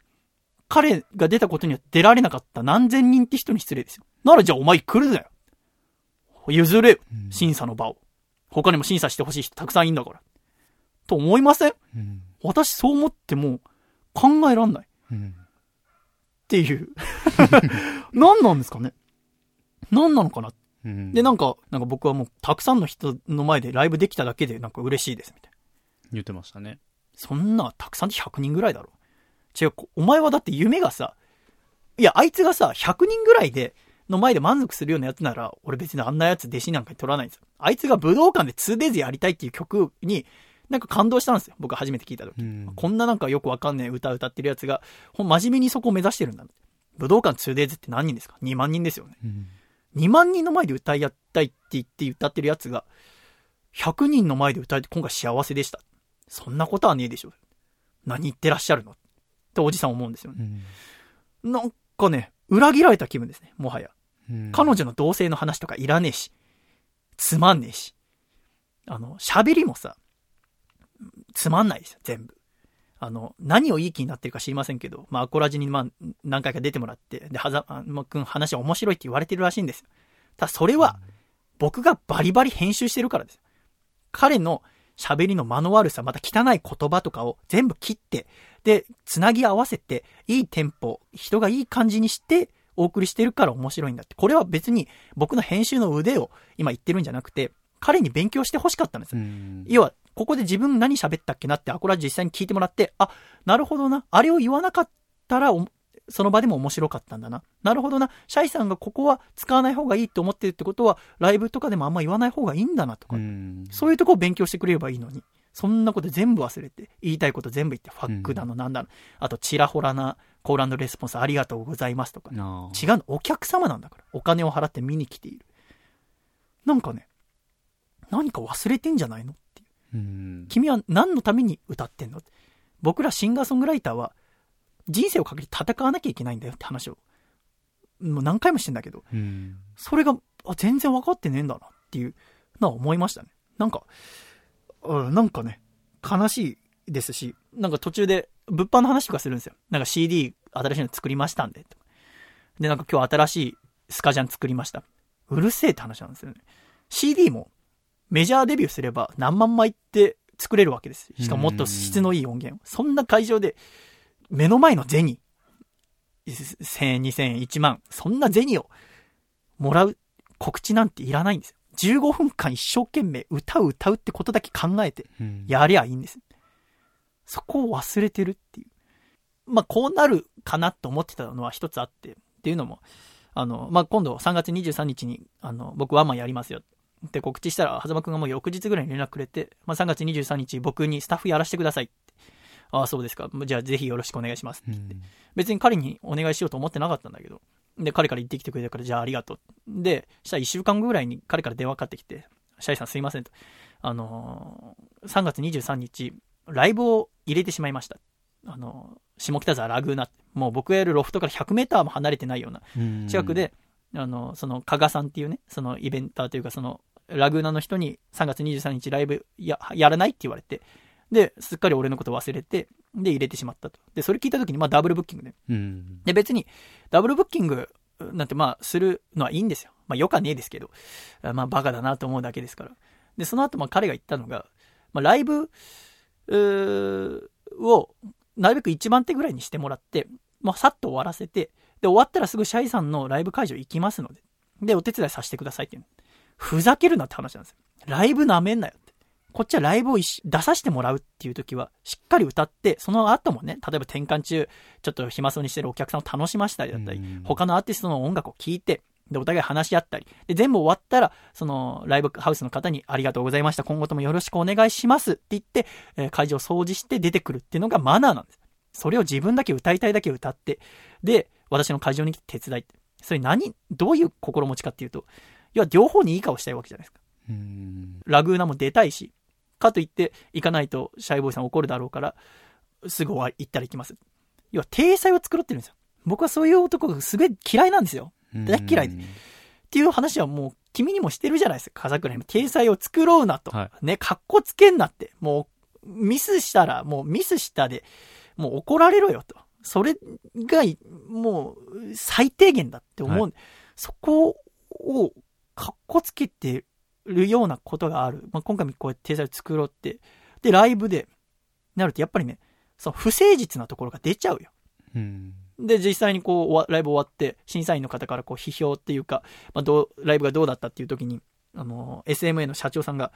彼が出たことには出られなかった何千人って人に失礼ですよ。ならじゃあお前来るなよ。譲れよ。うん審査の場を。他にも審査してほしい人たくさんいんだから。と思いません？うん私そう思っても考えらんない。うんっていう。何なんですかね？何なのかな？うんで、なんか、なんか僕はもうたくさんの人の前でライブできただけでなんか嬉しいですみたいな。言ってましたね。そんな、たくさんで100人ぐらいだろ。違う、こお前はだって夢がさ、いや、あいつがさ、100人ぐらいで、の前で満足するようなやつなら、俺別にあんなやつ弟子なんかに取らないんですよ。あいつが武道館で 2days やりたいっていう曲に、なんか感動したんですよ。僕初めて聞いた時。うんこんななんかよくわかんねえ歌歌ってるやつが、ほん真面目にそこを目指してるんだ。武道館 2days って何人ですか ?2 万人ですよね。うん2万人の前で歌いやったいって言って歌ってるやつが、100人の前で歌えて今回幸せでした。そんなことはねえでしょ。何言ってらっしゃるの？っておじさん思うんですよね。うんなんかね、裏切られた気分ですね、もはや。うん彼女の同性の話とかいらねえし、つまんねえし。あの、喋りもさ、つまんないですよ、全部。あの、何をいい気になってるか知りませんけど、まあ、アコラジにまあ、何回か出てもらって、で、はざまくん話面白いって言われてるらしいんですよ。ただ、それは、僕がバリバリ編集してるからですよ。彼の喋りの間の悪さ、また汚い言葉とかを全部切って、で、つなぎ合わせて、いいテンポ、人がいい感じにして、お送りしてるから面白いんだって。これは別に僕の編集の腕を今言ってるんじゃなくて、彼に勉強して欲しかったんです要は、ここで自分何喋ったっけなって、アコラジ実際に聞いてもらって、あ、なるほどな。あれを言わなかったら、おその場でも面白かったんだな。なるほどな。シャイさんがここは使わない方がいいって思ってるってことは、ライブとかでもあんま言わない方がいいんだなとか、うんそういうとこを勉強してくれればいいのに。そんなこと全部忘れて、言いたいこと全部言って、ファックだの、なんだの。あと、チラホラなコールレスポンスありがとうございますとか。あ違うの、お客様なんだから。お金を払って見に来ている。なんかね、何か忘れてんじゃないのっていう。うん君は何のために歌ってんの？僕らシンガーソングライターは人生をかけて戦わなきゃいけないんだよって話をもう何回もしてんだけどうんそれがあ全然分かってねえんだなっていうのは思いましたねなんかうんなんかね悲しいですしなんか途中で物販の話とかするんですよなんか CD 新しいの作りましたんででなんか今日新しいスカジャン作りましたうるせえって話なんですよね CD もメジャーデビューすれば何万枚って作れるわけです。しかももっと質のいい音源を。そんな会場で、目の前の銭、1000円、2000円、1万、そんな銭をもらう告知なんていらないんですよ。15分間一生懸命歌う歌うってことだけ考えてうんやりゃいいんです。そこを忘れてるっていう。まあ、こうなるかなと思ってたのは一つあって、っていうのも、あの、まあ、今度3月23日に、あの、僕ワンマンやりますよって告知したら、狭間くんがもう翌日ぐらいに連絡くれて、まあ、3月23日僕にスタッフやらせてくださいって。ああ、そうですか。じゃあぜひよろしくお願いしますって言って。別に彼にお願いしようと思ってなかったんだけど。で、彼から言ってきてくれたから、じゃあありがとう。で、したら1週間後ぐらいに彼から電話かかってきて、シャイさんすいませんと。あのー3月23日、ライブを入れてしまいました。あのー下北沢ラグーナもう僕がいるロフトから100メーターも離れてないようなうん近くで、あの、その、加賀さんっていうね、そのイベンターというか、その、ラグーナの人に3月23日ライブや、やらないって言われて、で、すっかり俺のこと忘れて、で、入れてしまったと。で、それ聞いた時に、まあ、ダブルブッキングで。うんで、別に、ダブルブッキングなんて、まあ、するのはいいんですよ。まあ、よかねえですけど、まあ、バカだなと思うだけですから。で、その後、まあ、彼が言ったのが、まあ、ライブ、を、なるべく1番手ぐらいにしてもらって、まあ、さっと終わらせて、で、終わったらすぐシャイさんのライブ会場行きますので、で、お手伝いさせてくださいっていう。ふざけるなって話なんですよ。ライブなめんなよ。こっちはライブを出させてもらうっていう時は、しっかり歌って、その後もね、例えば転換中、ちょっと暇そうにしてるお客さんを楽しませたりだったりうん、他のアーティストの音楽を聴いて、で、お互い話し合ったり、で、全部終わったら、その、ライブハウスの方にありがとうございました。今後ともよろしくお願いしますって言って、えー会場を掃除して出てくるっていうのがマナーなんです。それを自分だけ歌いたいだけ歌って、で、私の会場に来て手伝いって。それ何、どういう心持ちかっていうと、要は両方にいい顔したいわけじゃないですか。うんラグーナも出たいし、かといって行かないとシャイボーイさん怒るだろうから、すぐ終わり行ったら行きます。要は、体裁を作ろうってるんですよ。僕はそういう男がすごい嫌いなんですよ。大っ嫌いでっていう話はもう君にもしてるじゃないですか。風倉にも。体裁を作ろうなと。はね、格好つけんなって。もう、ミスしたら、もうミスしたで、もう怒られろよと。それが、もう、最低限だって思う。はそこを、格好つけてるようなことがある。まあ、今回もこうやって体裁を作ろうって。で、ライブで、なるとやっぱりね、その不誠実なところが出ちゃうよ。うんで、実際にこうライブ終わって、審査員の方からこう批評っていうか、まあ、どう、ライブがどうだったっていう時に、あの、SMA の社長さんが、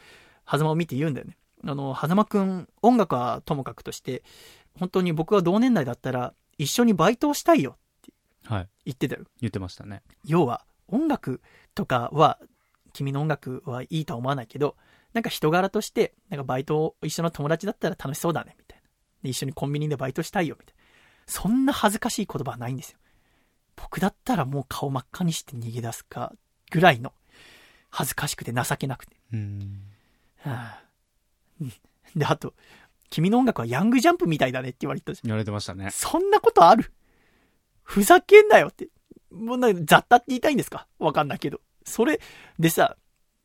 狭間を見て言うんだよね。あの、狭間くん、音楽はともかくとして、本当に僕が同年代だったら、一緒にバイトをしたいよってはい言ってたよ。言ってましたね要は、音楽とかは、君の音楽はいいとは思わないけど、なんか人柄として、なんかバイトを一緒の友達だったら楽しそうだね、みたいな。で一緒にコンビニでバイトしたいよ、みたいな。そんな恥ずかしい言葉はないんですよ。僕だったらもう顔真っ赤にして逃げ出すか、ぐらいの、恥ずかしくて情けなくて。うんはあうんで、あと、君の音楽はヤングジャンプみたいだねって言われたんですよ言われてましたねそんなことある？ふざけんなよって。もうな雑多って言いたいんですか？わかんないけど。それでさ、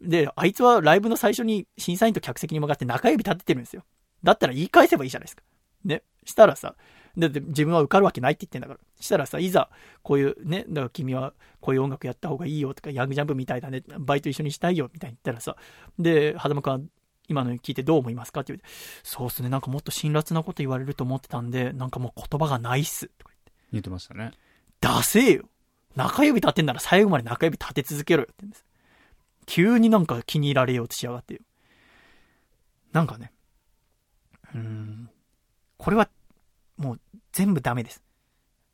で、あいつはライブの最初に審査員と客席に向かって中指立ててるんですよ。だったら言い返せばいいじゃないですか。ね。したらさ、だって自分は受かるわけないって言ってんだから。したらさ、いざ、こういうね、だから君はこういう音楽やった方がいいよとか、ヤングジャンプみたいだね、バイト一緒にしたいよみたいに言ったらさ、で、狭間くんは今の聞いてどう思いますかって言われて、そうっすね、なんかもっと辛辣なこと言われると思ってたんで、なんかもう言葉がないっす。とか言ってましたね。ダセえよ中指立てんなら最後まで中指立て続けろよって言うんです。急になんか気に入られようとしやがってよ。なんかね、うん、これはもう全部ダメです。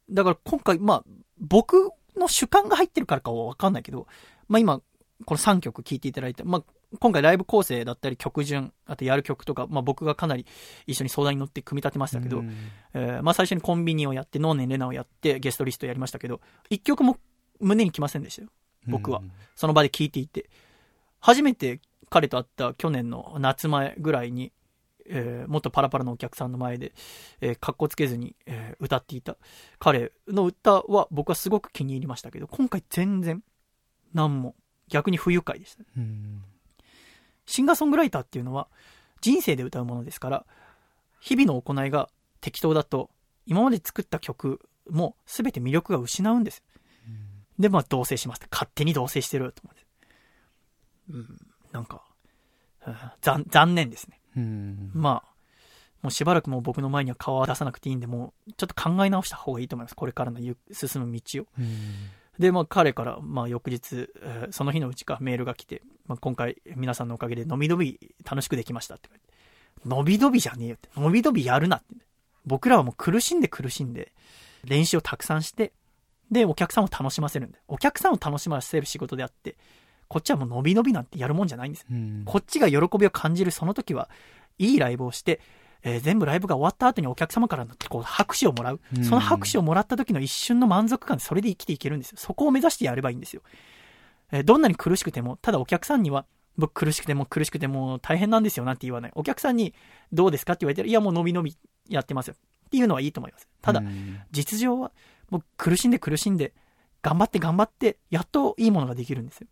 だから今回、まあ、僕の主観が入ってるからかはわかんないけど、まあ今、この3曲聴いていただいて、まあ今回ライブ構成だったり曲順、あとやる曲とか、まあ僕がかなり一緒に相談に乗って組み立てましたけど、うんえーまあ最初にコンビニをやって、ノーネンレナをやって、ゲストリストやりましたけど、一曲も胸に来ませんでしたよ。僕は。その場で聴いていて。初めて彼と会った去年の夏前ぐらいに、えーもっとパラパラのお客さんの前で、えー、かっこつけずに、えー歌っていた彼の歌は僕はすごく気に入りましたけど、今回全然、なんも、逆に不愉快でした。うんシンガーソングライターっていうのは人生で歌うものですから、日々の行いが適当だと、今まで作った曲も全て魅力が失うんです。で、まあ同棲します。勝手に同棲してると思うんです。うん、なんか、うん残残念ですね。うんまあ、もうしばらくもう僕の前には顔は出さなくていいんで、もうちょっと考え直した方がいいと思います。これからのゆ進む道を。で、まあ彼から、まあ翌日、えーその日のうちかメールが来て、まあ今回皆さんのおかげでのびのび楽しくできましたって。のびのびじゃねえよって。のびのびやるなって。僕らはもう苦しんで苦しんで、練習をたくさんして、で、お客さんを楽しませるんで。お客さんを楽しませる仕事であって、こっちはもうのびのびなんてやるもんじゃないんです。うんこっちが喜びを感じるその時は、いいライブをして、えー全部ライブが終わった後にお客様からのこう拍手をもらう。うんその拍手をもらった時の一瞬の満足感でそれで生きていけるんですよ。そこを目指してやればいいんですよ。えーどんなに苦しくても、ただお客さんには、僕苦しくても苦しくても大変なんですよなんて言わない。お客さんにどうですかって言われていやもう伸び伸びやってますよ。っていうのはいいと思います。ただ、うん実情は、もう苦しんで苦しんで、頑張って頑張って、やっといいものができるんですよ。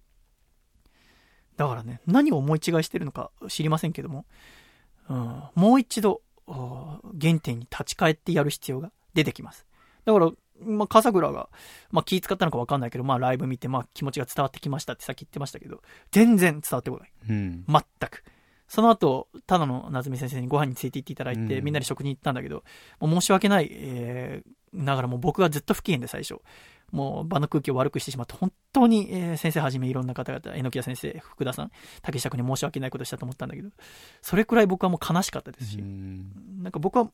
だからね、何を思い違いしてるのか知りませんけども、うん、もう一度、お原点に立ち返ってやる必要が出てきます。だから、まあ、笠倉が、まあ、気使ったのか分かんないけど、まあ、ライブ見て、まあ、気持ちが伝わってきましたってさっき言ってましたけど、全然伝わってこない。うん全く。その後、ただの夏美先生にご飯について行っていただいて、うんみんなで食に行ったんだけど、もう申し訳ない、えー、ながらもう僕がずっと不機嫌で最初。もう場の空気を悪くしてしまって、本当に、えー先生はじめいろんな方々、榎谷先生、福田さん、竹下君に申し訳ないことしたと思ったんだけど、それくらい僕はもう悲しかったですし、うんなんか僕は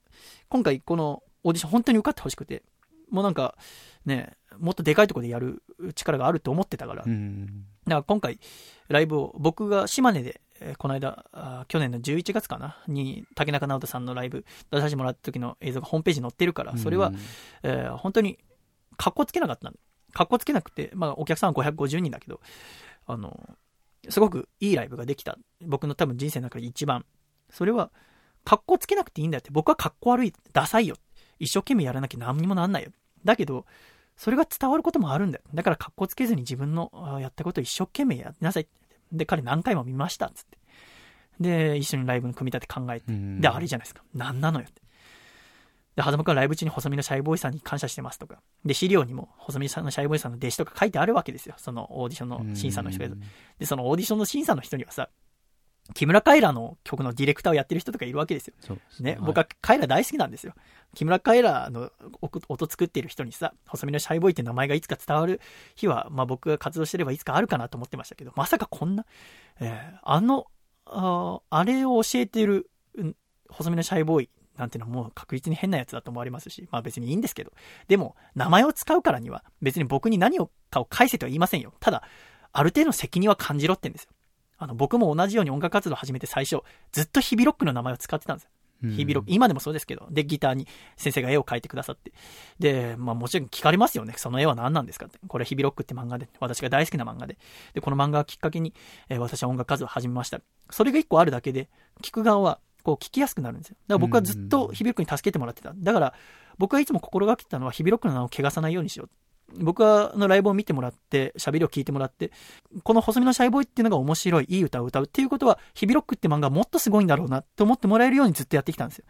今回このオーディション本当に受かってほしくて、もうなんかね、もっとでかいところでやる力があると思ってたから、うんだから今回、ライブを僕が島根で、えーこの間あー、去年の11月かな、に竹中直人さんのライブ出させてもらった時の映像がホームページに載ってるから、それは、えー本当に、格好つけなかったんだ。格好つけなくて、まあお客さんは550人だけど、あの、すごくいいライブができた。僕の多分人生の中で一番。それは、格好つけなくていいんだよって。僕は格好悪い、ダサいよ。一生懸命やらなきゃ何にもなんないよ。だけど、それが伝わることもあるんだよ。だから格好つけずに自分のやったことを一生懸命やりなさい。で、彼何回も見ました。つって。で、一緒にライブの組み立て考えて。うんで、あれじゃないですか。なんなのよって。で、はざまくんはライブ中に細身のシャイボーイさんに感謝してますとか。で、資料にも細身のシャイボーイさんの弟子とか書いてあるわけですよ。そのオーディションの審査の人が。で、そのオーディションの審査の人にはさ、木村カエラの曲のディレクターをやってる人とかいるわけですよ。すね、僕はカエラ大好きなんですよ。木村カエラの音音作っている人にさ、細身のシャイボーイって名前がいつか伝わる日は、まあ僕が活動してればいつかあるかなと思ってましたけど、まさかこんな、えーあの、あーあれを教えてる、うん細身のシャイボーイなんてのはもう確実に変なやつだと思われますし、まあ別にいいんですけど、でも、名前を使うからには、別に僕に何をかを返せとは言いませんよ。ただ、ある程度の責任は感じろってんですよ。あの、僕も同じように音楽活動を始めて最初、ずっとヒビロックの名前を使ってたんですよ。日々ロック、今でもそうですけど、で、ギターに先生が絵を描いてくださって。で、まあもちろん聞かれますよね。その絵は何なんですかって。これ、日々ロックって漫画で、私が大好きな漫画で。で、この漫画をきっかけに、えー私は音楽活動を始めました。それが一個あるだけで、聞く側は、こう聞きやすくなるんですよ。だから僕はずっと日々ロックに助けてもらってた。だから、僕はいつも心がけてたのは、日々ロックの名を汚さないようにしよう。僕はのライブを見てもらって、喋りを聞いてもらって、この細身のシャイボーイっていうのが面白い、いい歌を歌うっていうことは、日々ロックって漫画はもっとすごいんだろうなって思ってもらえるようにずっとやってきたんですよ。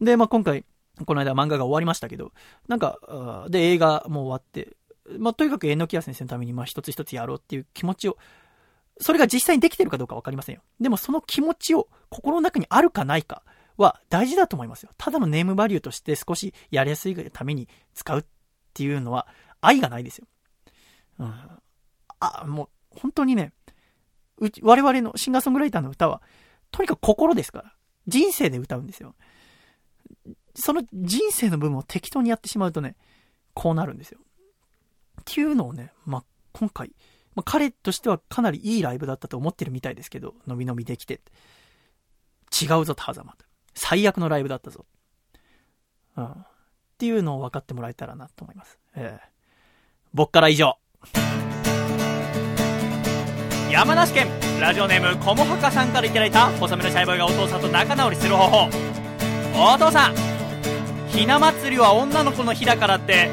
で、まあ、今回、この間漫画が終わりましたけど、なんか、で、映画も終わって、まあ、とにかく榎谷先生のために、まあ、一つ一つやろうっていう気持ちを、それが実際にできてるかどうかわかりませんよ。でもその気持ちを心の中にあるかないかは大事だと思いますよ。ただのネームバリューとして少しやりやすいために使うっていうのは愛がないですよ。うん。あ、もう本当にね、うち、我々のシンガーソングライターの歌は、とにかく心ですから。人生で歌うんですよ。その人生の部分を適当にやってしまうとね、こうなるんですよ。っていうのをね、まあ、今回、まあ、彼としてはかなりいいライブだったと思ってるみたいですけど、のびのびできて。違うぞ、ターザマン。最悪のライブだったぞ。うん。っていうのを分かってもらえたらなと思います。ええ僕から以上。山梨県ラジオネームこもはかさんからいただいた細めのシャイボーイがお父さんと仲直りする方法。お父さんひな祭りは女の子の日だからって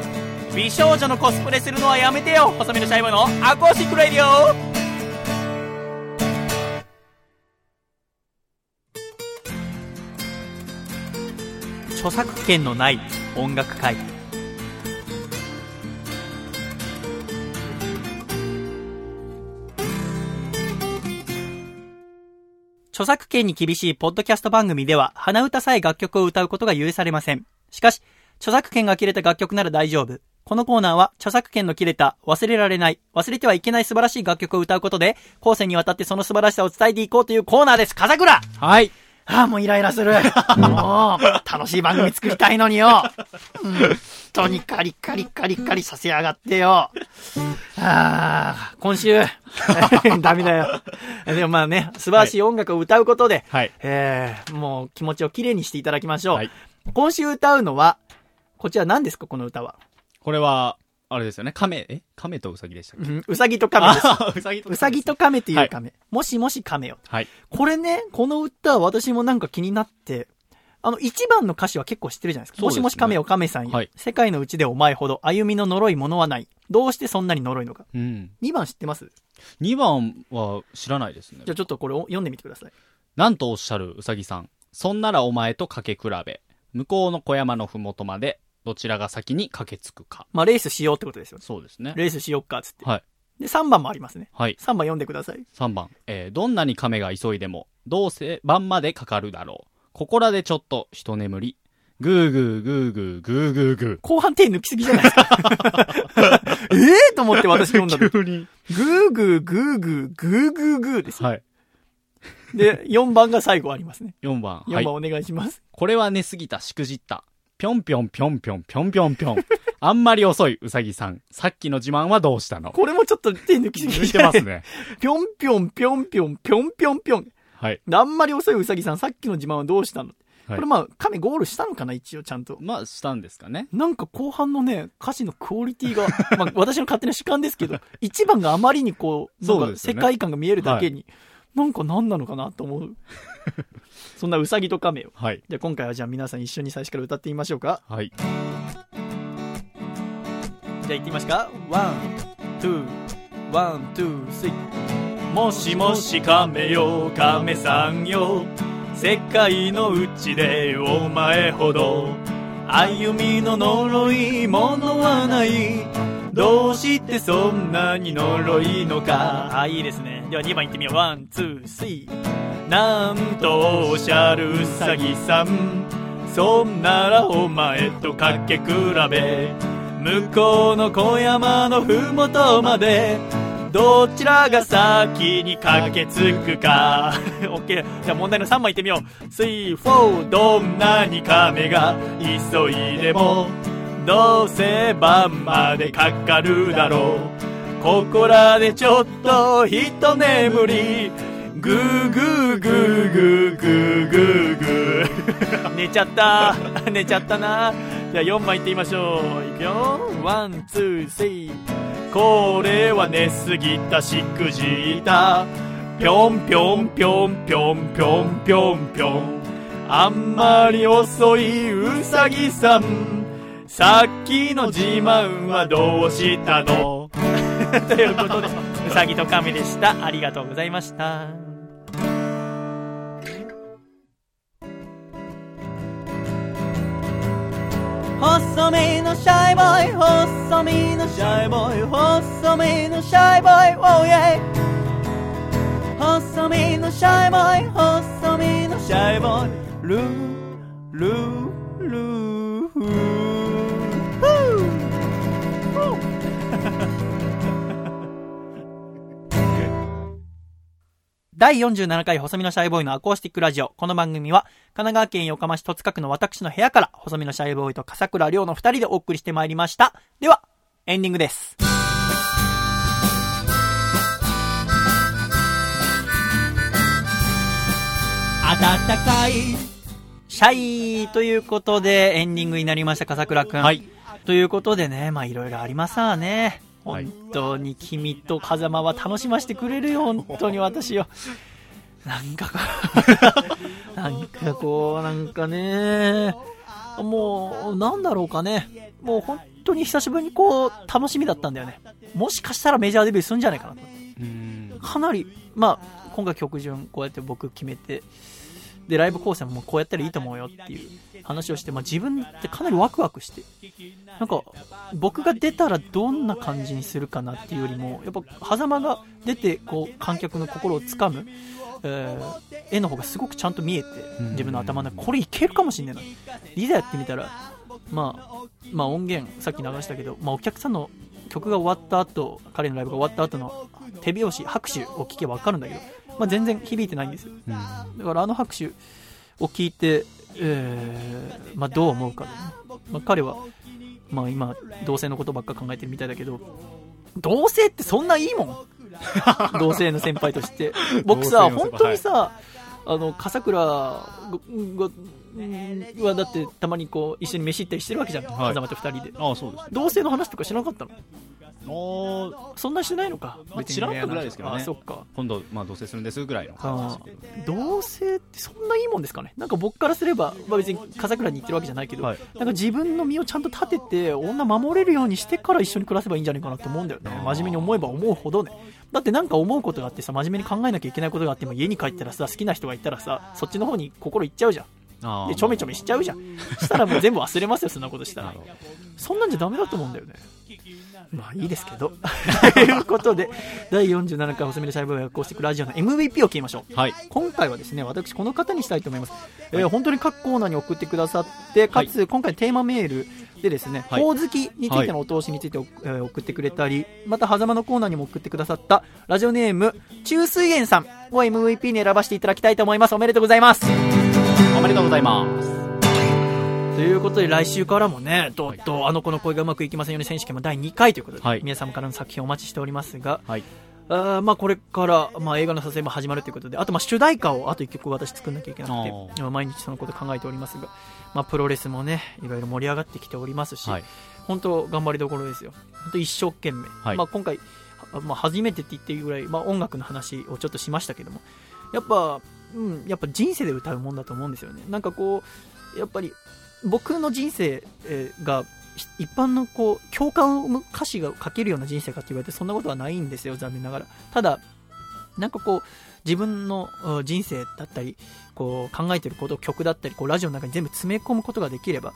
美少女のコスプレするのはやめてよ細身のシャイボーイのアコースティックレディオ。著作権のない音楽会。著作権に厳しいポッドキャスト番組では、鼻歌さえ楽曲を歌うことが許されません。しかし、著作権が切れた楽曲なら大丈夫。このコーナーは、著作権の切れた、忘れられない、忘れてはいけない素晴らしい楽曲を歌うことで、後世にわたってその素晴らしさを伝えていこうというコーナーです。風倉はい。ああ、もうイライラする。もう、楽しい番組作りたいのによ。うん。本当にカリカリカリカリさせやがってよ。ああ、今週、ダメだよ。でもまあね、素晴らしい音楽を歌うことで、はい。えー、もう気持ちをきれいにしていただきましょう。はい今週歌うのは、こちら何ですか、この歌は？これは、あれですよね。亀、え？亀とウサギでしたっけ？うんうさぎと亀です。あうさぎとうさぎと亀っていう亀。もしもし亀よ。はい。これね、この歌は私もなんか気になって、あの、一番の歌詞は結構知ってるじゃないですか。すねもしもし亀よ亀さんよ。はい世界のうちでお前ほど歩みの呪いものはない。どうしてそんなに呪いのか。うん。二番知ってます？2番は知らないですねじゃ。あちょっとこれを読んでみてください。なんとおっしゃるうさぎさん。そんならお前とかけ比べ。向こうの小山のふもとまで、どちらが先に駆けつくか。まあ、レースしようってことですよね。そうですね。レースしよっか、つって。はい。で、3番もありますね。はい。3番読んでください。3番。えーどんなに亀が急いでも、どうせ晩までかかるだろう。ここらでちょっと一眠り。ぐーぐーぐーぐーぐーぐーぐー。後半手抜きすぎじゃないですか？ええと思って私読んだの。急に。グーグーグーグーグーグーグーですよ。はい。で、4番が最後ありますね。4番。4はい番。お願いします。これは寝すぎた、しくじった。ぴょんぴょんぴょんぴょんぴょんぴょんぴょん。あんまり遅い、うさぎさん。さっきの自慢はどうしたの？これもちょっと手抜きすぎ抜いてます。ね。ぴょんぴょんぴょんぴょんぴょんぴょんぴょん。はい。あんまり遅いうさぎさん、さっきの自慢はどうしたの、はいこれまあ、亀ゴールしたのかな一応ちゃんと。まあ、したんですかね。なんか後半のね、歌詞のクオリティが、まあ私の勝手な主観ですけど、一番があまりにこう、なんかそう世界観が見えるだけに、なんか何なのかなと思う。そんなうさぎと亀を。はい。じゃあ今回はじゃあ皆さん一緒に最初から歌ってみましょうか。はい。じゃあ行ってみますか。 one, two, one, two, three。もしもし亀よ亀さんよ世界のうちでお前ほど歩みののろいものはない どうしてそんなにのろいのかあ、いいですね。では2番行ってみよう。 one, two, three。なんとおっしゃるうさぎさんそんならお前とかけくらべ向こうの小山のふもとまでどちらが先に駆けつくかオッケー。じゃあ問題の3番行ってみよう。3、4、どんなに亀が急いでもどうせ晩までかかるだろうここらでちょっと一眠りグーグーグーグーグーグーグー寝ちゃった。寝ちゃったな。じゃあ4番行ってみましょう。いくよ。 one, two, three。これは寝すぎたしくじいたぴょんぴょんぴょんぴょんぴょんぴょんぴょんあんまり遅いうさぎさんさっきの自慢はどうしたの？ということで、うさぎと亀でした。ありがとうございました。細身のシャイボーイ、細身のシャイボーイ、細身のシャイボーイ、oh yeah! 細身のシャイボーイ細身のシャイボーイルールールー第47回細身のシャイボーイのアコースティックラジオ。この番組は、神奈川県横浜市戸塚区の私の部屋から、細身のシャイボーイと笠倉亮の二人でお送りしてまいりました。では、エンディングです。暖かいシャイということで、エンディングになりました、笠倉くん。はい。ということでね、まあいろいろありますわね。はい本当に君と風間は楽しませてくれるよ、本当に私を。なんかこう、なんかこう、なんかね、もう、なんだろうかね。もう本当に久しぶりにこう、楽しみだったんだよね。もしかしたらメジャーデビューするんじゃないかなと。うん。かなり、まあ、今回曲順こうやって僕決めて、で、ライブ構成ももうこうやったらいいと思うよっていう話をして、まあ自分ってかなりワクワクして、なんか、僕が出たらどんな感じにするかなっていうよりも、やっぱ、狭間が出て、こう、観客の心をつかむ、えー絵の方がすごくちゃんと見えて、自分の頭の中、これいけるかもしれないな。いざやってみたら、まあ、まあ音源、さっき流したけど、まあお客さんの曲が終わった後、彼のライブが終わった後の手拍子、拍手を聞けば分かるんだけど、まあ全然響いてないんですよ。だからあの拍手を聞いて、えーまあどう思うかだよね。まあ彼は、まあ今、同性のことばっか考えてるみたいだけど、同性ってそんないいもん 同性の先輩として。僕さ、本当にさ、あの、笠倉が、がん。はだってたまにこう、一緒に飯行ったりしてるわけじゃん。はい。風間と二人で。ああ、そうですね。同性の話とかしなかったの？ああ、そんなしてないのか？まあ知らんか？ぐらいですけどね。あ、そっか。今度、まあ、同棲するんですぐらいの感じで。すけど。同性ってそんないいもんですかね？なんか僕からすれば、まあ、別に笠倉に言ってるわけじゃないけど、はい。なんか自分の身をちゃんと立てて女守れるようにしてから一緒に暮らせばいいんじゃないかなと思うんだよね。真面目に思えば思うほどね。だってなんか思うことがあってさ真面目に考えなきゃいけないことがあっても家に帰ったらさ好きな人がいたらさそっちの方に心いっちゃうじゃんでちょめちょめしちゃうじゃんしたらもう全部忘れますよそんなことしたらそんなんじゃダメだと思うんだよね。まあいいですけど。ということで、第47回細身のシャイボーイがこうしていくラジオの MVP を決めましょう。はい。今回はですね、私この方にしたいと思います。えー本当に各コーナーに送ってくださって、かつ今回テーマメールでですね、はいほおずきについてのお通しについてお、えー送ってくれたり、また狭間のコーナーにも送ってくださったラジオネーム、中水園さんを MVP に選ばせていただきたいと思います。おめでとうございます。おめでとうございます。ということで来週からもね、とうとうあの子の声がうまくいきませんように選手権も第2回ということで、はい皆様からの作品をお待ちしておりますが、はい。あーまあこれから、まあ、映画の撮影も始まるということで、あとまあ主題歌をあと1曲私作んなきゃいけなくて毎日そのこと考えておりますが、まあプロレスもね、いろいろ盛り上がってきておりますし、はい。本当頑張りどころですよ。本当一生懸命。はいまあ今回、あまあ初めてって言っていいぐらい、まあ音楽の話をちょっとしましたけども、やっぱ、うん、やっぱ人生で歌うもんだと思うんですよね。なんかこう、やっぱり僕の人生が、一般のこう共感を歌詞が書けるような人生かって言われてそんなことはないんですよ残念ながら。ただなんかこう自分の人生だったりこう考えてること曲だったりこうラジオの中に全部詰め込むことができれば、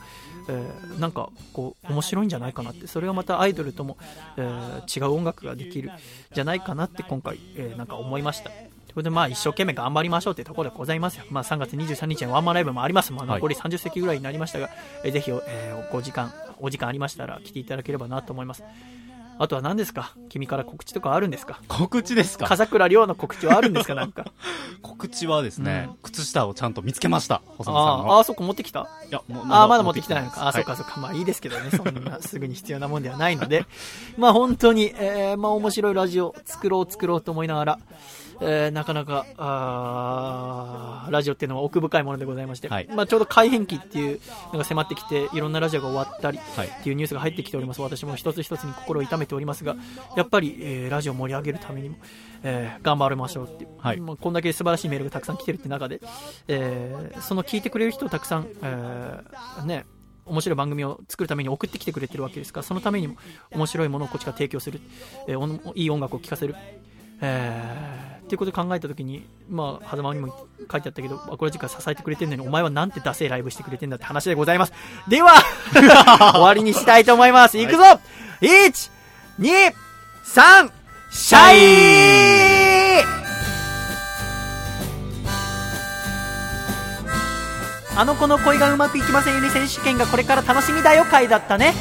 えーなんかこう面白いんじゃないかなって。それがまたアイドルとも、えー違う音楽ができるじゃないかなって今回、えーなんか思いました。ことでまあ一生懸命頑張りましょうというところでございますよ、まあ、3月23日にワンマンライブもあります、まあ、はい残り30席ぐらいになりましたが、えーぜひ、えーご時間お時間ありましたら来ていただければなと思いますあとは何ですか？君から告知とかあるんですか？告知ですか？笠倉亮の告知はあるんですか？なんか 告知はですね、うん靴下をちゃんと見つけました。細野さんあーあの。ー、そこ持ってきた？いや、もうああ、まだ持ってきてないのか。あ、はいそうかそうか。まあいいですけどね。そんなすぐに必要なもんではないので。まあ本当に、えー、まあ面白いラジオ作ろう作ろうと思いながら、えー、なかなか、あーラジオっていうのは奥深いものでございまして、はい。まあちょうど改変期っていうのが迫ってきて、いろんなラジオが終わったり、はい。っていうニュースが入ってきております。私も一つ一つに心を痛めておりますが、やっぱり、えーラジオを盛り上げるためにも、えー頑張りましょうっていう、はい。まあ、こんだけ素晴らしいメールがたくさん来てるって中で、えーその聞いてくれる人をたくさん、えーね、面白い番組を作るために送ってきてくれてるわけですから、そのためにも面白いものをこっちから提供する、えーいい音楽を聴かせる、えーっていうことを考えた時に、まあ、狭間にも書いてあったけど、アコラジは支えてくれてるのに、お前はなんてダセいライブしてくれてんだって話でございます。では、終わりにしたいと思います。いくぞ、!1、2、3、シャイあの子の恋がうまくいきませんよね選手権がこれから楽しみだよ回だったね。